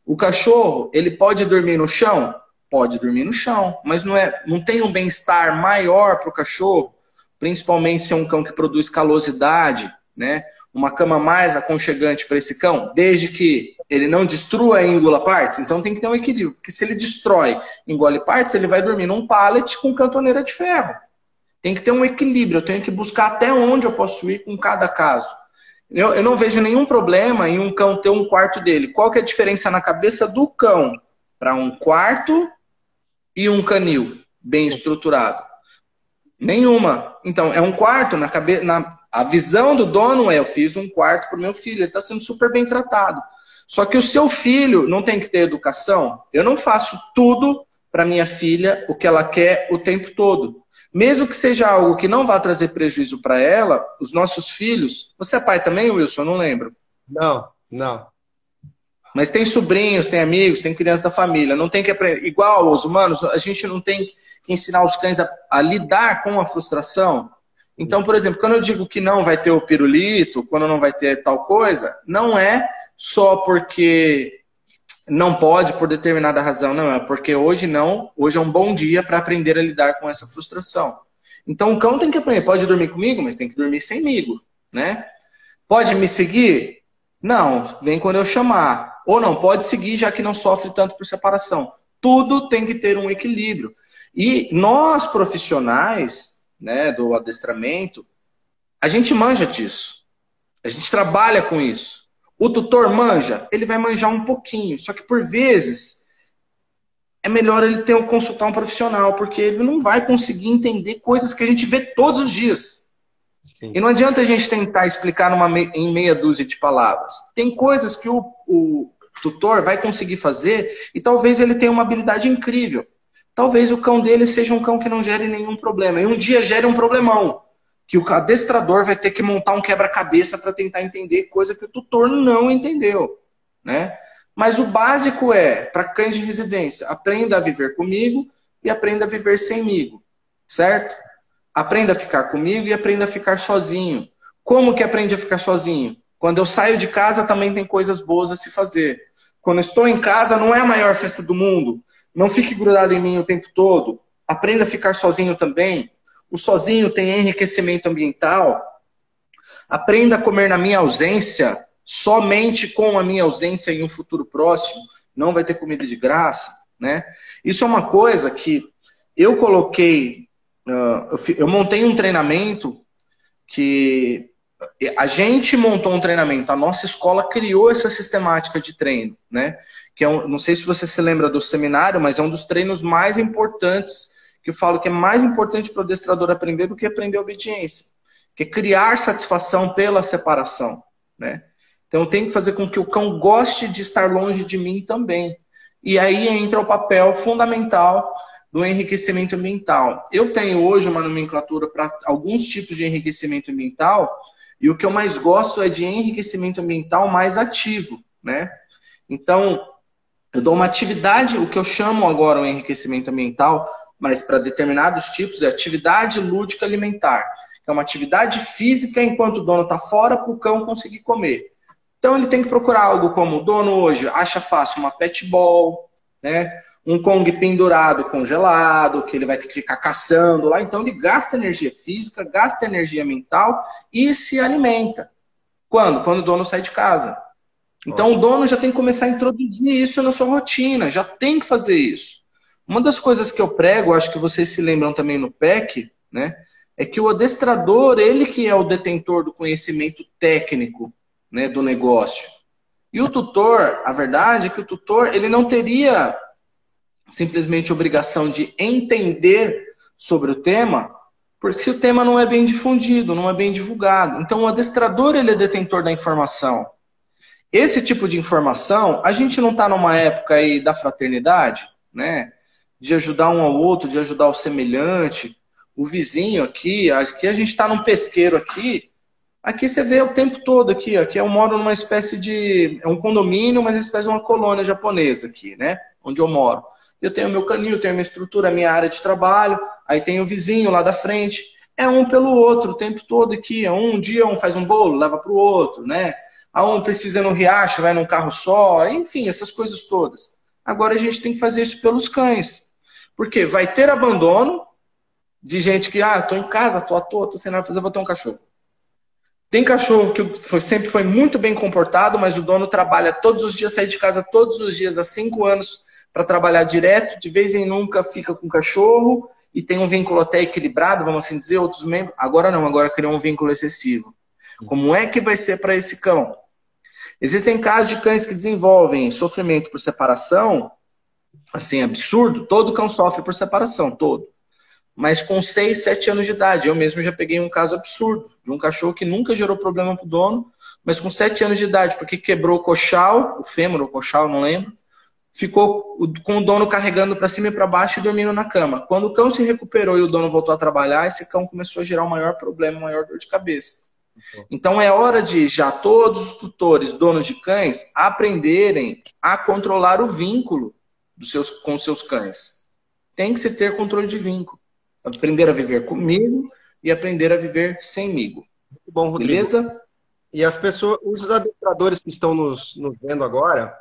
O cachorro, ele pode dormir no chão? Pode dormir no chão, mas não, é, não tem um bem-estar maior para o cachorro, principalmente se é um cão que produz calosidade, né? Uma cama mais aconchegante para esse cão, desde que ele não destrua e engula partes. Então tem que ter um equilíbrio, porque se ele destrói, engole partes, ele vai dormir num pallet com cantoneira de ferro. Tem que ter um equilíbrio, eu tenho que buscar até onde eu posso ir com cada caso. Eu, eu não vejo nenhum problema em um cão ter um quarto dele. Qual que é a diferença na cabeça do cão para um quarto e um canil bem estruturado? Nenhuma. Então, é um quarto na cabeça. Na, a visão do dono é: eu fiz um quarto para o meu filho, ele está sendo super bem tratado. Só que o seu filho não tem que ter educação. Eu não faço tudo para minha filha o que ela quer o tempo todo. Mesmo que seja algo que não vá trazer prejuízo para ela, os nossos filhos. Você é pai também, Wilson? Eu não lembro. Não, não. Mas tem sobrinhos, tem amigos, tem crianças da família. Não tem que aprender. Igual aos humanos, a gente não tem que ensinar os cães a, a lidar com a frustração. Então, por exemplo, quando eu digo que não vai ter o pirulito, quando não vai ter tal coisa, não é só porque não pode por determinada razão, não, é porque hoje não, hoje é um bom dia para aprender a lidar com essa frustração. Então o cão tem que aprender, pode dormir comigo, mas tem que dormir semigo, né? Pode me seguir? Não, vem quando eu chamar. Ou não, pode seguir já que não sofre tanto por separação. Tudo tem que ter um equilíbrio. E nós profissionais, né, do adestramento, a gente manja disso. A gente trabalha com isso. O tutor manja? Ele vai manjar um pouquinho. Só que por vezes é melhor ele ter consultar um profissional, porque ele não vai conseguir entender coisas que a gente vê todos os dias. Sim. E não adianta a gente tentar explicar numa, em meia dúzia de palavras. Tem coisas que o, o tutor vai conseguir fazer e talvez ele tenha uma habilidade incrível. Talvez o cão dele seja um cão que não gere nenhum problema. E um dia gere um problemão que o adestrador vai ter que montar um quebra-cabeça para tentar entender coisa que o tutor não entendeu, né? Mas o básico é, para cães de residência, aprenda a viver comigo e aprenda a viver semigo, certo? Aprenda a ficar comigo e aprenda a ficar sozinho. Como que aprende a ficar sozinho? Quando eu saio de casa também tem coisas boas a se fazer. Quando estou em casa não é a maior festa do mundo. Não fique grudado em mim o tempo todo. Aprenda a ficar sozinho também. O sozinho tem enriquecimento ambiental. Aprenda a comer na minha ausência, somente com a minha ausência em um futuro próximo. Não vai ter comida de graça, né? Isso é uma coisa que eu coloquei, eu montei um treinamento que a gente montou um treinamento, a nossa escola criou essa sistemática de treino, né? Que é um, não sei se você se lembra do seminário, mas é um dos treinos mais importantes que eu falo que é mais importante para o adestrador aprender do que aprender obediência, que é criar satisfação pela separação, né? Então eu tenho que fazer com que o cão goste de estar longe de mim também. E aí entra o papel fundamental do enriquecimento ambiental. Eu tenho hoje uma nomenclatura para alguns tipos de enriquecimento ambiental, e o que eu mais gosto é de enriquecimento ambiental mais ativo, né? Então, eu dou uma atividade, o que eu chamo agora o enriquecimento ambiental, mas para determinados tipos é atividade lúdica alimentar. É uma atividade física enquanto o dono está fora para o cão conseguir comer. Então ele tem que procurar algo como o dono hoje acha fácil uma pet ball, né? Um Kong pendurado congelado, que ele vai ter que ficar caçando lá. Então ele gasta energia física, gasta energia mental e se alimenta. Quando? Quando o dono sai de casa. Então Ótimo. o dono já tem que começar a introduzir isso na sua rotina, já tem que fazer isso. Uma das coisas que eu prego, acho que vocês se lembram também no PEC, né? É que o adestrador, ele que é o detentor do conhecimento técnico né, do negócio. E o tutor, a verdade é que o tutor, ele não teria simplesmente obrigação de entender sobre o tema, porque se o tema não é bem difundido, não é bem divulgado. Então o adestrador, ele é detentor da informação. esse tipo de informação, a gente não está numa época aí da fraternidade, né? De ajudar um ao outro, de ajudar o semelhante, o vizinho aqui. Aqui a gente está num pesqueiro aqui. Aqui você vê o tempo todo aqui. Aqui eu moro numa espécie de. É um condomínio, mas uma espécie de uma colônia japonesa aqui, né? Onde eu moro. Eu tenho meu canil, tenho minha estrutura, minha área de trabalho. Aí tem o vizinho lá da frente. É um pelo outro o tempo todo aqui. Um dia um faz um bolo, leva para o outro, né? a um precisa no riacho, vai num carro só, enfim, essas coisas todas. Agora a gente tem que fazer isso pelos cães. Porque vai ter abandono de gente que, ah, tô em casa, tô à toa, tô sem nada fazer, vou ter um cachorro. Tem cachorro que foi, sempre foi muito bem comportado, mas o dono trabalha todos os dias, sai de casa todos os dias há cinco anos para trabalhar direto, de vez em nunca fica com o cachorro e tem um vínculo até equilibrado, vamos assim dizer, outros membros. Agora não, agora criou um vínculo excessivo. Como é que vai ser para esse cão? Existem casos de cães que desenvolvem sofrimento por separação, assim, absurdo. Todo cão sofre por separação, todo. Mas com 6, 7 anos de idade. Eu mesmo já peguei um caso absurdo de um cachorro que nunca gerou problema pro dono, mas com 7 anos de idade, porque quebrou o coxal, o fêmur, o coxal, não lembro, ficou com o dono carregando para cima e para baixo e dormindo na cama. Quando o cão se recuperou e o dono voltou a trabalhar, esse cão começou a gerar um maior problema, uma maior dor de cabeça. Então é hora de já todos os tutores, donos de cães, aprenderem a controlar o vínculo dos seus, com seus cães. Tem que se ter controle de vínculo. Aprender a viver comigo e aprender a viver semigo. Muito bom, Rodrigo. Beleza? E as pessoas, os adestradores que estão nos, nos vendo agora,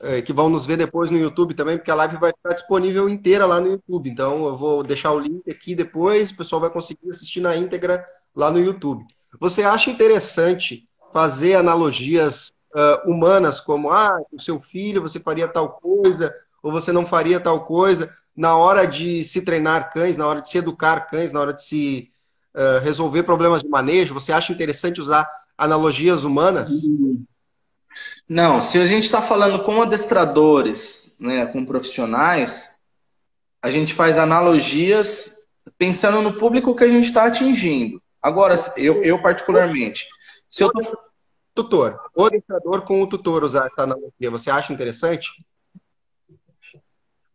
é, que vão nos ver depois no YouTube também, porque a live vai estar disponível inteira lá no YouTube. Então eu vou deixar o link aqui depois, o pessoal vai conseguir assistir na íntegra lá no YouTube. Você acha interessante fazer analogias uh, humanas, como, ah, o seu filho, você faria tal coisa, ou você não faria tal coisa, na hora de se treinar cães, na hora de se educar cães, na hora de se uh, resolver problemas de manejo? Você acha interessante usar analogias humanas? Não, se a gente está falando com adestradores, né, com profissionais, a gente faz analogias pensando no público que a gente está atingindo. Agora, eu, eu particularmente, se eu tô... Tutor, o adestrador com o tutor usar essa analogia, você acha interessante?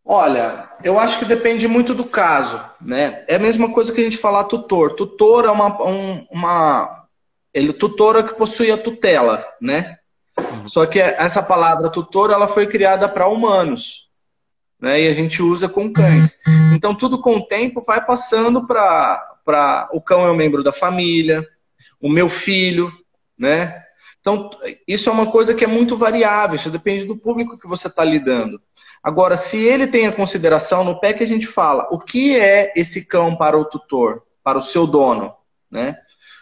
Olha, eu acho que depende muito do caso, né? É a mesma coisa que a gente falar tutor. Tutor é uma, um, uma ele tutor é que possui a tutela, né? Uhum. Só que essa palavra tutor ela foi criada para humanos, né? E a gente usa com cães. Então tudo com o tempo vai passando para para o cão é um membro da família, o meu filho, né? Então, isso é uma coisa que é muito variável, isso depende do público que você está lidando. Agora, se ele tem a consideração, no pé que a gente fala, o que é esse cão para o tutor, para o seu dono, né?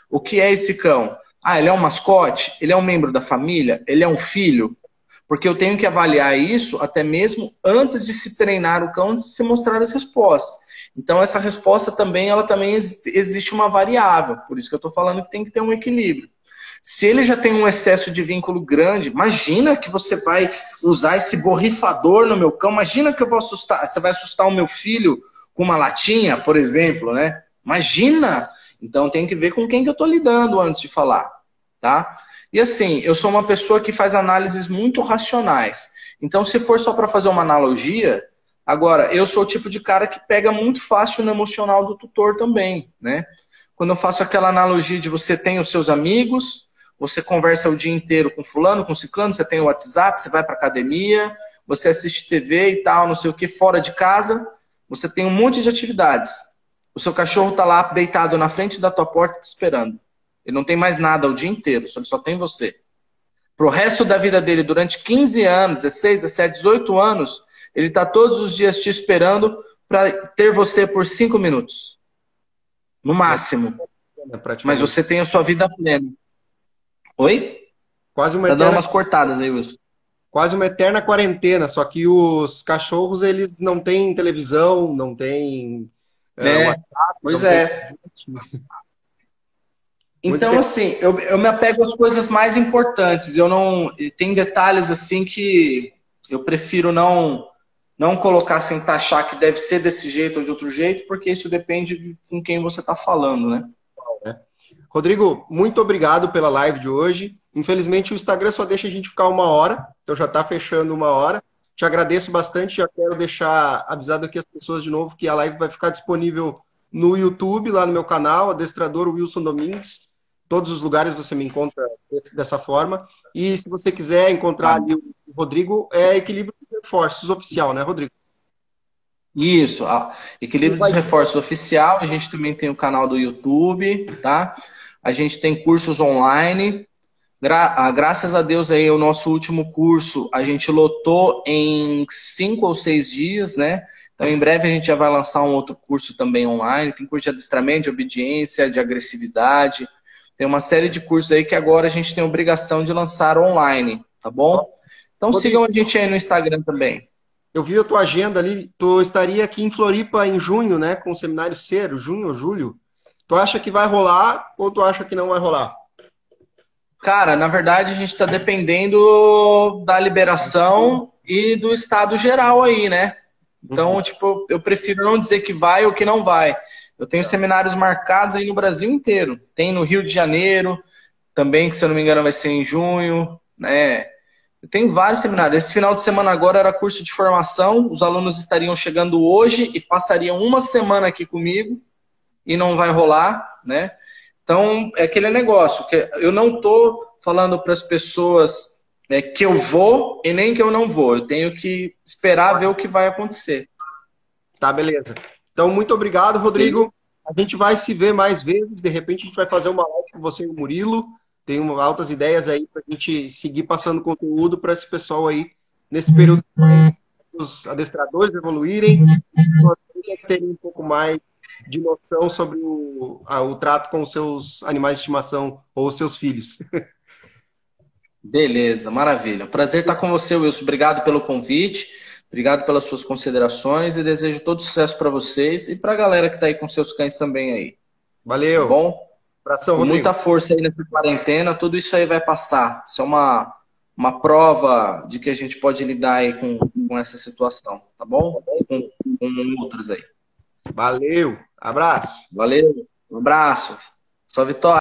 O que é esse cão? Ah, ele é um mascote? Ele é um membro da família? Ele é um filho? Porque eu tenho que avaliar isso até mesmo antes de se treinar o cão, de se mostrar as respostas. Então essa resposta também, ela também existe uma variável, por isso que eu estou falando que tem que ter um equilíbrio. Se ele já tem um excesso de vínculo grande, imagina que você vai usar esse borrifador no meu cão, imagina que eu vou assustar, você vai assustar o meu filho com uma latinha, por exemplo, né? Imagina! Então tem que ver com quem que eu estou lidando antes de falar, tá? E assim, eu sou uma pessoa que faz análises muito racionais. Então, se for só para fazer uma analogia, Agora, eu sou o tipo de cara que pega muito fácil no emocional do tutor também, né? Quando eu faço aquela analogia de você tem os seus amigos, você conversa o dia inteiro com fulano, com ciclano, você tem o WhatsApp, você vai para academia, você assiste TV e tal, não sei o que, fora de casa, você tem um monte de atividades. O seu cachorro está lá deitado na frente da tua porta te esperando. Ele não tem mais nada o dia inteiro, ele só tem você. Pro resto da vida dele, durante 15 anos, 16, 17, 18 anos, ele está todos os dias te esperando para ter você por cinco minutos. No máximo. Mas você tem a sua vida plena. Oi? Quase uma tá eterna... dando umas cortadas aí, Wilson. Quase uma eterna quarentena, só que os cachorros, eles não têm televisão, não têm é, é WhatsApp. Pois é. Tem... Então, assim, eu, eu me apego às coisas mais importantes. Eu não. Tem detalhes assim que eu prefiro não não colocar sem taxar que deve ser desse jeito ou de outro jeito, porque isso depende de com quem você está falando, né? É. Rodrigo, muito obrigado pela live de hoje. Infelizmente, o Instagram só deixa a gente ficar uma hora, então já está fechando uma hora. Te agradeço bastante, já quero deixar avisado aqui as pessoas de novo que a live vai ficar disponível no YouTube, lá no meu canal, Adestrador Wilson Domingues. Todos os lugares você me encontra dessa forma. E se você quiser encontrar ali o Rodrigo, é Equilíbrio de Reforços Oficial, né, Rodrigo? Isso, Equilíbrio dos Reforços Oficial. A gente também tem o canal do YouTube, tá? A gente tem cursos online. Gra ah, graças a Deus aí, o nosso último curso, a gente lotou em cinco ou seis dias, né? Então, em breve a gente já vai lançar um outro curso também online. Tem curso de adestramento, de obediência, de agressividade. Tem uma série de cursos aí que agora a gente tem obrigação de lançar online, tá bom? Então sigam a gente aí no Instagram também. Eu vi a tua agenda ali, tu estaria aqui em Floripa em junho, né, com o seminário Cero, junho ou julho. Tu acha que vai rolar ou tu acha que não vai rolar? Cara, na verdade a gente está dependendo da liberação e do estado geral aí, né? Então, uhum. tipo, eu prefiro não dizer que vai ou que não vai. Eu tenho seminários marcados aí no Brasil inteiro. Tem no Rio de Janeiro, também, que se eu não me engano vai ser em junho, né? Eu tenho vários seminários. Esse final de semana agora era curso de formação. Os alunos estariam chegando hoje e passariam uma semana aqui comigo e não vai rolar, né? Então, é aquele negócio que eu não estou falando para as pessoas é, que eu vou e nem que eu não vou. Eu tenho que esperar ver o que vai acontecer. Tá, beleza. Então, muito obrigado, Rodrigo. A gente vai se ver mais vezes. De repente, a gente vai fazer uma live com você e o Murilo. Tem uma, altas ideias aí para a gente seguir passando conteúdo para esse pessoal aí, nesse período, os adestradores evoluírem, os terem um pouco mais de noção sobre o, a, o trato com os seus animais de estimação ou seus filhos. Beleza, maravilha. Prazer estar com você, Wilson. Obrigado pelo convite, obrigado pelas suas considerações e desejo todo sucesso para vocês e para a galera que está aí com seus cães também aí. Valeu. Tá bom? Abração, com muita força aí nessa quarentena, tudo isso aí vai passar. Isso é uma, uma prova de que a gente pode lidar aí com, com essa situação, tá bom? Com, com outros aí. Valeu, abraço. Valeu, um abraço. Só vitória.